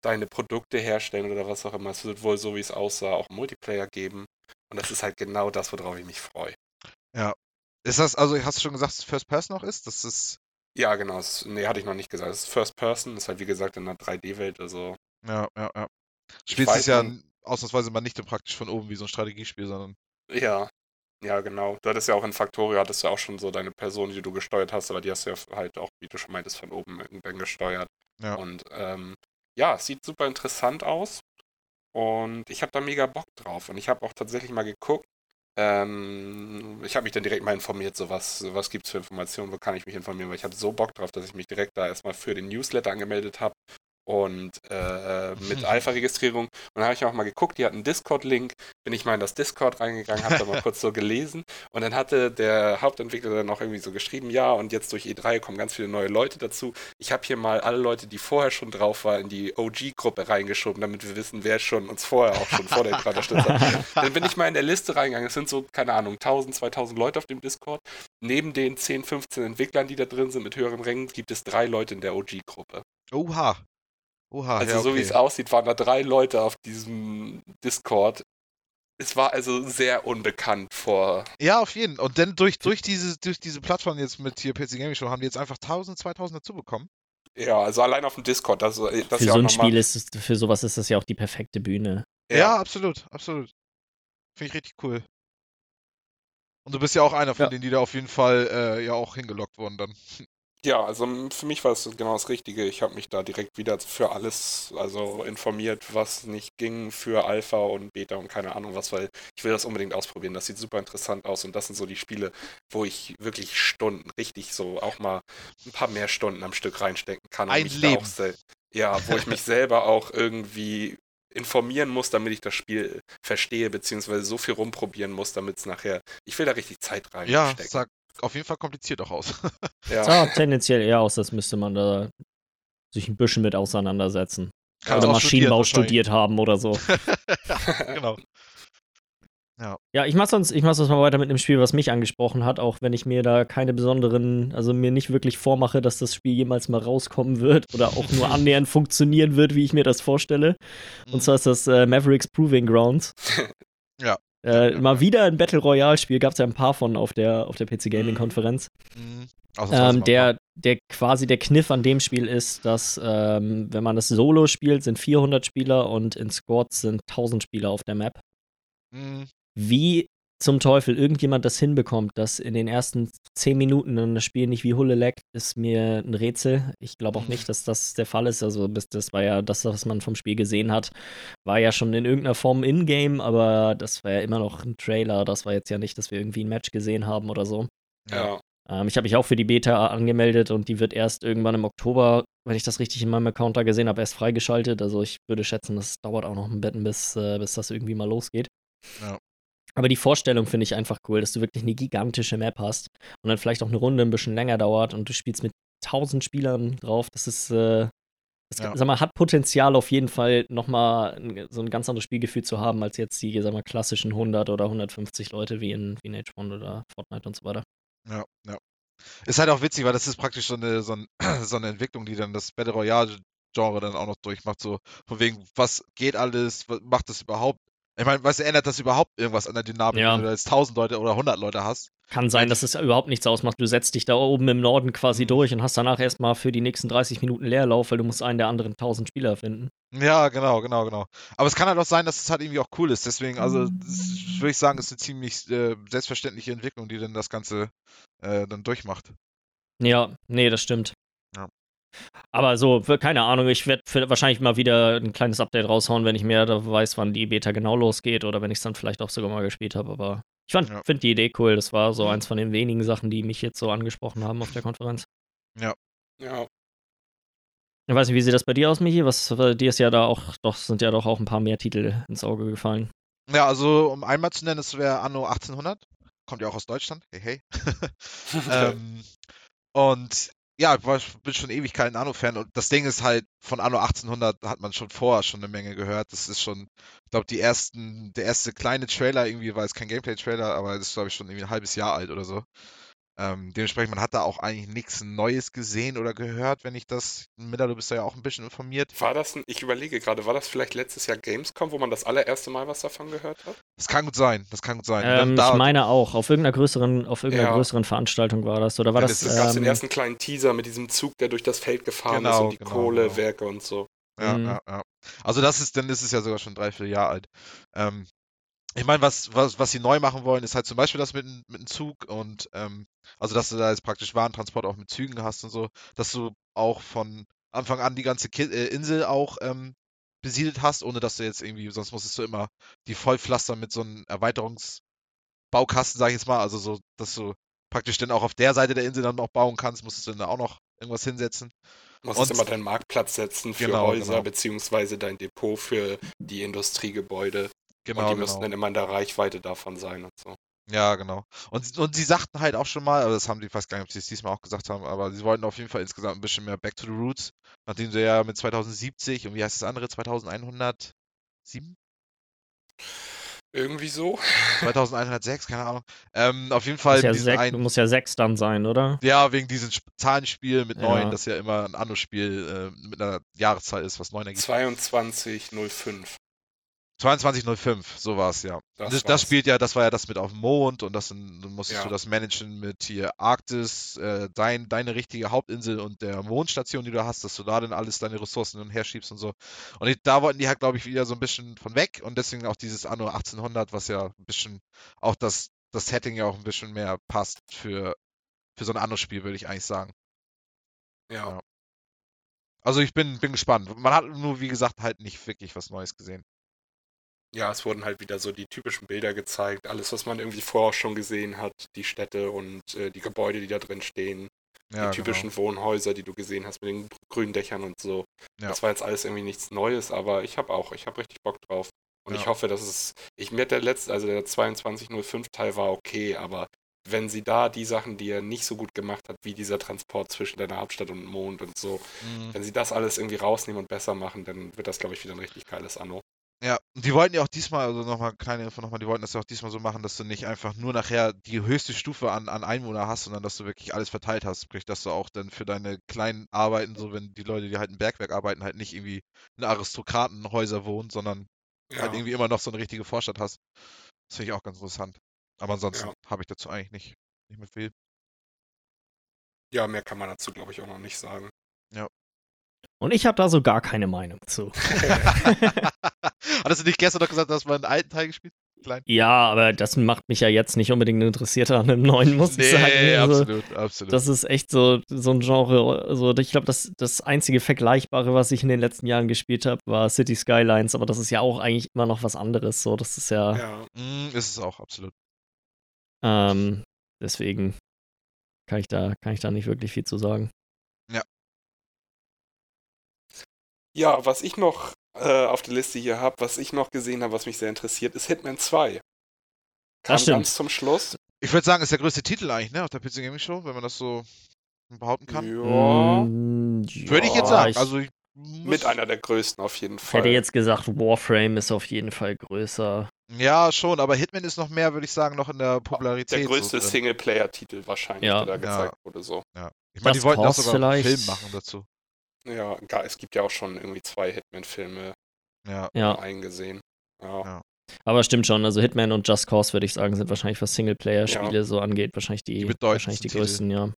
deine Produkte herstellen oder was auch immer. Es wird wohl, so wie es aussah, auch Multiplayer geben. Und das ist halt genau das, worauf ich mich freue. Ist das, also hast du schon gesagt, dass es First Person noch ist? Das ist, Ja, genau. Es, nee, hatte ich noch nicht gesagt. Es ist First Person, ist halt wie gesagt in einer 3D-Welt, also ja, ja, ja. Spielst es ja ausnahmsweise mal nicht praktisch von oben wie so ein Strategiespiel, sondern Ja, ja, genau. Du hattest ja auch in Factorio, hattest du ja auch schon so deine Person, die du gesteuert hast, aber die hast du ja halt auch, wie du schon meintest, von oben irgendwann gesteuert. Ja. Und ähm, ja, es sieht super interessant aus und ich habe da mega Bock drauf. Und ich habe auch tatsächlich mal geguckt, ähm, ich habe mich dann direkt mal informiert, so was, was gibt es für Informationen, wo kann ich mich informieren, weil ich habe so Bock drauf, dass ich mich direkt da erstmal für den Newsletter angemeldet habe und äh, mit Alpha-Registrierung. Und dann habe ich auch mal geguckt, die hatten einen Discord-Link, bin ich mal in das Discord reingegangen, habe da mal kurz so gelesen und dann hatte der Hauptentwickler dann auch irgendwie so geschrieben, ja, und jetzt durch E3 kommen ganz viele neue Leute dazu. Ich habe hier mal alle Leute, die vorher schon drauf waren, in die OG-Gruppe reingeschoben, damit wir wissen, wer schon uns vorher auch schon vor der E3 unterstützt hat. Dann bin ich mal in der Liste reingegangen. Es sind so, keine Ahnung, 1000, 2000 Leute auf dem Discord. Neben den 10, 15 Entwicklern, die da drin sind mit höheren Rängen, gibt es drei Leute in der OG-Gruppe. Oha. Oha, Also ja, so wie okay. es aussieht, waren da drei Leute auf diesem Discord. Es war also sehr unbekannt vor. Ja, auf jeden. Und dann durch, durch, diese, durch diese Plattform jetzt mit hier PC Gaming Show haben die jetzt einfach 1000, 2000 dazu bekommen. Ja, also allein auf dem Discord. Das, das Für ja so ein Spiel ist es, für sowas ist das ja auch die perfekte Bühne. Ja, absolut, absolut. Finde ich richtig cool. Und du bist ja auch einer von Ja. denen, die da auf jeden Fall äh, ja auch hingelockt wurden dann. Ja, also für mich war es genau das Richtige. Ich habe mich da direkt wieder für alles also informiert, was nicht ging für Alpha und Beta und keine Ahnung was, weil ich will das unbedingt ausprobieren. Das sieht super interessant aus und das sind so die Spiele, wo ich wirklich Stunden, richtig so auch mal ein paar mehr Stunden am Stück reinstecken kann. und Ein Leben. ja, wo ich mich selber auch irgendwie informieren muss, damit ich das Spiel verstehe, beziehungsweise so viel rumprobieren muss, damit es nachher, ich will da richtig Zeit Ja, reinstecken. Auf jeden Fall kompliziert auch aus. Ja, Sah tendenziell eher aus, als müsste man da sich ein bisschen mit auseinandersetzen. Kannst oder Maschinenbau studiert haben oder so. genau. Ja, ich mach sonst, ich mach sonst mal weiter mit einem Spiel, was mich angesprochen hat, auch wenn ich mir da keine besonderen, also mir nicht wirklich vormache, dass das Spiel jemals mal rauskommen wird oder auch nur annähernd funktionieren wird, wie ich mir das vorstelle. Und zwar ist das äh, Mavericks Proving Grounds. Ja. Äh, mal wieder ein Battle Royale-Spiel, gab es ja ein paar von auf der, auf der PC Gaming-Konferenz. Mhm. Ausnahmsweise Ähm, der, der quasi der Kniff an dem Spiel ist, dass ähm, wenn man das Solo spielt, sind 400 Spieler und in Squads sind 1000 Spieler auf der Map. Mhm. Wie zum Teufel irgendjemand das hinbekommt, dass in den ersten 10 Minuten dann das Spiel nicht wie Hulle leckt, ist mir ein Rätsel. Ich glaube auch nicht, dass das der Fall ist. Also das war ja das, was man vom Spiel gesehen hat, war ja schon in irgendeiner Form in-game, aber das war ja immer noch ein Trailer. Das war jetzt ja nicht, dass wir irgendwie ein Match gesehen haben oder so. ja. Ähm, ich habe mich auch für die Beta angemeldet und die wird erst irgendwann im Oktober, wenn ich das richtig in meinem Account da gesehen habe, erst freigeschaltet. Also ich würde schätzen, das dauert auch noch ein bisschen, bis, äh, bis das irgendwie mal losgeht. Ja. Aber die Vorstellung finde ich einfach cool, dass du wirklich eine gigantische Map hast und dann vielleicht auch eine Runde ein bisschen länger dauert und du spielst mit 1000 Spielern drauf. Das ist, äh, das Ja. sag mal, hat Potenzial auf jeden Fall nochmal so ein ganz anderes Spielgefühl zu haben, als jetzt die, sag mal, klassischen 100 oder 150 Leute wie in, wie in H1 oder Fortnite und so weiter. Ja, ja. Ist halt auch witzig, weil das ist praktisch so eine, so, ein, so eine Entwicklung, die dann das Battle Royale Genre dann auch noch durchmacht. So von wegen, was geht alles, was macht das überhaupt Ich meine, was ändert das überhaupt irgendwas an der Dynamik, Ja. wenn du jetzt 1000 Leute oder 100 Leute hast? Kann sein, dass es überhaupt nichts ausmacht. Du setzt dich da oben im Norden quasi Mhm. durch und hast danach erstmal für die nächsten 30 Minuten Leerlauf, weil du musst einen der anderen 1000 Spieler finden. Ja, genau, genau, genau. Aber es kann halt auch sein, dass es halt irgendwie auch cool ist. Deswegen, also, würde ich sagen, ist eine ziemlich äh, selbstverständliche Entwicklung, die dann das Ganze äh, dann durchmacht. Ja, nee, das stimmt. Ja. Aber so, keine Ahnung, ich werde wahrscheinlich mal wieder ein kleines Update raushauen, wenn ich mehr da weiß, wann die Beta genau losgeht oder wenn ich es dann vielleicht auch sogar mal gespielt habe. Aber ich Ja. finde die Idee cool. Das war so Mhm. eins von den wenigen Sachen, die mich jetzt so angesprochen haben auf der Konferenz. Ja. Ich weiß nicht, wie sieht das bei dir aus, Michi? Was bei dir ist ja da auch, doch, sind ja doch auch ein paar mehr Titel ins Auge gefallen. Ja, also, um einmal zu nennen, es wäre Anno 1800. Kommt ja auch aus Deutschland. Hey, hey. ähm, und ja, ich bin schon Ewigkeiten Anno-Fan und das Ding ist halt, von Anno 1800 hat man schon vorher schon eine Menge gehört. Das ist schon, ich glaube, die ersten, der erste kleine Trailer irgendwie war jetzt kein Gameplay-Trailer, aber das ist, glaube ich, schon irgendwie ein halbes Jahr alt oder so. Ähm, dementsprechend, man hat da auch eigentlich nichts Neues gesehen oder gehört, wenn ich das, Miller, du bist da ja auch ein bisschen informiert. War das, ein, ich überlege gerade, war das vielleicht letztes Jahr Gamescom, wo man das allererste Mal was davon gehört hat? Das kann gut sein, das kann gut sein. Ähm, da- ich meine auch, auf irgendeiner größeren, auf irgendeiner Ja. größeren Veranstaltung war das. Oder war Ja, das, das Es gab den ähm, ersten kleinen Teaser mit diesem Zug, der durch das Feld gefahren ist Genau, und die genau, Kohlewerke und so. Ja, Mhm. ja, ja. Also das ist, dann ist es ja sogar schon drei, vier Jahre alt. Ähm, ich meine, was, was, was sie neu machen wollen, ist halt zum Beispiel das mit, mit dem Zug und ähm, also dass du da jetzt praktisch Warentransport auch mit Zügen hast und so, dass du auch von Anfang an die ganze Ki äh, Insel auch ähm, besiedelt hast, ohne dass du jetzt irgendwie, sonst musstest du immer die vollpflastern mit so einem Erweiterungsbaukasten, sag ich jetzt mal, also so, dass du praktisch dann auch auf der Seite der Insel dann auch bauen kannst, musstest du dann da auch noch irgendwas hinsetzen. Du musstest Und- immer deinen Marktplatz setzen für Genau, Häuser, genau. beziehungsweise dein Depot für die Industriegebäude. Genau, und die genau. müssten dann immer in der Reichweite davon sein und so. Ja, genau. Und, und sie sagten halt auch schon mal, aber das haben die, ich weiß gar nicht, ob sie es diesmal auch gesagt haben, aber sie wollten auf jeden Fall insgesamt ein bisschen mehr Back to the Roots, nachdem sie ja mit 2070 und wie heißt das andere, 2107? Irgendwie so. 2106, keine Ahnung. Ähm, auf jeden Fall muss ja, diesen sech, einen, muss ja sechs dann sein, oder? ja, wegen diesem Sp- Zahlenspiel mit Ja. neun, das ja immer ein Anno-Spiel äh, mit einer Jahreszahl ist, was neun ergibt. 2205. 2205, so war es, ja. Das Das, das, spielt ja, das war ja das mit auf dem Mond und das dann musstest Ja. du das managen mit hier Arktis, äh, dein, deine richtige Hauptinsel und der Mondstation, die du hast, dass du da dann alles deine Ressourcen und her schiebst und so. Und ich, da wollten die halt, glaube ich, wieder so ein bisschen von weg und deswegen auch dieses Anno 1800, was ja ein bisschen auch das, das Setting ja auch ein bisschen mehr passt für, für so ein Anno-Spiel, würde ich eigentlich sagen. Ja. Ja. Also ich bin, bin gespannt. Man hat nur, wie gesagt, halt nicht wirklich was Neues gesehen. Ja, es wurden halt wieder so die typischen Bilder gezeigt. Alles, was man irgendwie vorher schon gesehen hat. Die Städte und äh, die Gebäude, die da drin stehen. Ja, die typischen Wohnhäuser, die du gesehen hast mit den grünen Dächern und so. Ja. Das war jetzt alles irgendwie nichts Neues, aber ich habe auch, ich habe richtig Bock drauf. Und Ja. ich hoffe, dass es, ich mir der letzte, also der 2205 Teil war okay, aber wenn sie da die Sachen, die er nicht so gut gemacht hat, wie dieser Transport zwischen deiner Hauptstadt und Mond und so, genau. Mhm. wenn sie das alles irgendwie rausnehmen und besser machen, dann wird das, glaube ich, wieder ein richtig geiles Anno. Ja, und die wollten ja auch diesmal, also nochmal kleine Info nochmal, die wollten das ja auch diesmal so machen, dass du nicht einfach nur nachher die höchste Stufe an, an Einwohner hast, sondern dass du wirklich alles verteilt hast. Sprich, dass du auch dann für deine kleinen Arbeiten, so wenn die Leute, die halt im Bergwerk arbeiten, halt nicht irgendwie in Aristokratenhäuser wohnen, sondern halt irgendwie immer noch so eine richtige Vorstadt hast. Das finde ich auch ganz interessant. Aber ansonsten Ja. habe ich dazu eigentlich nicht, nicht mehr viel. ja, mehr kann man dazu, glaube ich, auch noch nicht sagen. Und ich habe da so gar keine Meinung zu. Hattest du nicht gestern noch gesagt, dass man einen alten Teil gespielt? Klein? Ja, aber das macht mich ja jetzt nicht unbedingt interessierter an einem neuen, muss ich sagen. Also, absolut, absolut. Das ist echt so, so ein Genre. Also ich glaube, das, das einzige Vergleichbare, was ich in den letzten Jahren gespielt habe, war City Skylines, aber das ist ja auch eigentlich immer noch was anderes. So, das ist ja, Ja, Mm, ist es auch, absolut. ähm, deswegen kann ich da, kann ich da nicht wirklich viel zu sagen. ja was ich noch äh, auf der Liste hier habe, was ich noch gesehen habe, was mich sehr interessiert, ist Hitman 2. Kam stimmt. ganz zum Schluss. Ich würde sagen, ist der größte Titel eigentlich, ne, auf der PC Gaming Show, wenn man das so behaupten kann. Ja, Mm, Würde ich ja, jetzt sagen. Ich also ich mit einer der größten auf jeden Fall. hätte jetzt gesagt, Warframe ist auf jeden Fall größer. Ja, schon, aber Hitman ist noch mehr, würde ich sagen, noch in der Popularität. der größte so. Singleplayer-Titel wahrscheinlich, Ja. der da Ja. gezeigt wurde. So. Ich meine, die wollten auch sogar einen vielleicht. Film machen dazu. Ja, gar, es gibt ja auch schon irgendwie zwei Hitman-Filme Ja. Ja. eingesehen. Ja. Ja. Aber stimmt schon, also Hitman und Just Cause, würde ich sagen, sind wahrscheinlich, was Singleplayer-Spiele Ja. so angeht, wahrscheinlich die, Die wahrscheinlich die größten, ja.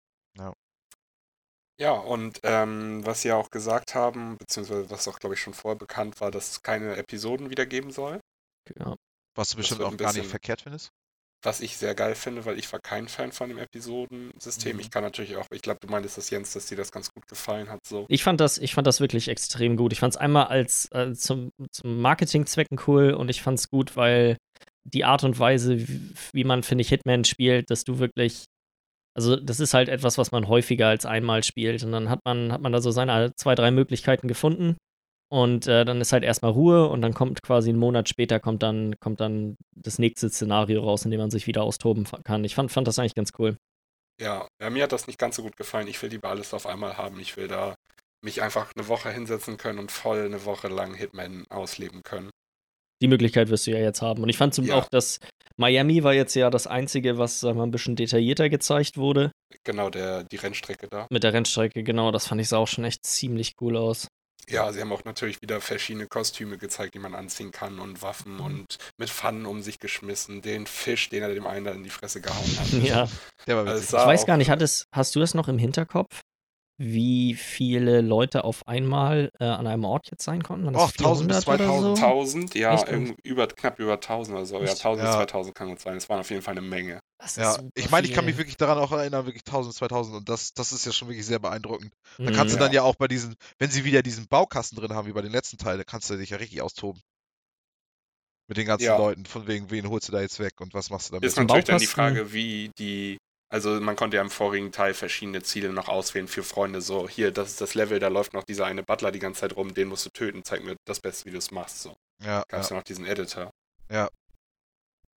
Ja, und ähm, was sie ja auch gesagt haben, beziehungsweise was auch, glaube ich, schon vorher bekannt war, dass es keine Episoden wieder geben soll. ja. Was du bestimmt auch ein gar nicht bisschen- verkehrt findest. Was ich sehr geil finde, weil ich war kein Fan von dem Episodensystem. Mhm. Ich kann natürlich auch, ich glaube, du meintest das, Jens, dass dir das ganz gut gefallen hat. So. Ich fand das, ich fand das wirklich extrem gut. Ich fand es einmal als äh, zum, zum Marketingzwecken cool und ich fand es gut, weil die Art und Weise, wie, wie man, finde ich, Hitman spielt, dass du wirklich, also das ist halt etwas, was man häufiger als einmal spielt und dann hat man, hat man da so seine zwei, drei Möglichkeiten gefunden und äh, dann ist halt erstmal Ruhe und dann kommt quasi einen Monat später kommt dann, kommt dann das nächste Szenario raus, in dem man sich wieder austoben kann. Ich fand, fand das eigentlich ganz cool. Ja, ja, mir hat das nicht ganz so gut gefallen. Ich will lieber alles auf einmal haben. Ich will da mich einfach eine Woche hinsetzen können und voll eine Woche lang Hitman ausleben können. Die Möglichkeit wirst du ja jetzt haben. Und ich fand zum Ja. auch, dass Miami war jetzt ja das Einzige, was sagen wir, ein bisschen detaillierter gezeigt wurde. Genau, der, die Rennstrecke da. Mit der Rennstrecke, genau. Das fand ich sah auch schon echt ziemlich cool aus. Ja, sie haben auch natürlich wieder verschiedene Kostüme gezeigt, die man anziehen kann und Waffen und mit Pfannen um sich geschmissen. Den Fisch, den er dem einen da in die Fresse gehauen hat. Ja. Der war witzig. Ich weiß gar nicht, hattest, hast du das noch im Hinterkopf, wie viele Leute auf einmal äh, an einem Ort jetzt sein konnten? Och, 1000 bis 400 oder so? 1000, ja, Echt? über, knapp über 1000 oder so. Ja, Echt? 1000 bis Ja. 2000 kann gut sein. Das waren auf jeden Fall eine Menge. Ja, ich meine, ich kann mich wirklich daran auch erinnern, wirklich 1000, 2000 und das, das ist ja schon wirklich sehr beeindruckend. Da Mhm. kannst du Ja. dann ja auch bei diesen, wenn sie wieder diesen Baukasten drin haben, wie bei den letzten Teilen, kannst du dich ja richtig austoben. Mit den ganzen Ja. Leuten, von wegen, wen holst du da jetzt weg und was machst du damit? Ist natürlich dann die Frage, wie die. Also man konnte ja im vorigen Teil verschiedene Ziele noch auswählen für Freunde. So, hier, das ist das Level, da läuft noch dieser eine Butler die ganze Zeit rum, den musst du töten, zeig mir das Beste, wie du es machst. So, ja, gab es ja. ja noch diesen Editor. Ja.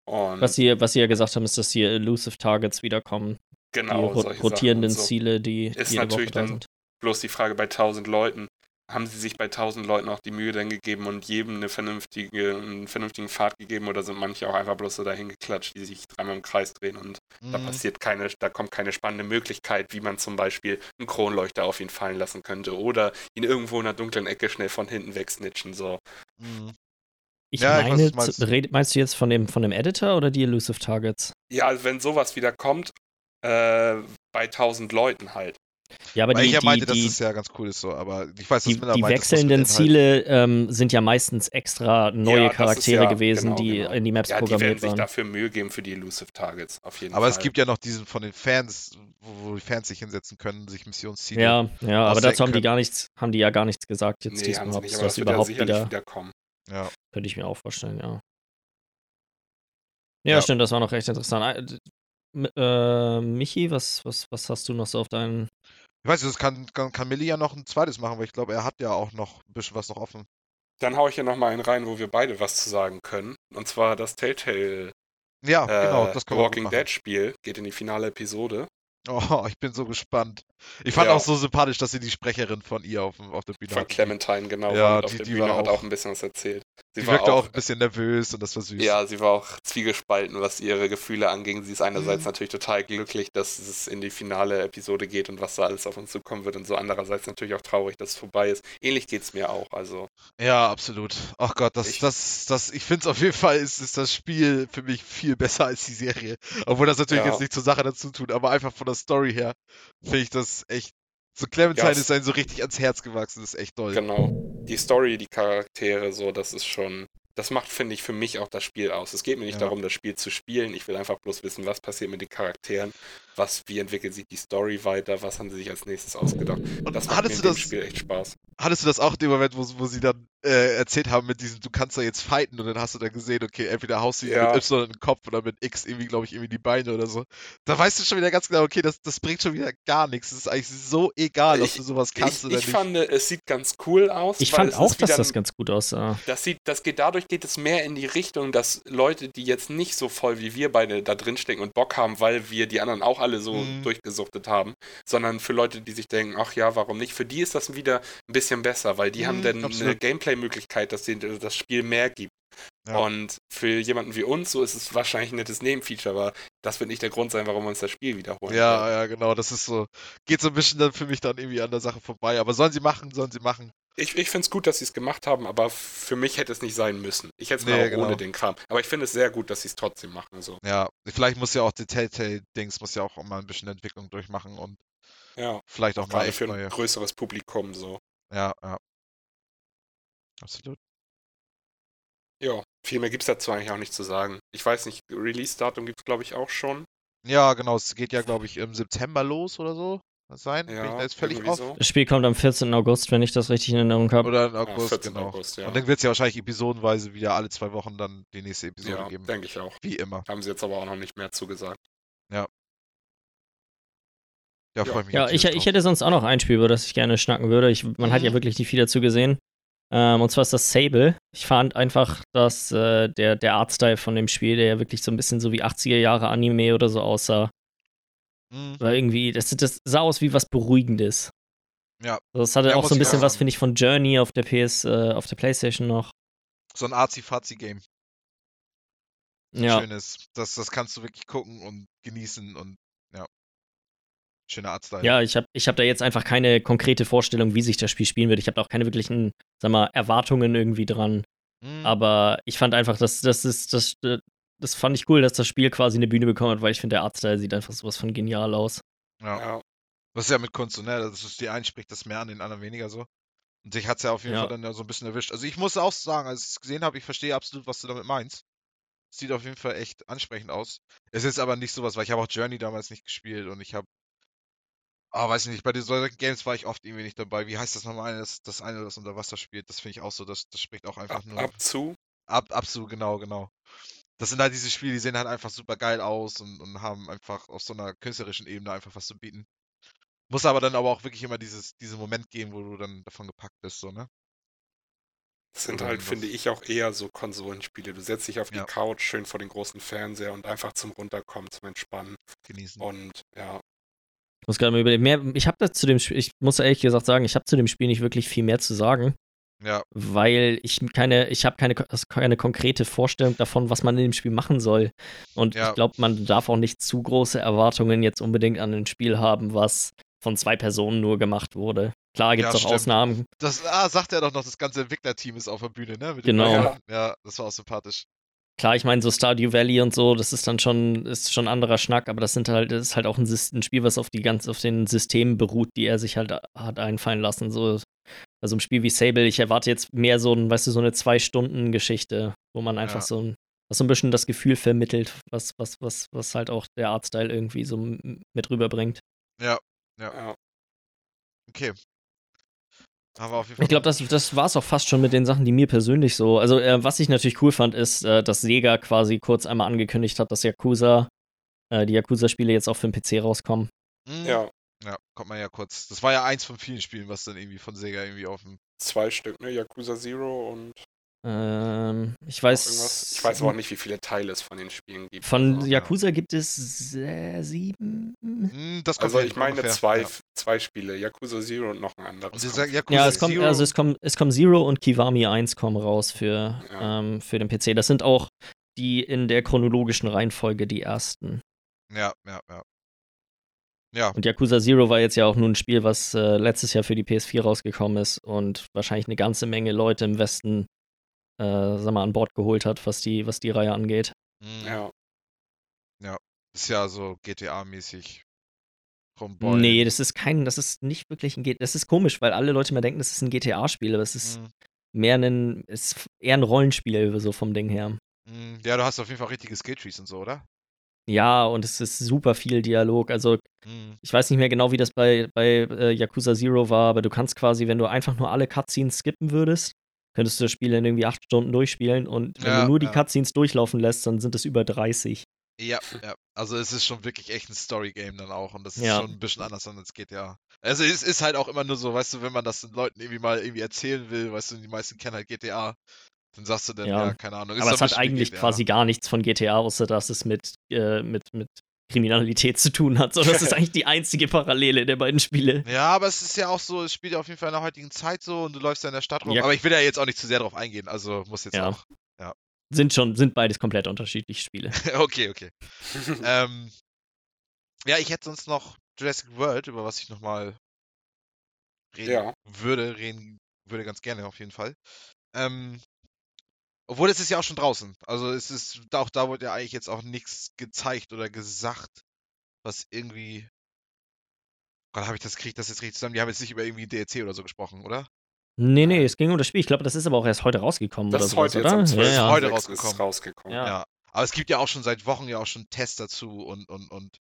Und Was sie, was sie ja gesagt haben, ist, dass hier Elusive Targets wiederkommen. genau, die rotierenden so. Ziele, die Ist jede natürlich Woche da dann- sind. Bloß die Frage bei 1000 Leuten, haben sie sich bei 1000 Leuten auch die Mühe dann gegeben und jedem eine vernünftige, einen vernünftigen Pfad gegeben oder sind manche auch einfach bloß so dahin geklatscht, die sich dreimal im Kreis drehen und da Mhm. passiert keine, da kommt keine spannende Möglichkeit, wie man zum Beispiel einen Kronleuchter auf ihn fallen lassen könnte oder ihn irgendwo in einer dunklen Ecke schnell von hinten wegsnitchen, so. Mhm. Ich Ja, ich weiß, meine, was du meinst. meinst du jetzt von dem, von dem Editor oder die Elusive Targets? Ja, also wenn sowas wieder kommt, äh, bei 1000 Leuten halt. Ja, aber Weil die, ich ja meinte, die, dass die, es ja ganz cool ist so, aber ich weiß, dass die, die das wechselnden Inhalt- Ziele ähm, sind ja meistens extra neue Ja, das Charaktere ja- gewesen, genau, die genau. in die Maps Ja, die werden programmiert sich waren. dafür Mühe geben für die Elusive Targets, auf jeden Aber Fall. es gibt ja noch diesen von den Fans, wo, wo die Fans sich hinsetzen können, sich Missionsziele. Ja, ja, aber dazu haben die gar nichts, haben die ja gar nichts gesagt jetzt nee, diesmal, sie ob aber das das ja überhaupt wieder, wieder kommen. ja. könnte ich mir auch vorstellen, ja. Ja, Ja. stimmt, das war noch recht interessant. Äh, Michi, was, was, was hast du noch so auf deinen. Ich weiß nicht, das kann, kann, kann Milli ja noch ein zweites machen, weil ich glaube, er hat ja auch noch ein bisschen was noch offen. Dann hau ich hier nochmal einen rein, wo wir beide was zu sagen können. Und zwar das Telltale Ja, äh, genau, das Walking. Dead Spiel geht in die finale Episode. Oh, ich bin so gespannt. Ich fand Ja. auch so sympathisch, dass sie die Sprecherin von ihr auf, dem- auf der Bühne Von hatten. Clementine, genau. Ja, mit auf die- der die Bühne war hat auch- auch ein bisschen was erzählt. Sie war wirkte auch auch, ein bisschen nervös und das war süß. ja, sie war auch zwiegespalten, was ihre Gefühle anging. Sie ist einerseits Mhm. natürlich total glücklich, dass es in die finale Episode geht und was da alles auf uns zukommen wird und so andererseits natürlich auch traurig, dass es vorbei ist. Ähnlich geht es mir auch. Also Ja, absolut. Ach Gott, das, Ich- das, das, ich finde es auf jeden Fall, ist, ist das Spiel für mich viel besser als die Serie. Obwohl das natürlich Ja. jetzt nicht zur Sache dazu tut, aber einfach von der Story her finde ich das echt. So Clementine Ja, ist einem so richtig ans Herz gewachsen, das ist echt toll. Genau. Die Story, die Charaktere, so, das ist schon. Das macht, finde ich, für mich auch das Spiel aus. Es geht mir nicht Ja. darum, das Spiel zu spielen. Ich will einfach bloß wissen, was passiert mit den Charakteren, was, wie entwickelt sich die Story weiter, was haben sie sich als nächstes ausgedacht. Und Das macht mir das, Spiel echt Spaß. hattest du das auch in dem Moment, wo, wo sie dann äh, erzählt haben mit diesem, du kannst da jetzt fighten und dann hast du dann gesehen, okay, entweder haust du ihn Ja. mit Y in den Kopf oder mit X irgendwie, glaube ich, irgendwie die Beine oder so. Da weißt du schon wieder ganz genau, okay, das, das bringt schon wieder gar nichts. Es ist eigentlich so egal, ob Ich- du sowas kannst Ich, oder ich nicht. fand, es sieht ganz cool aus. Ich weil fand es auch, ist dass das ganz gut aussah. Das sieht, das geht, dadurch geht es mehr in die Richtung, dass Leute, die jetzt nicht so voll wie wir beide da drin stecken und Bock haben, weil wir die anderen auch alle so Mhm. durchgesuchtet haben, sondern für Leute, die sich denken, ach ja, warum nicht? Für die ist das wieder ein bisschen besser, weil die haben Mhm, dann eine absolut. Gameplay-Möglichkeit, dass denen das Spiel mehr gibt. Ja. Und für jemanden wie uns, so ist es wahrscheinlich ein nettes Nebenfeature, aber das wird nicht der Grund sein, warum wir uns das Spiel wiederholen. Ja, ja, genau. Das ist so. Geht so ein bisschen dann für mich dann irgendwie an der Sache vorbei. Aber sollen sie machen, sollen sie machen. Ich, ich finde es gut, dass sie es gemacht haben, aber für mich hätte es nicht sein müssen. Ich hätte es Nee, mal auch genau. ohne den Kram. Aber ich finde es sehr gut, dass sie es trotzdem machen. So. Ja, vielleicht muss ja auch die Telltale-Dings, muss ja auch mal ein bisschen Entwicklung durchmachen und Ja, vielleicht auch mal gerade echt für ein neue. größeres Publikum so. Ja, ja. Absolut. Ja, viel mehr gibt es dazu eigentlich auch nicht zu sagen. Ich weiß nicht, Release-Datum gibt es glaube ich auch schon. Ja, genau, es geht ja, glaube ich, im September los oder so. Kann das sein? Bin ich Ja, da jetzt völlig off? so. Das Spiel kommt am 14. August, wenn ich das richtig in Erinnerung habe. Oder im Ja, August, 14. genau. August, ja. Und dann wird es ja wahrscheinlich episodenweise wieder alle zwei Wochen dann die nächste Episode Ja, geben. denke ich auch. Wie immer. Haben sie jetzt aber auch noch nicht mehr zugesagt. Ja, Ja. freue mich. Ja, ich, ich hätte sonst auch noch ein Spiel, über das ich gerne schnacken würde. Ich, man hat ja Mhm. wirklich nicht viel dazu gesehen. Ähm, und zwar ist das Sable. Ich fand einfach, dass äh, der, der Artstyle von dem Spiel, der ja wirklich so ein bisschen so wie 80er Jahre Anime oder so aussah, Mhm. war irgendwie, das, das sah aus wie was Beruhigendes. Ja. Also das hatte Ja, auch so ein bisschen was, finde ich, von Journey auf der PS, äh, auf der Playstation noch. So ein Arzi-Fazi-Game. Ja. Schönes. Das, das kannst du wirklich gucken und genießen und. Schöner Artstyle. Ja, ich habe ich hab da jetzt einfach keine konkrete Vorstellung, wie sich das Spiel spielen wird. Ich habe da auch keine wirklichen, sag mal, Erwartungen irgendwie dran. Mhm. Aber ich fand einfach, dass das ist, das, das fand ich cool, dass das Spiel quasi eine Bühne bekommen hat, weil ich finde, der Artstyle sieht einfach sowas von genial aus. ja. Ja, Das ist ja mit Kunst so, ne? Das ist, die einen spricht das mehr an, den anderen weniger so. Und dich hat's ja auf jeden Ja. Fall dann ja so ein bisschen erwischt. Also ich muss auch sagen, als ich es gesehen habe, ich verstehe absolut, was du damit meinst. Sieht auf jeden Fall echt ansprechend aus. Es ist aber nicht sowas, weil ich habe auch Journey damals nicht gespielt und ich habe. Ah, weiß nicht, bei den solchen Games war ich oft irgendwie nicht dabei. Wie heißt das nochmal? Das, das eine, das unter Wasser spielt, das finde ich auch so, das, das spricht auch einfach ab, nur. ab zu. Ab, absolut, genau, genau. Das sind halt diese Spiele, die sehen halt einfach super geil aus und, und haben einfach auf so einer künstlerischen Ebene einfach was zu bieten. Muss aber dann aber auch wirklich immer dieses, diesen Moment geben, wo du dann davon gepackt bist, so, ne? Das sind halt, finde ich, auch eher so Konsolenspiele. Du setzt dich auf die Ja. Couch schön vor den großen Fernseher und einfach zum Runterkommen, zum Entspannen. Genießen. Und ja, Ich muss gerade mal überlegen, mehr, ich habe zu dem Spiel, ich muss ehrlich gesagt sagen, ich habe zu dem Spiel nicht wirklich viel mehr zu sagen, Ja, weil ich keine, ich habe keine, keine konkrete Vorstellung davon, was man in dem Spiel machen soll. Und Ja. ich glaube, man darf auch nicht zu große Erwartungen jetzt unbedingt an ein Spiel haben, was von zwei Personen nur gemacht wurde. Klar gibt es Ja, auch stimmt. Ausnahmen. das, ah, sagt er doch noch, das ganze Entwicklerteam ist auf der Bühne, ne? Mit Genau. Ja, das war auch sympathisch. Klar, ich meine, so Stardew Valley und so, das ist dann schon, ist schon ein anderer Schnack, aber das sind halt, das ist halt auch ein, ein Spiel, was auf die ganz, auf den Systemen beruht, die er sich halt hat einfallen lassen. So, also ein Spiel wie Sable, ich erwarte jetzt mehr so ein, weißt du, so eine Zwei-Stunden-Geschichte, wo man einfach Ja. so ein, was so ein bisschen das Gefühl vermittelt, was, was, was, was halt auch der Artstyle irgendwie so mit rüberbringt. Ja, ja. okay. Haben wir auf jeden Fall. Ich glaube, das, das war es auch fast schon mit den Sachen, die mir persönlich so. Also, äh, was ich natürlich cool fand, ist, äh, dass Sega quasi kurz einmal angekündigt hat, dass Yakuza, äh, die Yakuza-Spiele jetzt auch für den PC rauskommen. Mhm. ja, Ja, kommt man ja kurz. Das war ja eins von vielen Spielen, was dann irgendwie von Sega irgendwie auf dem. zwei Stück, ne? Yakuza Zero und Ähm, ich weiß. Ich weiß aber auch nicht, wie viele Teile es von den Spielen gibt. Von also. Yakuza gibt es äh, sieben. Hm, das kommt Also ich meine ungefähr. zwei, Ja. zwei Spiele, Yakuza Zero und noch ein anderes. Yakuza Ja, es kommt, Zero- also es kommt, es kommen Zero und Kiwami 1 kommen raus für, Ja. ähm, für den PC. Das sind auch die in der chronologischen Reihenfolge die ersten. Ja, ja, ja. Ja, Und Yakuza Zero war jetzt ja auch nur ein Spiel, was äh, letztes Jahr für die PS4 rausgekommen ist und wahrscheinlich eine ganze Menge Leute im Westen, äh, sag mal, an Bord geholt hat, was die, was die Reihe angeht. hm, Ja, ist ja so GTA-mäßig. Nee, das ist kein, das ist nicht wirklich ein GTA. Das ist komisch, weil alle Leute immer denken, das ist ein GTA-Spiel, aber es ist Hm, mehr ein, ist eher ein Rollenspiel, so vom Ding her. hm, Ja, du hast auf jeden Fall richtige Skilltrees und so, oder? Ja, und es ist super viel Dialog. Also, Hm, ich weiß nicht mehr genau, wie das bei, bei äh, Yakuza Zero war, aber du kannst quasi, wenn du einfach nur alle Cutscenes skippen würdest, könntest du das Spiel in irgendwie acht Stunden durchspielen und wenn Ja, du nur die ja. Cutscenes durchlaufen lässt, dann sind es über 30. Ja, ja. Also es ist schon wirklich echt ein Story-Game dann auch und das ist Ja. schon ein bisschen anders als GTA. Also es ist halt auch immer nur so, weißt du, wenn man das den Leuten irgendwie mal irgendwie erzählen will, weißt du, die meisten kennen halt GTA, dann sagst du dann, ja, Ja. keine Ahnung. ist aber es hat eigentlich GTA. quasi gar nichts von GTA, außer dass es mit, äh, mit, mit Kriminalität zu tun hat. So, das ist eigentlich die einzige Parallele der beiden Spiele. Ja, aber es ist ja auch so, es spielt ja auf jeden Fall in der heutigen Zeit so und du läufst ja in der Stadt rum. Ja. Aber ich will ja jetzt auch nicht zu sehr drauf eingehen, also muss jetzt Ja. auch. Sind schon, sind beides komplett unterschiedliche Spiele. okay, okay. ähm, ja, ich hätte sonst noch Jurassic World, über was ich nochmal reden ja. würde, reden würde ganz gerne auf jeden Fall. Ähm, obwohl es ist ja auch schon draußen. Also es ist, auch da wurde ja eigentlich jetzt auch nichts gezeigt oder gesagt, was irgendwie. Gott, habe ich das kriegt das jetzt richtig zusammen? Die haben jetzt nicht über irgendwie DLC oder so gesprochen, oder? Nee, nee, es ging um das Spiel. Ich glaube, das ist aber auch erst heute rausgekommen Das oder ist sowas, heute jetzt oder? am 12. Ja, ja. Heute Ist rausgekommen. rausgekommen. Ja. Ja. Aber es gibt ja auch schon seit Wochen ja auch schon Tests dazu und und und.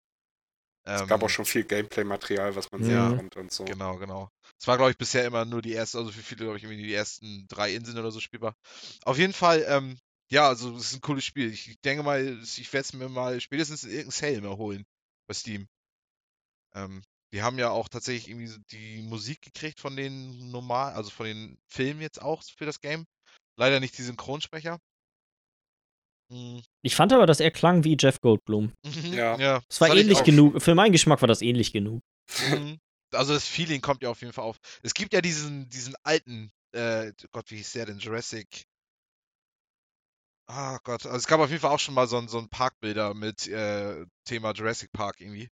Es ähm, gab auch schon viel Gameplay-Material, was man Ja. sehen konnte und so. Genau, genau. Es war, glaube ich, bisher immer nur die erste, also für viele, glaube ich, irgendwie die ersten drei Inseln oder so spielbar. Auf jeden Fall, ähm, ja, also es ist ein cooles Spiel. Ich denke mal, ich werde es mir mal spätestens in irgendeinem Sale mal holen bei Steam. Ähm, die haben ja auch tatsächlich irgendwie die Musik gekriegt von den normal, also von den Filmen jetzt auch für das Game. Leider nicht die Synchronsprecher. Hm, Ich fand aber, dass er klang wie Jeff Goldblum. mhm, Ja. ja. Es war fand ähnlich genug. Für meinen Geschmack war das ähnlich genug. Mhm. Also das Feeling kommt ja auf jeden Fall auf. Es gibt ja diesen, diesen alten, äh, Gott, wie hieß der denn? Jurassic. Ah Gott, also es gab auf jeden Fall auch schon mal so ein, so ein Parkbilder mit äh, Thema Jurassic Park irgendwie.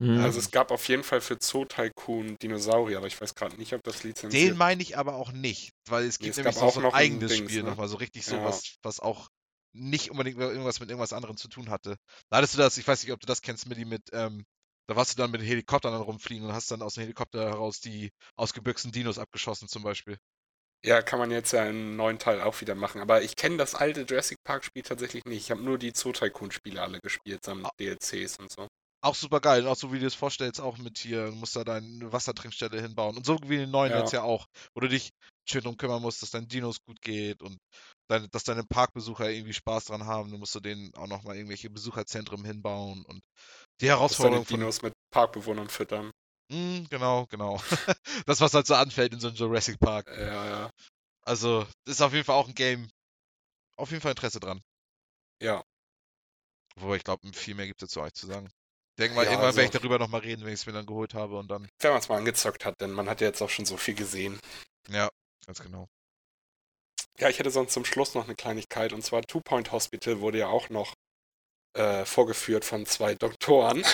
Mhm. Also es gab auf jeden Fall für Zoo Tycoon Dinosaurier, aber ich weiß gerade nicht, ob das lizenziert Den meine ich aber auch nicht, weil es Nee, gibt es nämlich gab noch auch so ein noch ein eigenes Dings, Spiel ne? nochmal, so richtig so Ja. was, was auch nicht unbedingt irgendwas mit irgendwas anderem zu tun hatte. Da hattest du das, ich weiß nicht, ob du das kennst, Milli, mit, ähm, da warst du dann mit Helikoptern dann rumfliegen und hast dann aus dem Helikopter heraus die ausgebüxten Dinos abgeschossen zum Beispiel. Ja, kann man jetzt ja im neuen Teil auch wieder machen. Aber ich kenne das alte Jurassic Park Spiel tatsächlich nicht. Ich habe nur die Zoo Tycoon Spiele alle gespielt, samt Ah. DLCs und so. Auch super geil, auch so wie du es vorstellst, auch mit hier, du musst da deine Wassertrinkstelle hinbauen. Und so wie in den neuen Ja. jetzt ja auch, wo du dich schön drum kümmern musst, dass deinen Dinos gut geht und deine, dass deine Parkbesucher irgendwie Spaß dran haben. Du musst du denen auch nochmal irgendwelche Besucherzentren hinbauen und die Dass deine Herausforderung von. Dinos mit Parkbewohnern füttern. Mm, genau, genau. das, was halt so anfällt in so einem Jurassic Park. Ja, ja. Also, das ist auf jeden Fall auch ein Game. Auf jeden Fall Interesse dran. Ja. Wobei ich glaube, viel mehr gibt es dazu nicht zu sagen. Ich denke mal, Ja, irgendwann werde ich also- darüber nochmal reden, wenn ich es mir dann geholt habe und dann. Wenn man es mal angezockt hat, denn man hat ja jetzt auch schon so viel gesehen. Ja, ganz genau. Ja, ich hätte sonst zum Schluss noch eine Kleinigkeit und zwar Two Point Hospital wurde ja auch noch äh, vorgeführt von zwei Doktoren,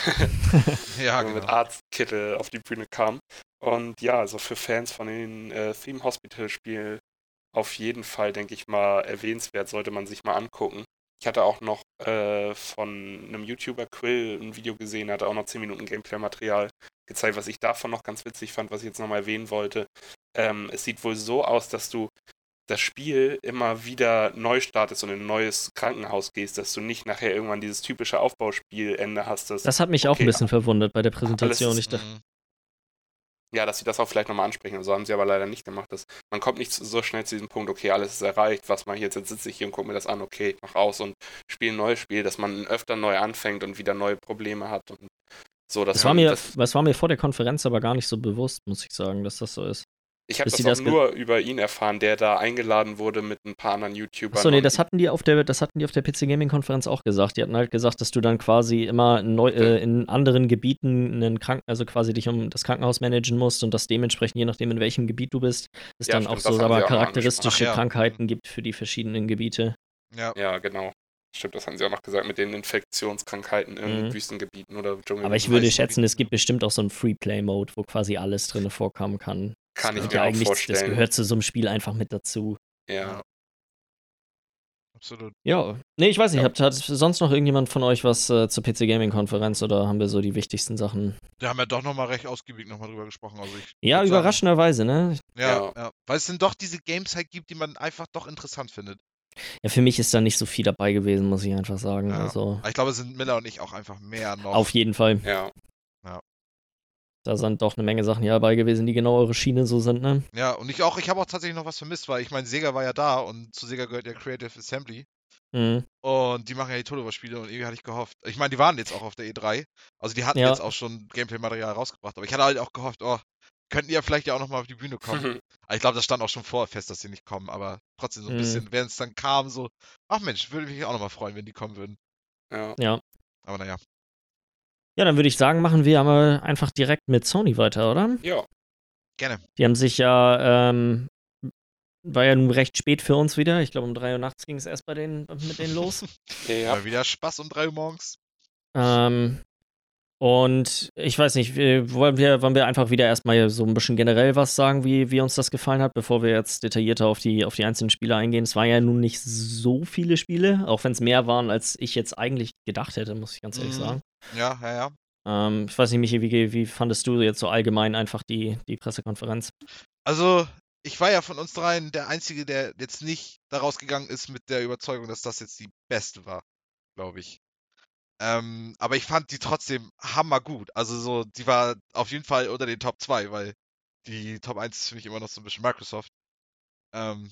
Ja, die mit genau. Arztkittel auf die Bühne kamen. Und ja, also für Fans von den äh, Theme Hospital Spielen auf jeden Fall, denke ich mal, erwähnenswert, sollte man sich mal angucken. Ich hatte auch noch äh, von einem YouTuber Quill ein Video gesehen, hatte auch noch 10 Minuten Gameplay-Material gezeigt, was ich davon noch ganz witzig fand, was ich jetzt nochmal erwähnen wollte. Ähm, es sieht wohl so aus, dass du das Spiel immer wieder neu startest und in ein neues Krankenhaus gehst, dass du nicht nachher irgendwann dieses typische Aufbauspielende hast. Das, Das hat mich auch Okay, ein bisschen verwundert bei der Präsentation. ist- Ich dachte, Mhm. ja, dass sie das auch vielleicht nochmal ansprechen. So haben sie aber leider nicht gemacht. Das, man kommt nicht so schnell zu diesem Punkt, okay, alles ist erreicht, was mache ich jetzt? Jetzt sitze ich hier und gucke mir das an, okay, ich mache aus und spiele ein neues Spiel, dass man öfter neu anfängt und wieder neue Probleme hat und so. Dass das war, man, mir, das, das war mir vor der Konferenz aber gar nicht so bewusst, muss ich sagen, dass das so ist. Ich habe das das nur über ihn erfahren, der da eingeladen wurde mit ein paar anderen YouTubern. Achso, nee, das hatten die auf der, das hatten die auf der PC Gaming Konferenz auch gesagt. Die hatten halt gesagt, dass du dann quasi immer neu, äh, in anderen Gebieten einen Kranken, also quasi dich um das Krankenhaus managen musst und das dementsprechend, je nachdem in welchem Gebiet du bist, es Ja, dann stimmt, auch so aber charakteristische. Ach ja. Krankheiten gibt für die verschiedenen Gebiete. Ja, Ja, genau. Stimmt, das haben sie auch noch gesagt mit den Infektionskrankheiten in Mhm. Wüstengebieten oder Dschungel. Aber ich würde schätzen, es gibt bestimmt auch so einen Freeplay-Mode, wo quasi alles drin vorkommen kann. Kann ich Und mir ja auch eigentlich, das vorstellen. gehört zu so einem Spiel einfach mit dazu. ja. absolut. Ja, nee, ich weiß nicht, Ja. hat, hat sonst noch irgendjemand von euch was äh, zur PC Gaming Konferenz oder haben wir so die wichtigsten Sachen? Wir haben ja doch nochmal recht ausgiebig nochmal drüber gesprochen. Also ich Ja, würd sagen, überraschenderweise, ne? Ja, Ja. ja, Weil es dann doch diese Games halt gibt, die man einfach doch interessant findet. Ja, für mich ist da nicht so viel dabei gewesen, muss ich einfach sagen. Ja. Also ich glaube, es sind Miller und ich auch einfach mehr noch. auf jeden Fall. Ja. Da sind doch eine Menge Sachen hier dabei gewesen, die genau eure Schiene so sind, ne? Ja, und ich auch, ich habe auch tatsächlich noch was vermisst, weil ich meine, Sega war ja da und zu Sega gehört ja Creative Assembly. Mhm. Und die machen ja die Todesspiele und irgendwie hatte ich gehofft. Ich meine, die waren jetzt auch auf der E3. Also die hatten Ja. jetzt auch schon Gameplay-Material rausgebracht. Aber ich hatte halt auch gehofft, oh, könnten die ja vielleicht ja auch nochmal auf die Bühne kommen. Aber ich glaube, das stand auch schon vorher fest, dass sie nicht kommen. Aber trotzdem so ein Mhm. bisschen, wenn es dann kam, so, ach Mensch, würde mich auch nochmal freuen, wenn die kommen würden. ja. Ja. Aber naja. Ja, dann würde ich sagen, machen wir aber einfach direkt mit Sony weiter, oder? Ja. Gerne. Die haben sich ja, ähm, war ja nun recht spät für uns wieder. Ich glaube, um 3 Uhr nachts ging es erst bei denen, mit denen los. Ja. Mal wieder Spaß um drei Uhr morgens. Ähm, Und ich weiß nicht, wollen wir, wollen wir einfach wieder erstmal so ein bisschen generell was sagen, wie, wie uns das gefallen hat, bevor wir jetzt detaillierter auf die, auf die einzelnen Spiele eingehen. Es waren ja nun nicht so viele Spiele, auch wenn es mehr waren, als ich jetzt eigentlich gedacht hätte, muss ich ganz ehrlich mhm. sagen. Ja, ja, ja. Ähm, ich weiß nicht, Michi, wie, wie fandest du jetzt so allgemein einfach die, die Pressekonferenz? Also, ich war ja von uns dreien der Einzige, der jetzt nicht daraus gegangen ist mit der Überzeugung, dass das jetzt die beste war, glaube ich. Ähm, aber ich fand die trotzdem hammergut. Also so, die war auf jeden Fall unter den Top 2, weil die Top 1 ist für mich immer noch so ein bisschen Microsoft. Ähm,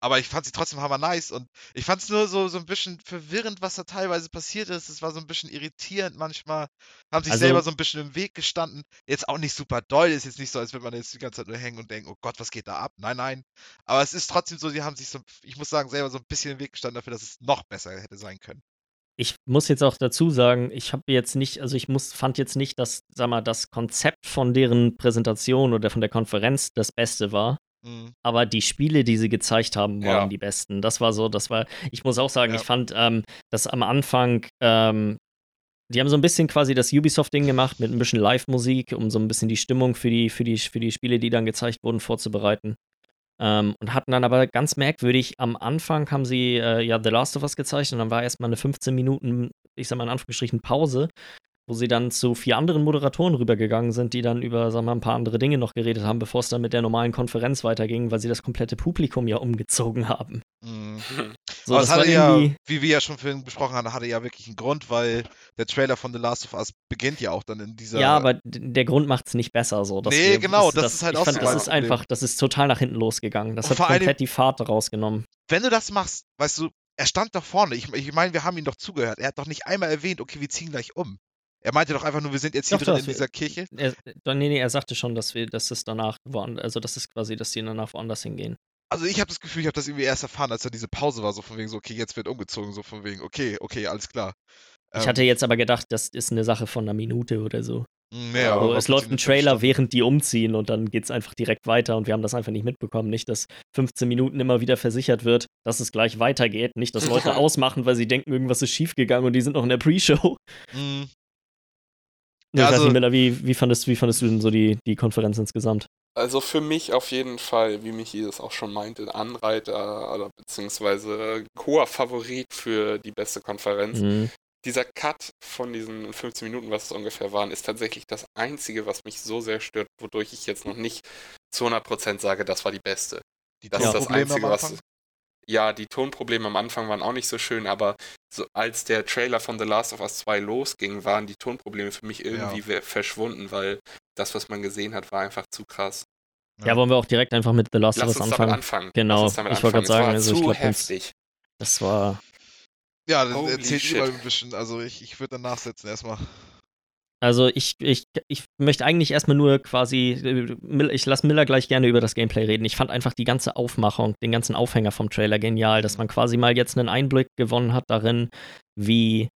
aber ich fand sie trotzdem hammer nice und ich fand es nur so, so ein bisschen verwirrend, was da teilweise passiert ist. Es war so ein bisschen irritierend manchmal. Haben sich also, selber so ein bisschen im Weg gestanden. Jetzt auch nicht super doll, ist jetzt nicht so, als würde man jetzt die ganze Zeit nur hängen und denken, oh Gott, was geht da ab? Nein, nein. Aber es ist trotzdem so, sie haben sich so, ich muss sagen, selber so ein bisschen im Weg gestanden dafür, dass es noch besser hätte sein können ich muss jetzt auch dazu sagen, ich habe jetzt nicht, also ich muss, fand jetzt nicht, dass, sag mal, das Konzept von deren Präsentation oder von der Konferenz das Beste war. Mhm. Aber die Spiele, die sie gezeigt haben, waren ja. die besten. Das war so, das war, ich muss auch sagen, ja. ich fand, ähm, dass am Anfang, ähm, die haben so ein bisschen quasi das Ubisoft-Ding gemacht mit ein bisschen Live-Musik, um so ein bisschen die Stimmung für die, für, die, für die Spiele, die dann gezeigt wurden, vorzubereiten. Ähm, und hatten dann aber ganz merkwürdig, am Anfang haben sie äh, ja The Last of Us gezeigt und dann war erstmal eine 15 Minuten, ich sag mal in Anführungsstrichen, Pause, wo sie dann zu vier anderen Moderatoren rübergegangen sind, die dann über, sagen wir mal, ein paar andere Dinge noch geredet haben, bevor es dann mit der normalen Konferenz weiterging, weil sie das komplette Publikum ja umgezogen haben. Mhm. So, Aber das, hatte ja, wie wir ja schon vorhin besprochen haben, hatte ja wirklich einen Grund, weil der Trailer von The Last of Us beginnt ja auch dann in dieser. Ja, aber der Grund macht es nicht besser so. nee, wir, genau, das, das, ist halt auch fand, so. Das ist einfach, das ist total nach hinten losgegangen. Das Und hat komplett allem, die Fahrt rausgenommen. Wenn du das machst, weißt du, er stand doch vorne. Ich, ich meine, wir haben ihn doch zugehört. Er hat doch nicht einmal erwähnt, okay, wir ziehen gleich um. Er meinte doch einfach nur, wir sind jetzt hier doch, drin in dieser Kirche. Er, nee, nee, er sagte schon, dass wir, dass es danach woanders, also das ist quasi, dass die danach woanders hingehen. Also ich habe das Gefühl, ich habe das irgendwie erst erfahren, als da diese Pause war, so von wegen so, okay, jetzt wird umgezogen, so von wegen, okay, okay, alles klar. Ich ähm, hatte jetzt aber gedacht, das ist eine Sache von einer Minute oder so. Ja, also es läuft ein Trailer, während die umziehen und dann geht es einfach direkt weiter und wir haben das einfach nicht mitbekommen. Nicht, dass 15 Minuten immer wieder versichert wird, dass es gleich weitergeht. Nicht, dass Leute ausmachen, weil sie denken, irgendwas ist schiefgegangen und die sind noch in der Pre-Show. Mhm. Ja, also, nicht, Miller, wie, wie, fandest, wie fandest du denn so die, die Konferenz insgesamt? Also für mich auf jeden Fall, wie Michi das auch schon meinte, Anreiter oder beziehungsweise hoher Favorit für die beste Konferenz. Mhm. Dieser Cut von diesen 15 Minuten, was es ungefähr waren, ist tatsächlich das Einzige, was mich so sehr stört, wodurch ich jetzt noch nicht zu 100% sage, das war die beste. Die das ist das Einzige, was ja, die Tonprobleme am Anfang waren auch nicht so schön, aber so, als der Trailer von The Last of Us 2 losging, waren die Tonprobleme für mich irgendwie ja. verschwunden, weil das, was man gesehen hat, war einfach zu krass. Ja, wollen wir auch direkt einfach mit The Last of Us anfangen? anfangen? Genau, ich wollte gerade sagen, also ich glaube, das war. Ja, dann erzählt mal ein bisschen. Also ich, ich würde dann nachsetzen erstmal. Also ich, ich, ich möchte eigentlich erstmal nur quasi, ich lasse Miller gleich gerne über das Gameplay reden. Ich fand einfach die ganze Aufmachung, den ganzen Aufhänger vom Trailer genial, dass man quasi mal jetzt einen Einblick gewonnen hat darin, wie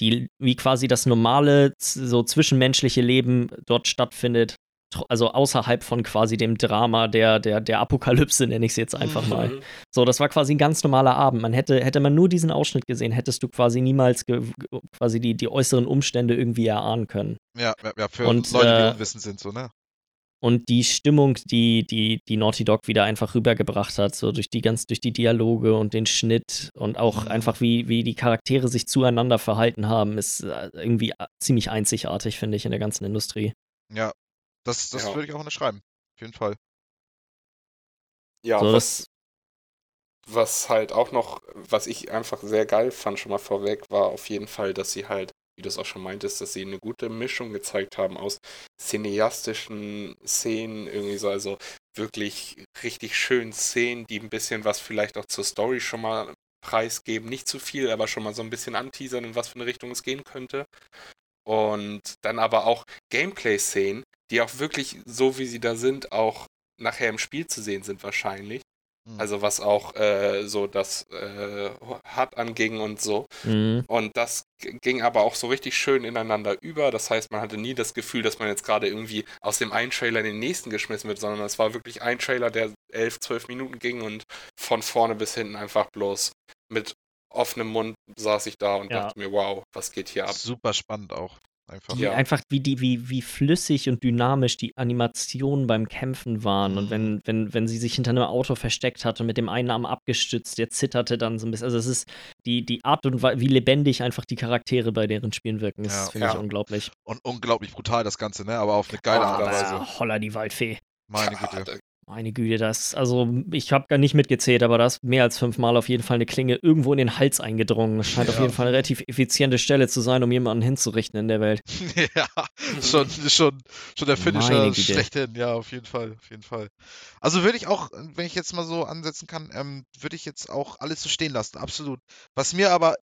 die, wie quasi das normale, so zwischenmenschliche Leben dort stattfindet, also außerhalb von quasi dem Drama der, der, der Apokalypse, nenne ich es jetzt einfach mal. Mhm. So, das war quasi ein ganz normaler Abend. Man hätte, hätte man nur diesen Ausschnitt gesehen, hättest du quasi niemals quasi die, die äußeren Umstände irgendwie erahnen können. Ja, ja für und, Leute, die äh, unwissend sind, so, ne? Und die Stimmung, die, die, die Naughty Dog wieder einfach rübergebracht hat, so durch die ganz, durch die Dialoge und den Schnitt und auch mhm. einfach wie, wie die Charaktere sich zueinander verhalten haben, ist äh, irgendwie äh, ziemlich einzigartig, finde ich, in der ganzen Industrie. Ja, das, das ja. würde ich auch unterschreiben. Auf jeden Fall. Ja, so, was, was halt auch noch, was ich einfach sehr geil fand, schon mal vorweg, war auf jeden Fall, dass sie halt, wie du es auch schon meintest, dass sie eine gute Mischung gezeigt haben aus cineastischen Szenen, irgendwie so, also wirklich richtig schönen Szenen, die ein bisschen was vielleicht auch zur Story schon mal preisgeben. Nicht zu viel, aber schon mal so ein bisschen anteasern, in was für eine Richtung es gehen könnte. Und dann aber auch Gameplay-Szenen, die auch wirklich so, wie sie da sind, auch nachher im Spiel zu sehen sind wahrscheinlich. Mhm. Also was auch äh, so das äh, Hard anging und so. Mhm. Und das ging aber auch so richtig schön ineinander über. Das heißt, man hatte nie das Gefühl, dass man jetzt gerade irgendwie aus dem einen Trailer in den nächsten geschmissen wird, sondern es war wirklich ein Trailer, der elf, zwölf Minuten ging und von vorne bis hinten einfach bloß mit offenem Mund saß ich da und ja. dachte mir, wow, was geht hier ab? Super spannend auch. Einfach. die Ja. einfach wie die, wie, wie flüssig und dynamisch die Animationen beim Kämpfen waren. Und wenn, wenn, wenn sie sich hinter einem Auto versteckt hat und mit dem einen Arm abgestützt, der zitterte dann so ein bisschen. Also es ist die, die Art und Weise, wie lebendig einfach die Charaktere bei deren Spielen wirken, ist, Ja. finde ich, Ja. unglaublich. Und unglaublich brutal das Ganze, ne? Aber auf eine geile Ah, Art und Weise. holla die Waldfee. Meine Ja, Güte. Meine Güte, das, also ich habe gar nicht mitgezählt, aber da ist mehr als fünfmal auf jeden Fall eine Klinge irgendwo in den Hals eingedrungen. Das scheint auf Ja. jeden Fall eine relativ effiziente Stelle zu sein, um jemanden hinzurichten in der Welt. ja, schon, schon, schon der Finisher Güte. schlechthin, ja, auf jeden Fall, auf jeden Fall. Also würde ich auch, wenn ich jetzt mal so ansetzen kann, ähm, würde ich jetzt auch alles so stehen lassen, absolut. Was mir aber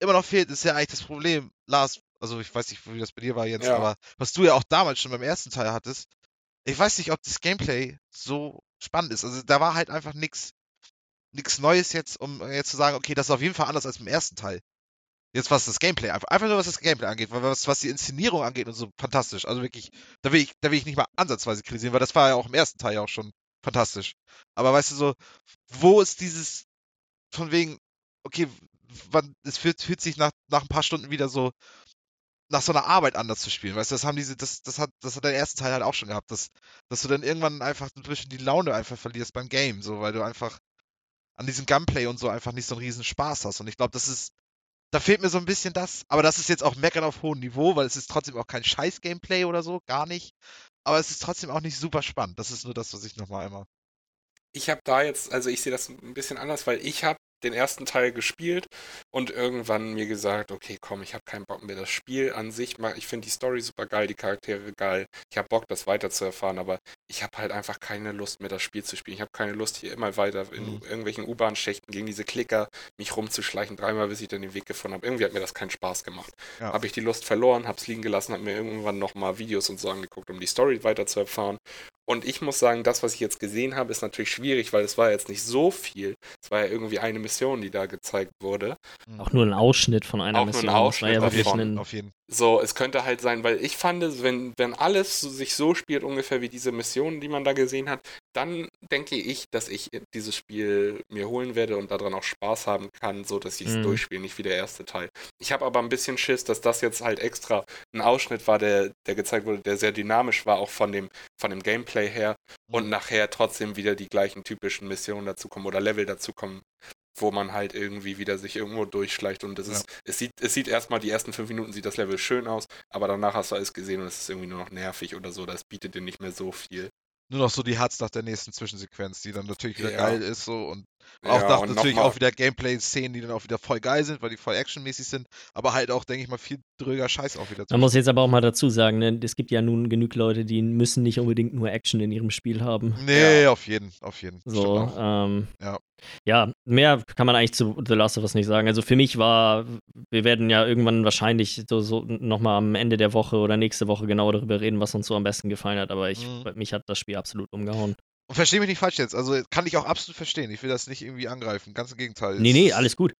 immer noch fehlt, ist ja eigentlich das Problem, Lars, also ich weiß nicht, wie das bei dir war jetzt, Ja. aber was du ja auch damals schon beim ersten Teil hattest, ich weiß nicht, ob das Gameplay so spannend ist. Also da war halt einfach nichts nichts Neues jetzt, um jetzt zu sagen, okay, das ist auf jeden Fall anders als beim ersten Teil. Jetzt was das Gameplay, einfach, einfach nur was das Gameplay angeht, was, was die Inszenierung angeht und so fantastisch. Also wirklich, da will ich, da will ich nicht mal ansatzweise kritisieren, weil das war ja auch im ersten Teil ja auch schon fantastisch. Aber weißt du so, wo ist dieses von wegen, okay, wann, es fühlt, fühlt sich nach, nach ein paar Stunden wieder so nach so einer Arbeit anders zu spielen. Weißt du, das haben diese, das, das hat, das hat der erste Teil halt auch schon gehabt, dass, dass du dann irgendwann einfach ein bisschen die Laune einfach verlierst beim Game, so, weil du einfach an diesem Gunplay und so einfach nicht so einen riesen Spaß hast. Und ich glaube, das ist, da fehlt mir so ein bisschen das, aber das ist jetzt auch Meckern auf hohem Niveau, weil es ist trotzdem auch kein scheiß Gameplay oder so, gar nicht. Aber es ist trotzdem auch nicht super spannend. Das ist nur das, was ich nochmal einmal. ich habe da jetzt, also ich sehe das ein bisschen anders, weil ich habe den ersten Teil gespielt und irgendwann mir gesagt, okay, komm, ich habe keinen Bock mehr. Das Spiel an sich, ich finde die Story super geil, die Charaktere geil. Ich habe Bock, das weiter zu erfahren, aber ich habe halt einfach keine Lust mehr, das Spiel zu spielen. Ich habe keine Lust, hier immer weiter in Mhm. irgendwelchen U-Bahn-Schächten gegen diese Klicker mich rumzuschleichen, dreimal, bis ich dann den Weg gefunden habe. Irgendwie hat mir das keinen Spaß gemacht. Ja. Habe ich die Lust verloren, habe es liegen gelassen, habe mir irgendwann nochmal Videos und so angeguckt, um die Story weiter zu erfahren. Und ich muss sagen, das, was ich jetzt gesehen habe, ist natürlich schwierig, weil es war jetzt nicht so viel. Es war ja irgendwie eine Mission, die da gezeigt wurde. Auch nur ein Ausschnitt von einer Auch nur ein Mission. Das war Ausschnitt ja wirklich davon. ein, auf jeden. So, es könnte halt sein, weil ich fand, wenn, wenn alles sich so spielt, ungefähr wie diese Missionen, die man da gesehen hat, dann denke ich, dass ich dieses Spiel mir holen werde und daran auch Spaß haben kann, so dass ich es Mhm. durchspiele, nicht wie der erste Teil. Ich habe aber ein bisschen Schiss, dass das jetzt halt extra ein Ausschnitt war, der, der gezeigt wurde, der sehr dynamisch war, auch von dem, von dem Gameplay her und nachher trotzdem wieder die gleichen typischen Missionen dazukommen oder Level dazukommen, wo man halt irgendwie wieder sich irgendwo durchschleicht und es Ja. ist, es sieht, es sieht erstmal die ersten fünf Minuten sieht das Level schön aus, aber danach hast du alles gesehen und es ist irgendwie nur noch nervig oder so, das bietet dir nicht mehr so viel. Nur noch so die Herz nach der nächsten Zwischensequenz, die dann natürlich wieder Ja. geil ist so und auch Ja, und natürlich auch wieder Gameplay-Szenen, die dann auch wieder voll geil sind, weil die voll actionmäßig sind, aber halt auch, denke ich mal, viel dröger Scheiß auch wieder Man muss jetzt aber auch mal dazu sagen, ne, es gibt ja nun genug Leute, die müssen nicht unbedingt nur Action in ihrem Spiel haben. Nee, auf jeden, auf jeden. So, ähm, Ja. ja, mehr kann man eigentlich zu The Last of Us nicht sagen. Also für mich war, wir werden ja irgendwann wahrscheinlich so, so nochmal am Ende der Woche oder nächste Woche genau darüber reden, was uns so am besten gefallen hat, aber ich, Mhm. mich hat das Spiel absolut umgehauen. Und verstehe mich nicht falsch jetzt, also kann ich auch absolut verstehen. Ich will das nicht irgendwie angreifen, ganz im Gegenteil. Nee, nee, alles gut.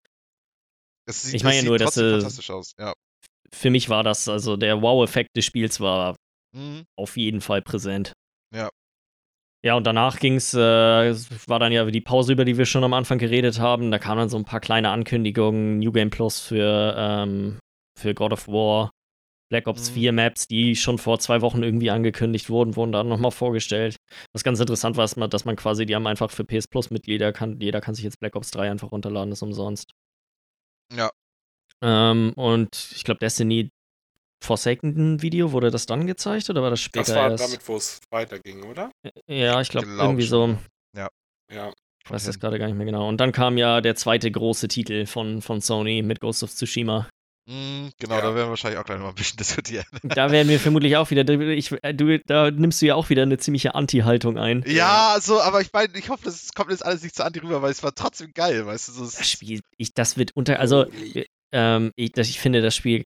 Es sieht, Ich meine ja nur, dass, äh, fantastisch aus. Ja. Für mich war das, also der Wow-Effekt des Spiels war Mhm. auf jeden Fall präsent. Ja. Ja, und danach ging es, äh, war dann ja die Pause, über die wir schon am Anfang geredet haben. Da kamen dann so ein paar kleine Ankündigungen, New Game Plus für, ähm, für God of War, Black Ops Mhm. 4 Maps, die schon vor zwei Wochen irgendwie angekündigt wurden, wurden dann nochmal vorgestellt. Was ganz interessant war, ist dass man quasi, die haben einfach für PS Plus Mitglieder, kann, jeder kann sich jetzt Black Ops 3 einfach runterladen, ist umsonst. Ja. Ähm, und ich glaube, Destiny Forsaken Video, wurde das dann gezeigt oder war das später Das war erst? damit, wo es weiterging, oder? Ja, ich glaube Glaub irgendwie so. schon, Ja. Ich weiß das gerade gar nicht mehr genau. Und dann kam ja der zweite große Titel von, von Sony mit Ghost of Tsushima. Mhm, genau, Ja. da werden wir wahrscheinlich auch gleich noch mal ein bisschen diskutieren. Da werden wir vermutlich auch wieder. Ich, äh, du, da nimmst du ja auch wieder eine ziemliche Anti-Haltung ein. Ja, so, aber ich meine, ich hoffe, das kommt jetzt alles nicht zu Anti rüber, weil es war trotzdem geil, weißt du? So, es- Das Spiel, ich, das wird unter. Also, Holy. ähm, ich, das, ich finde, das Spiel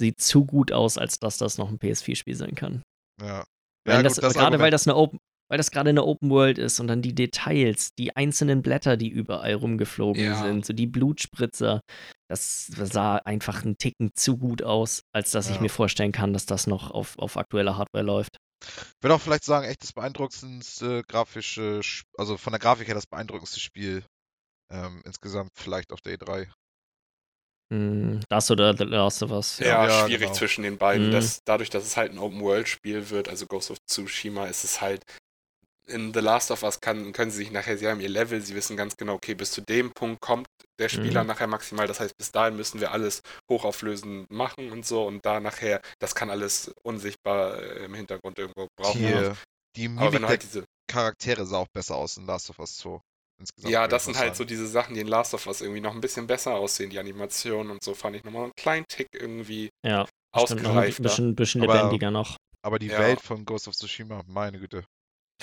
sieht zu gut aus, als dass das noch ein PS4-Spiel sein kann. ja. Weil Ja, das, gut, das gerade weil das eine Open. Weil das gerade eine Open World ist und dann die Details, die einzelnen Blätter, die überall rumgeflogen Ja. sind, so die Blutspritzer, das sah einfach einen Ticken zu gut aus, als dass ich Ja. mir vorstellen kann, dass das noch auf, auf aktueller Hardware läuft. Ich würde auch vielleicht sagen, echt das beeindruckendste grafische, also von der Grafik her das beeindruckendste Spiel ähm, insgesamt vielleicht auf der E3. Mm, Das oder The Last of Us. Ja, Ja, schwierig genau. zwischen den beiden. Mhm. Das, dadurch, dass es halt ein Open-World-Spiel wird, also Ghost of Tsushima, ist es halt. In The Last of Us kann, können sie sich nachher, sie haben ihr Level, sie wissen ganz genau, okay, bis zu dem Punkt kommt der Spieler Mhm. nachher maximal. Das heißt, bis dahin müssen wir alles hochauflösen machen und so. Und da nachher, das kann alles unsichtbar äh, im Hintergrund irgendwo brauchen. Die, die Aber Mimik halt diese. Charaktere sah auch besser aus in Last of Us 2. Insgesamt, Ja, das sind halt so diese Sachen, die in Last of Us irgendwie noch ein bisschen besser aussehen, die Animationen und so fand ich nochmal einen kleinen Tick irgendwie Ja, noch ein ausgereifter. bisschen, bisschen Aber- lebendiger noch. Aber die Ja. Welt von Ghost of Tsushima, meine Güte.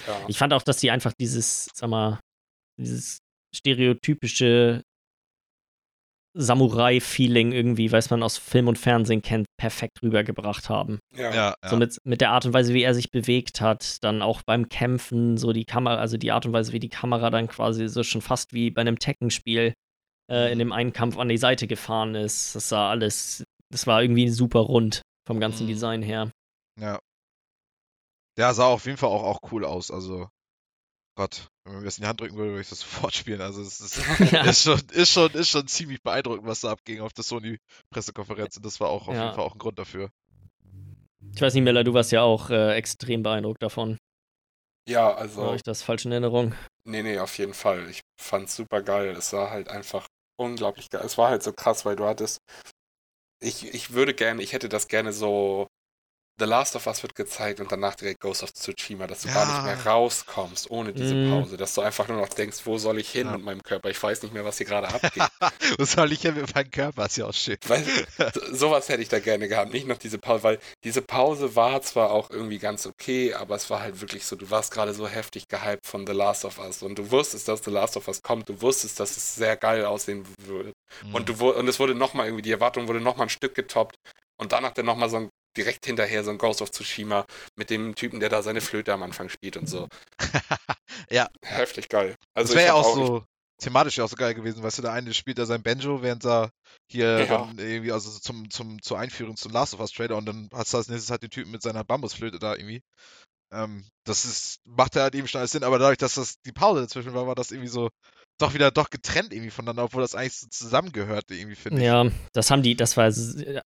Ja. Ich fand auch, dass die einfach dieses, sag mal, dieses stereotypische Samurai-Feeling irgendwie, weiß man aus Film und Fernsehen kennt, perfekt rübergebracht haben. Ja. Ja, ja. So mit, mit der Art und Weise, wie er sich bewegt hat, dann auch beim Kämpfen, so die Kamera, also die Art und Weise, wie die Kamera dann quasi so schon fast wie bei einem Tekken-Spiel äh, in dem einen Kampf an die Seite gefahren ist. Das sah alles, das war irgendwie super rund vom ganzen Mhm. Design her. Ja. Der sah auf jeden Fall auch, auch cool aus. Also, Gott, wenn man mir das in die Hand drücken würde, würde ich das sofort spielen. Also, es ist, Ja. ist, schon, ist, schon, ist schon ziemlich beeindruckend, was da abging auf der Sony-Pressekonferenz. Und das war auch auf Ja. jeden Fall auch ein Grund dafür. Ich weiß nicht, Miller, du warst ja auch äh, extrem beeindruckt davon. ja, War also, ich das falsch in Erinnerung? nee, nee, auf jeden Fall. Ich fand's super geil. Es war halt einfach unglaublich geil. Es war halt so krass, weil du hattest. Ich, ich würde gerne, ich hätte das gerne so. The Last of Us wird gezeigt und danach direkt Ghost of Tsushima, dass du gar nicht Ja. mehr rauskommst ohne diese Mm. Pause, dass du einfach nur noch denkst, wo soll ich hin Ja. mit meinem Körper? Ich weiß nicht mehr, was hier gerade abgeht. Was soll ich denn mit meinem Körper? Ist ja auch schön. Weil so- sowas hätte ich da gerne gehabt, nicht noch diese Pause, weil diese Pause war zwar auch irgendwie ganz okay, aber es war halt wirklich so, du warst gerade so heftig gehypt von The Last of Us und du wusstest, dass The Last of Us kommt, du wusstest, dass es sehr geil aussehen würde Mhm. und du wu- und es wurde nochmal irgendwie, die Erwartung wurde nochmal ein Stück getoppt und danach dann nochmal so ein direkt hinterher so ein Ghost of Tsushima mit dem Typen, der da seine Flöte am Anfang spielt und so. Ja. Heftig geil. Also das wäre ja hab auch so thematisch auch so geil gewesen, weißt du, der eine spielt da sein Banjo, während er hier Ja. irgendwie, also so zum, zum, zur Einführung zum Last of Us Trailer und dann hast du als nächstes halt den Typen mit seiner Bambusflöte da irgendwie. Ähm, das ist, macht ja halt eben schon alles Sinn, aber dadurch, dass das die Pause dazwischen war, war das irgendwie so doch wieder doch getrennt irgendwie voneinander, obwohl das eigentlich so zusammengehörte irgendwie, finde ich. Ja, das haben die, das war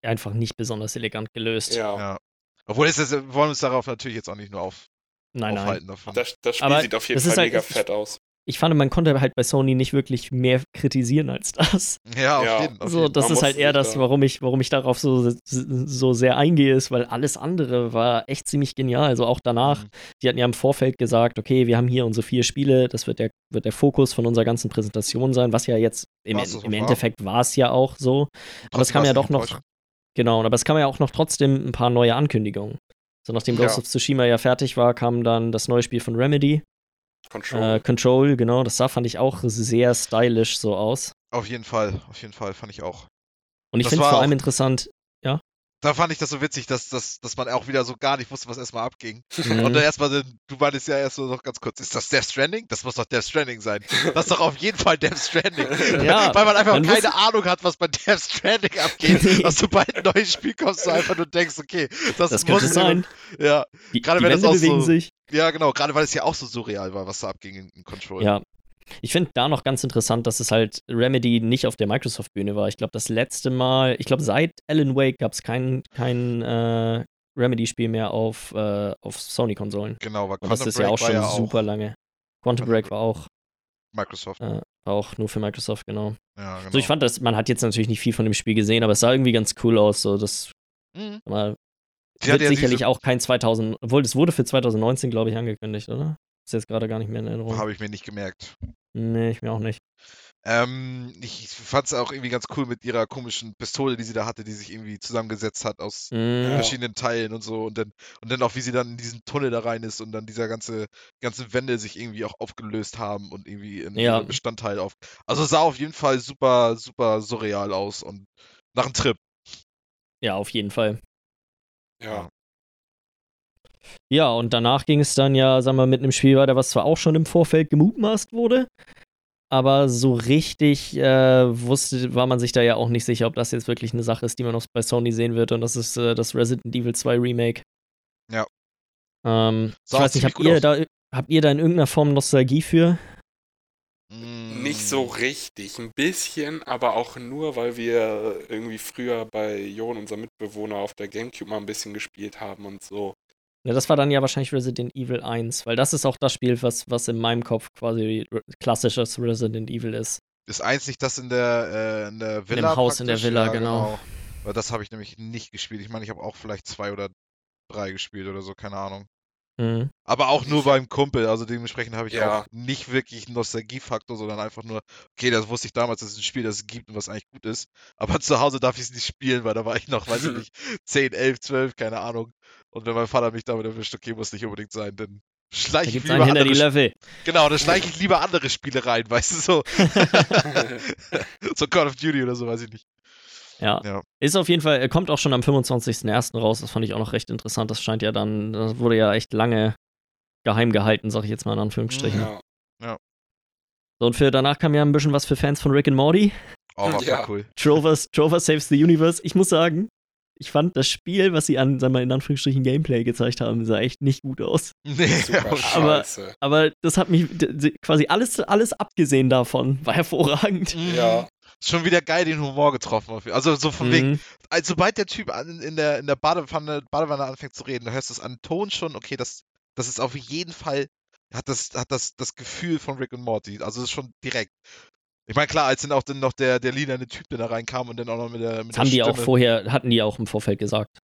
einfach nicht besonders elegant gelöst. Ja, Ja. Obwohl es ist, wir wollen uns darauf natürlich jetzt auch nicht nur auf, Nein, nein. aufhalten davon. das, das Spiel Aber sieht auf jeden Fall halt- mega fett aus. Ich fand, man konnte halt bei Sony nicht wirklich mehr kritisieren als das. Ja, auf Ja. jeden Fall. So, das Man ist halt eher das, da- warum ich, warum ich darauf so, so sehr eingehe, ist, weil alles andere war echt ziemlich genial. Also auch danach, Mhm. die hatten ja im Vorfeld gesagt, okay, wir haben hier unsere vier Spiele, das wird der, wird der Fokus von unserer ganzen Präsentation sein, was ja jetzt im, im war. Endeffekt war es ja auch so. Aber es kam ja doch noch, genau, aber es kam ja auch noch trotzdem ein paar neue Ankündigungen. So, nachdem Ja. Ghost of Tsushima ja fertig war, kam dann das neue Spiel von Remedy, Control. äh, Control, genau, das sah, fand ich auch sehr stylisch so aus. Auf jeden Fall, auf jeden Fall, fand ich auch. Und ich finde es vor allem interessant, Da fand ich das so witzig, dass, dass, dass man auch wieder so gar nicht wusste, was erstmal abging. Mhm. Und dann erstmal, du meintest ja erst so noch ganz kurz, ist das Death Stranding? Das muss doch Death Stranding sein. Das ist doch auf jeden Fall Death Stranding. Ja, Weil man einfach keine wusste- Ahnung hat, was bei Death Stranding abgeht. dass du bei einem neuen Spiel kommst, du einfach nur denkst, okay, das, das muss sein. Ja, Die, Gerade die wenn das Wände auch bewegen so- sich. ja, genau, gerade weil es ja auch so surreal war, was da abging in, in Control. Ja. Ich finde da noch ganz interessant, dass es halt Remedy nicht auf der Microsoft-Bühne war. Ich glaube, das letzte Mal, ich glaube, seit Alan Wake gab es kein, kein äh, Remedy-Spiel mehr auf, äh, auf Sony-Konsolen. Genau, weil Und das Quantum ist ja auch war schon ja auch super lange. Quantum Break war auch, Microsoft. äh, auch nur für Microsoft, genau. Ja, genau. So, ich fand das, man hat jetzt natürlich nicht viel von dem Spiel gesehen, aber es sah irgendwie ganz cool aus. So, das Mhm. mal, wird sicherlich diese- auch kein 2000, obwohl es wurde für 2019, glaube ich, angekündigt, oder? Ist jetzt gerade gar nicht mehr in Erinnerung. Habe ich mir nicht gemerkt. Nee, ich mir auch nicht. Ähm, ich fand es auch irgendwie ganz cool mit ihrer komischen Pistole, die sie da hatte, die sich irgendwie zusammengesetzt hat aus Ja. verschiedenen Teilen und so und dann und dann auch wie sie dann in diesen Tunnel da rein ist und dann dieser ganze ganzen Wände sich irgendwie auch aufgelöst haben und irgendwie in Ja. ihre Bestandteile auf. Also sah auf jeden Fall super super surreal aus und nach einem Trip. Ja, auf jeden Fall. ja. Ja, und danach ging es dann ja, sagen wir, mit einem Spiel weiter, was zwar auch schon im Vorfeld gemutmaßt wurde, aber so richtig äh, wusste, war man sich da ja auch nicht sicher, ob das jetzt wirklich eine Sache ist, die man noch bei Sony sehen wird. Und das ist äh, das Resident Evil 2 Remake. Ja. Ähm, ich weiß nicht, habt ihr, aus. da, habt ihr da in irgendeiner Form Nostalgie für? Mm, Nicht so richtig, ein bisschen, aber auch nur, weil wir irgendwie früher bei Jon, unserem Mitbewohner, auf der Gamecube mal ein bisschen gespielt haben und so. Ja, das war dann ja wahrscheinlich Resident Evil 1, weil das ist auch das Spiel, was, was in meinem Kopf quasi klassisches Resident Evil ist. Ist eins nicht das in der, äh, in der In Villa? dem Haus in der? Villa, Ja, genau. Weil das habe ich nämlich nicht gespielt. Ich meine, ich habe auch vielleicht zwei oder drei gespielt oder so, keine Ahnung. Mhm. Aber auch nur beim Kumpel, also dementsprechend habe ich Ja. auch nicht wirklich einen Nostalgiefaktor, sondern einfach nur, okay, das wusste ich damals, dass es ein Spiel, das es gibt und was eigentlich gut ist. Aber zu Hause darf ich es nicht spielen, weil da war ich noch, weiß ich nicht, 10, 11, 12, keine Ahnung. Und wenn mein Vater mich damit erwischt, okay, muss nicht unbedingt sein, dann Da schleiche ich lieber hinter die andere, Level. genau, dann schleiche ich lieber andere Spiele rein, weißt du, so, so Call of Duty oder so, weiß ich nicht. Ja. Ja. Ist auf jeden Fall, er kommt auch schon am 25.01. raus. Das fand ich auch noch recht interessant. Das scheint ja dann, das wurde ja echt lange geheim gehalten, sag ich jetzt mal in Anführungsstrichen. ja. So, und für danach kam ja ein bisschen was für Fans von Rick and Morty. Oh, war Ja. cool. Trovers, Trover Saves the Universe. Ich muss sagen, ich fand das Spiel, was sie an, sagen wir mal, in Anführungsstrichen Gameplay gezeigt haben, sah echt nicht gut aus. Nee, Super aber- Aber- scheiße. Aber das hat mich quasi alles, alles abgesehen davon. War hervorragend. Ja. Schon wieder geil den Humor getroffen. auf- Also so von wegen, Mhm. also, sobald der Typ an, in der, in der Badewanne, Badewanne anfängt zu reden, da hörst du es an Ton schon, okay, das, das ist auf jeden Fall, hat das, hat das, das Gefühl von Rick und Morty. Also das ist schon direkt. Ich meine, klar, als dann auch dann noch der, der lilane Typ, der da reinkam und dann auch noch mit der, mit Das haben der die auch Stimme, vorher, hatten die auch im Vorfeld gesagt,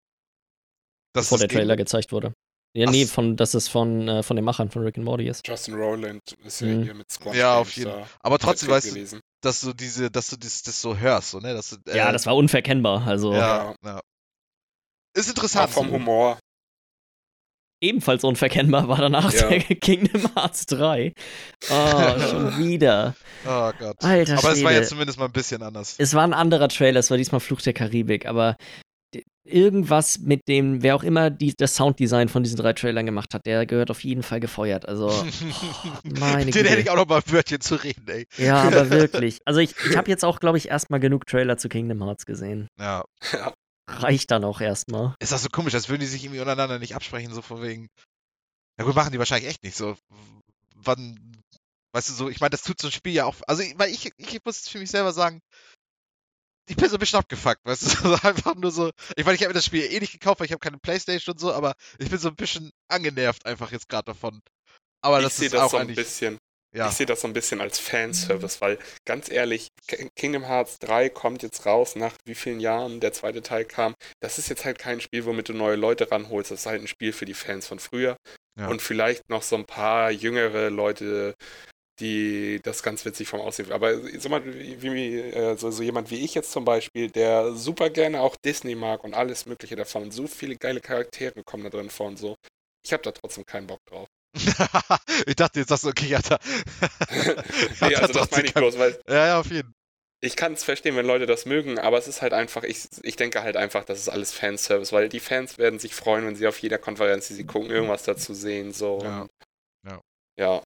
dass bevor das der Trailer Game- gezeigt wurde. Ja, Ach nee, von, dass es von, äh, von den Machern von Rick and Morty ist. Justin Rowland ist ja Mhm. hier mit Squad Ja, auf jeden- da Aber trotzdem weißt du, gewesen. Dass du diese, dass du das, das so hörst, so, ne? Dass du, äh, Ja, das war unverkennbar. Also ja, ja. Ist Auch interessant. vom Humor. ebenfalls unverkennbar war danach Ja. der Kingdom Hearts 3. Oh, schon wieder. Oh Gott. Alter Aber es war jetzt zumindest mal ein bisschen anders. Es war ein anderer Trailer, es war diesmal Fluch der Karibik, aber irgendwas mit dem, wer auch immer die, das Sounddesign von diesen drei Trailern gemacht hat, der gehört auf jeden Fall gefeuert. Also, oh, meine Den Güte. hätte ich auch noch mal ein Wörtchen zu reden, ey. Ja, aber wirklich. Also ich, ich habe jetzt auch, glaube ich, erstmal genug Trailer zu Kingdom Hearts gesehen. Ja. Ja. Reicht dann auch erstmal. Ist das so komisch, als würden die sich irgendwie untereinander nicht absprechen, so von wegen. Na gut, machen die wahrscheinlich echt nicht so. Wann, weißt du, so, ich meine, das tut so ein Spiel ja auch. Also, ich- weil ich, ich muss für mich selber sagen, ich bin so ein bisschen abgefuckt, weißt du, so einfach nur so. Ich meine, ich habe mir das Spiel eh nicht gekauft, weil ich habe keine Playstation und so, aber ich bin so ein bisschen angenervt einfach jetzt gerade davon. Aber ich das sehe ist das auch so ein bisschen. Ja. Ich sehe das so ein bisschen als Fanservice, weil ganz ehrlich, Kingdom Hearts 3 kommt jetzt raus, nach wie vielen Jahren der zweite Teil kam. Das ist jetzt halt kein Spiel, womit du neue Leute ranholst. Das ist halt ein Spiel für die Fans von früher. Ja. Und vielleicht noch so ein paar jüngere Leute, die das ganz witzig vom Aussehen. Aber so, wie, äh, so, so jemand wie ich jetzt zum Beispiel, der super gerne auch Disney mag und alles Mögliche davon. Und so viele geile Charaktere kommen da drin vor und so. Ich habe da trotzdem keinen Bock drauf. ich dachte jetzt, sagst du, okay, ja, da. nee, also das meine ich bloß, weil Ja, ja, auf jeden ich kann es verstehen, wenn Leute das mögen, aber es ist halt einfach, ich, ich denke halt einfach, das ist alles Fanservice, weil die Fans werden sich freuen, wenn sie auf jeder Konferenz, die sie gucken, irgendwas dazu sehen. So. Ja. Ja. ja.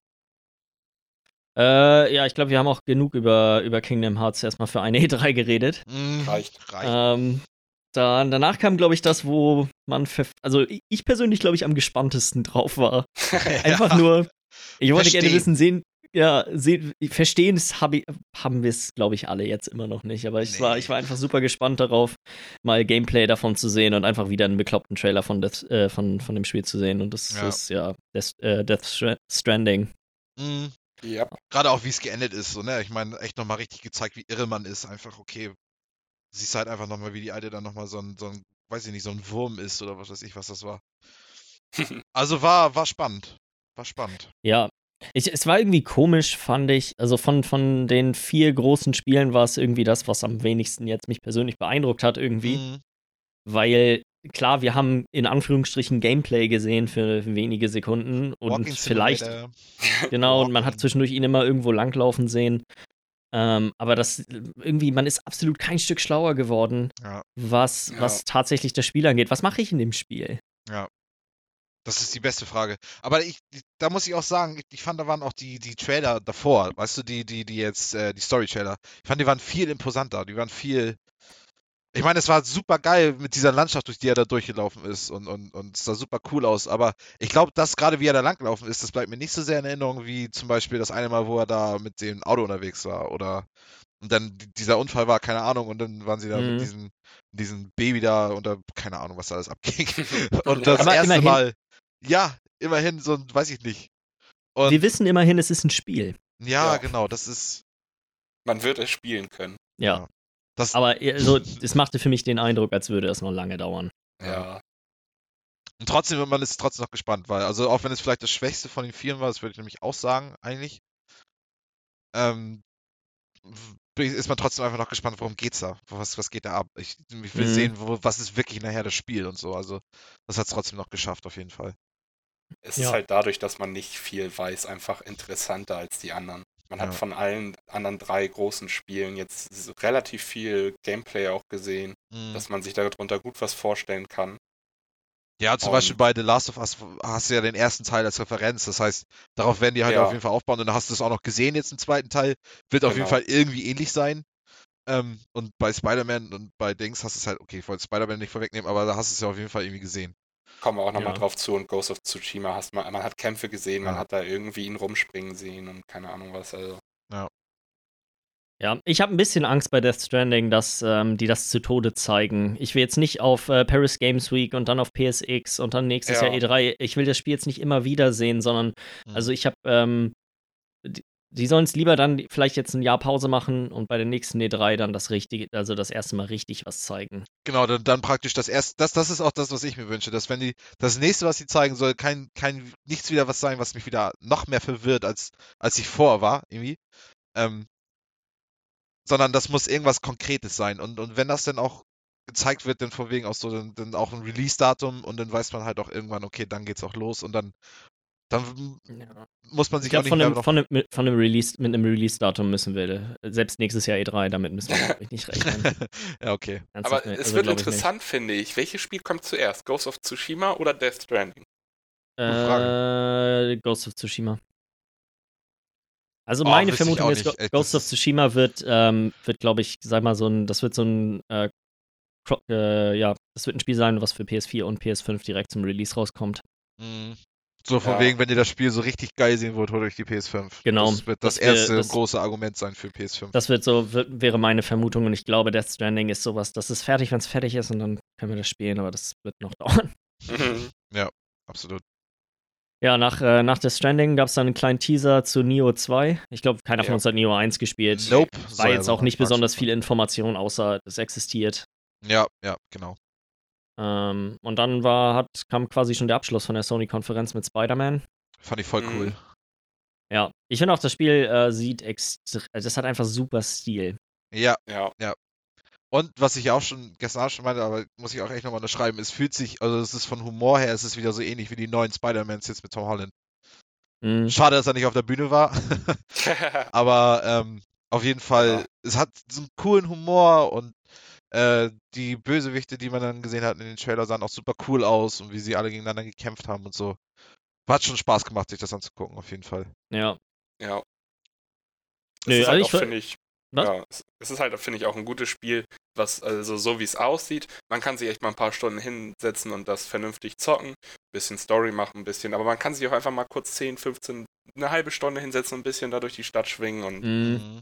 Äh, ja, ich glaube, wir haben auch genug über, über Kingdom Hearts erstmal für eine E3 geredet. Mm, Reicht. Reicht. Ähm, dann, danach kam, glaube ich, das, wo man, also ich, ich persönlich, glaube ich, am gespanntesten drauf war. Einfach Ja. nur, ich wollte gerne wissen, sehen, ja, sehen, verstehen hab ich, haben wir es, glaube ich, alle jetzt immer noch nicht. Aber ich, war, Nee. ich war einfach super gespannt darauf, mal Gameplay davon zu sehen und einfach wieder einen bekloppten Trailer von, Death, äh, von, von dem Spiel zu sehen. Und das Ja. ist ja Death, äh, Death Stra- Stranding. Mm. Ja. Gerade auch, wie es geendet ist, so, ne? Ich meine, echt nochmal richtig gezeigt, wie irre man ist. Einfach, okay, siehst halt einfach nochmal, wie die Alte dann nochmal so ein, so ein, weiß ich nicht, so ein Wurm ist oder was weiß ich, was das war. Also war, war spannend. War spannend. Ja. Ich, es war irgendwie komisch, fand ich. Also von, von den vier großen Spielen war es irgendwie das, was am wenigsten jetzt mich persönlich beeindruckt hat, irgendwie. Mm. Weil, klar, wir haben in Anführungsstrichen Gameplay gesehen für wenige Sekunden und Walking vielleicht, Simulator. genau, und man hat zwischendurch ihn immer irgendwo langlaufen sehen. Ähm, aber das irgendwie, man ist absolut kein Stück schlauer geworden, Ja, was, Ja. was tatsächlich das Spiel angeht. Was mache ich in dem Spiel? das ist die beste Frage. Aber ich, da muss ich auch sagen, ich, ich fand, da waren auch die, die Trailer davor, weißt du, die, die, die jetzt, äh, die Story-Trailer. Ich fand, die waren viel imposanter, die waren viel, Ich meine, es war super geil mit dieser Landschaft, durch die er da durchgelaufen ist und, und, und es sah super cool aus. Aber ich glaube, dass gerade wie er da langgelaufen ist, das bleibt mir nicht so sehr in Erinnerung wie zum Beispiel das eine Mal, wo er da mit dem Auto unterwegs war oder und dann dieser Unfall war, keine Ahnung, und dann waren sie da Mhm. mit diesem, diesem Baby da und da, keine Ahnung, was da alles abging. Und das Aber erste immerhin- Mal, ja, immerhin so ein, weiß ich nicht. Und Wir wissen immerhin, es ist ein Spiel. ja, Ja. genau, das ist, Man wird es spielen können. Ja. Ja. Das, Aber also, es machte für mich den Eindruck, als würde es noch lange dauern. Ja. Und trotzdem, man ist trotzdem noch gespannt, weil, also auch wenn es vielleicht das Schwächste von den Vieren war, das würde ich nämlich auch sagen, eigentlich, ähm, ist man trotzdem einfach noch gespannt, worum geht's da? Was, was geht da ab? Ich, ich will Mhm. sehen, wo, was ist wirklich nachher das Spiel und so. Also, das hat es trotzdem noch geschafft, auf jeden Fall. Es Ja. ist halt dadurch, dass man nicht viel weiß, einfach interessanter als die anderen. Man hat Ja. von allen anderen drei großen Spielen jetzt relativ viel Gameplay auch gesehen, Mhm. dass man sich darunter gut was vorstellen kann. Ja, zum Und- Beispiel bei The Last of Us hast du ja den ersten Teil als Referenz. Das heißt, darauf werden die halt Ja. auf jeden Fall aufbauen. Und dann hast du es auch noch gesehen jetzt im zweiten Teil. Wird auf jeden Genau. Fall irgendwie ähnlich sein. Ähm, und bei Spider-Man und bei Dings hast du es halt, okay, ich wollte Spider-Man nicht vorwegnehmen, aber da hast du es ja auf jeden Fall irgendwie gesehen. Kommen wir auch nochmal Ja. drauf zu und Ghost of Tsushima hast man, man hat Kämpfe gesehen, man Ja. hat da irgendwie ihn rumspringen sehen und keine Ahnung was. Also Ja, ich habe ein bisschen Angst bei Death Stranding, dass ähm, die das zu Tode zeigen. Ich will jetzt nicht auf äh, Paris Games Week und dann auf PSX und dann nächstes Ja. Jahr E3. Ich will das Spiel jetzt nicht immer wieder sehen, sondern Mhm. also ich habe, ähm, die sollen es lieber dann vielleicht jetzt ein Jahr Pause machen und bei der nächsten E3 dann das richtige, also das erste Mal richtig was zeigen. Genau, dann, dann praktisch das erste, das, das ist auch das, was ich mir wünsche, dass wenn die, das nächste, was sie zeigen soll, kein, kein, nichts wieder was sein, was mich wieder noch mehr verwirrt, als, als ich vorher war, irgendwie. Ähm, sondern das muss irgendwas Konkretes sein. Und, und wenn das dann auch gezeigt wird, dann von wegen auch so, dann, dann auch ein Release-Datum und dann weiß man halt auch irgendwann, okay, dann geht's auch los und dann, dann muss man Ich sich auch glaube, nicht von, mehr einem, noch von, einem, mit- von einem Release, mit einem Release-Datum müssen wir, äh, selbst nächstes Jahr E3, damit müssen wir, glaube ich, nicht rechnen. ja, okay. Aber Ernsthaft, es also wird ich interessant, finde ich. Welches Spiel kommt zuerst? Ghost of Tsushima oder Death Stranding? Äh, Ghost of Tsushima. Also Oh, meine ich Vermutung auch ist, nicht. Go- Ey, Ghost of Tsushima wird, ähm, wird glaube ich, sag mal so ein, das wird so ein, äh, äh, ja, das wird ein Spiel sein, was für PS4 und PS5 direkt zum Release rauskommt. Mhm. So von Ja. wegen, wenn ihr das Spiel so richtig geil sehen wollt, holt euch die PS5. Genau. Das wird das, Das erste das- große Argument sein für PS5. Das wird so, wird, wäre meine Vermutung und ich glaube, Death Stranding ist sowas, das ist fertig, wenn es fertig ist und dann können wir das spielen, aber das wird noch dauern. Mhm. Absolut. Ja, nach, äh, nach Death Stranding gab es dann einen kleinen Teaser zu Neo 2. Ich glaube, keiner von Ja. uns hat Neo 1 gespielt. Nope. War ja jetzt auch nicht besonders viel Information, außer es existiert. Ja, ja, genau. Ähm, und dann war, hat, kam quasi schon der Abschluss von der Sony-Konferenz mit Spider-Man. Fand ich voll Mhm. cool. Ja, ich finde auch, das Spiel äh, sieht extra, das hat einfach super Stil. Ja, Ja, und was ich auch schon gestern schon meinte, aber muss ich auch echt nochmal unterschreiben, es fühlt sich, also es ist von Humor her, es ist wieder so ähnlich wie die neuen Spider-Mans jetzt mit Tom Holland. Mhm. Schade, dass er nicht auf der Bühne war, aber ähm, auf jeden Fall, Ja. es hat so einen coolen Humor und äh, die Bösewichte, die man dann gesehen hat in den Trailer, sahen auch super cool aus und wie sie alle gegeneinander gekämpft haben und so. Hat schon Spaß gemacht, sich das anzugucken, auf jeden Fall. Ja. ja. Es Nö, ist also halt ver- finde ich, Was? ja, es- ist halt, finde ich, auch ein gutes Spiel, was, also so wie es aussieht, man kann sich echt mal ein paar Stunden hinsetzen und das vernünftig zocken, bisschen Story machen, ein bisschen, aber man kann sich auch einfach mal kurz 10, 15, eine halbe Stunde hinsetzen und ein bisschen da durch die Stadt schwingen und Mhm. Mhm.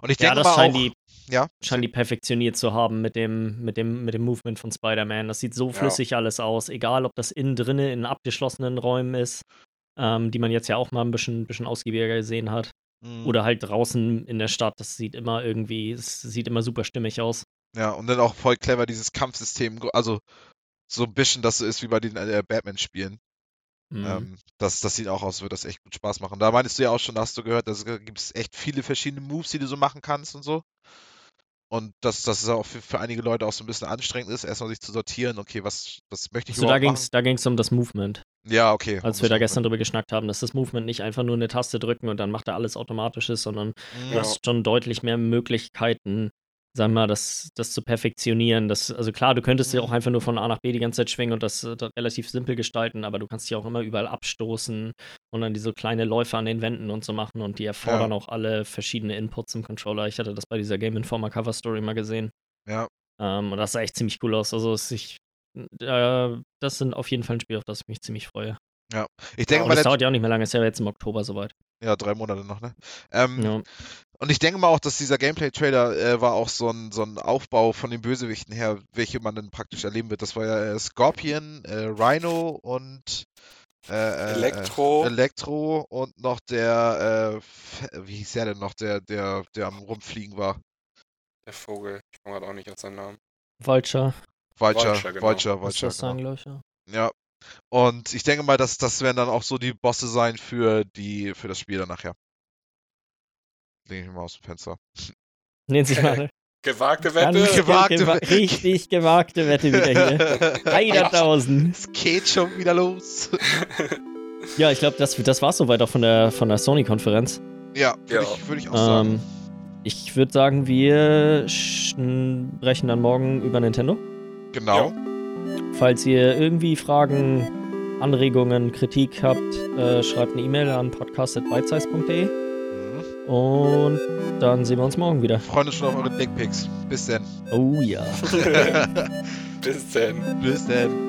Und ich Ja, denke das mal scheinen auch, die, ja, scheinen die perfektioniert zu haben mit dem, mit dem, mit dem Movement von Spider-Man. Das sieht so Ja. flüssig alles aus, egal ob das innen drinne in abgeschlossenen Räumen ist, ähm, die man jetzt ja auch mal ein bisschen, bisschen ausgiebiger gesehen hat. Mhm. Oder halt draußen in der Stadt. Das sieht immer irgendwie, es sieht immer super stimmig aus. Ja, und dann auch voll clever dieses Kampfsystem, also so ein bisschen, dass so ist wie bei den äh, Batman-Spielen. Mhm. Ähm, das, das sieht auch aus, wird das echt gut Spaß machen. Da meinst du ja auch schon, hast du gehört, da gibt es echt viele verschiedene Moves, die du so machen kannst und so. Und dass das auch für, für einige Leute auch so ein bisschen anstrengend ist, erstmal sich zu sortieren, okay, was, was möchte ich Also da überhaupt ging es da ging's um das Movement. machen? Ja, okay. Als um wir da gestern drüber geschnackt haben, dass das Movement nicht einfach nur eine Taste drücken und dann macht er alles automatisch ist, sondern Mhm. du Ja. hast schon deutlich mehr Möglichkeiten, sagen wir mal, das, das zu perfektionieren. Das, also klar, du könntest ja auch Mhm. einfach nur von A nach B die ganze Zeit schwingen und das, äh, das relativ simpel gestalten, aber du kannst dich auch immer überall abstoßen und dann diese kleine Läufe an den Wänden und so machen und die erfordern auch alle verschiedene Inputs im Controller. Ich hatte das bei dieser Game Informer Cover Story mal gesehen. Ja. Ähm, und das sah echt ziemlich cool aus. Also es- ich, äh, das sind auf jeden Fall ein Spiel, auf das ich mich ziemlich freue. Ich denke und mal, der, dauert ja auch nicht mehr lange, es ist ja jetzt im Oktober soweit. ja, drei Monate noch, ne? Ähm, Ja. Und ich denke mal auch, dass dieser Gameplay-Trailer äh, war auch so ein, so ein Aufbau von den Bösewichten her, welche man dann praktisch erleben wird. Das war ja äh, Scorpion, äh, Rhino und äh, äh, Elektro. Äh, Elektro und noch der, äh, wie hieß der denn noch, der, der, der am Rumfliegen war? Der Vogel. Ich komme gerade auch nicht auf seinen Namen. Vulture, Vulture, Vulture, genau. Vulture, Vulture. das genau. glaube ich. Ja. Ja. Und ich denke mal, dass das werden dann auch so die Bosse sein für die, für das Spiel dann nachher. Lege ich mal aus dem Fenster. Nehmen Sie mal. Gewagte Ganz Wette. Gewagte gewa Wette. richtig gewagte Wette wieder hier. Einer tausend. Es geht schon wieder los. Ja, ich glaube, das, das war soweit auch von der, von der Sony-Konferenz. Ja, würde Ja. ich, würd ich auch sagen. Ähm, ich würde sagen, wir sprechen dann morgen über Nintendo. Genau. Falls ihr irgendwie Fragen, Anregungen, Kritik habt, äh, schreibt eine E-Mail an podcast.bitesize.de. und dann sehen wir uns morgen wieder. Freuen uns schon auf eure Dickpics. Bis dann. Oh ja. Bis denn. Bis dann.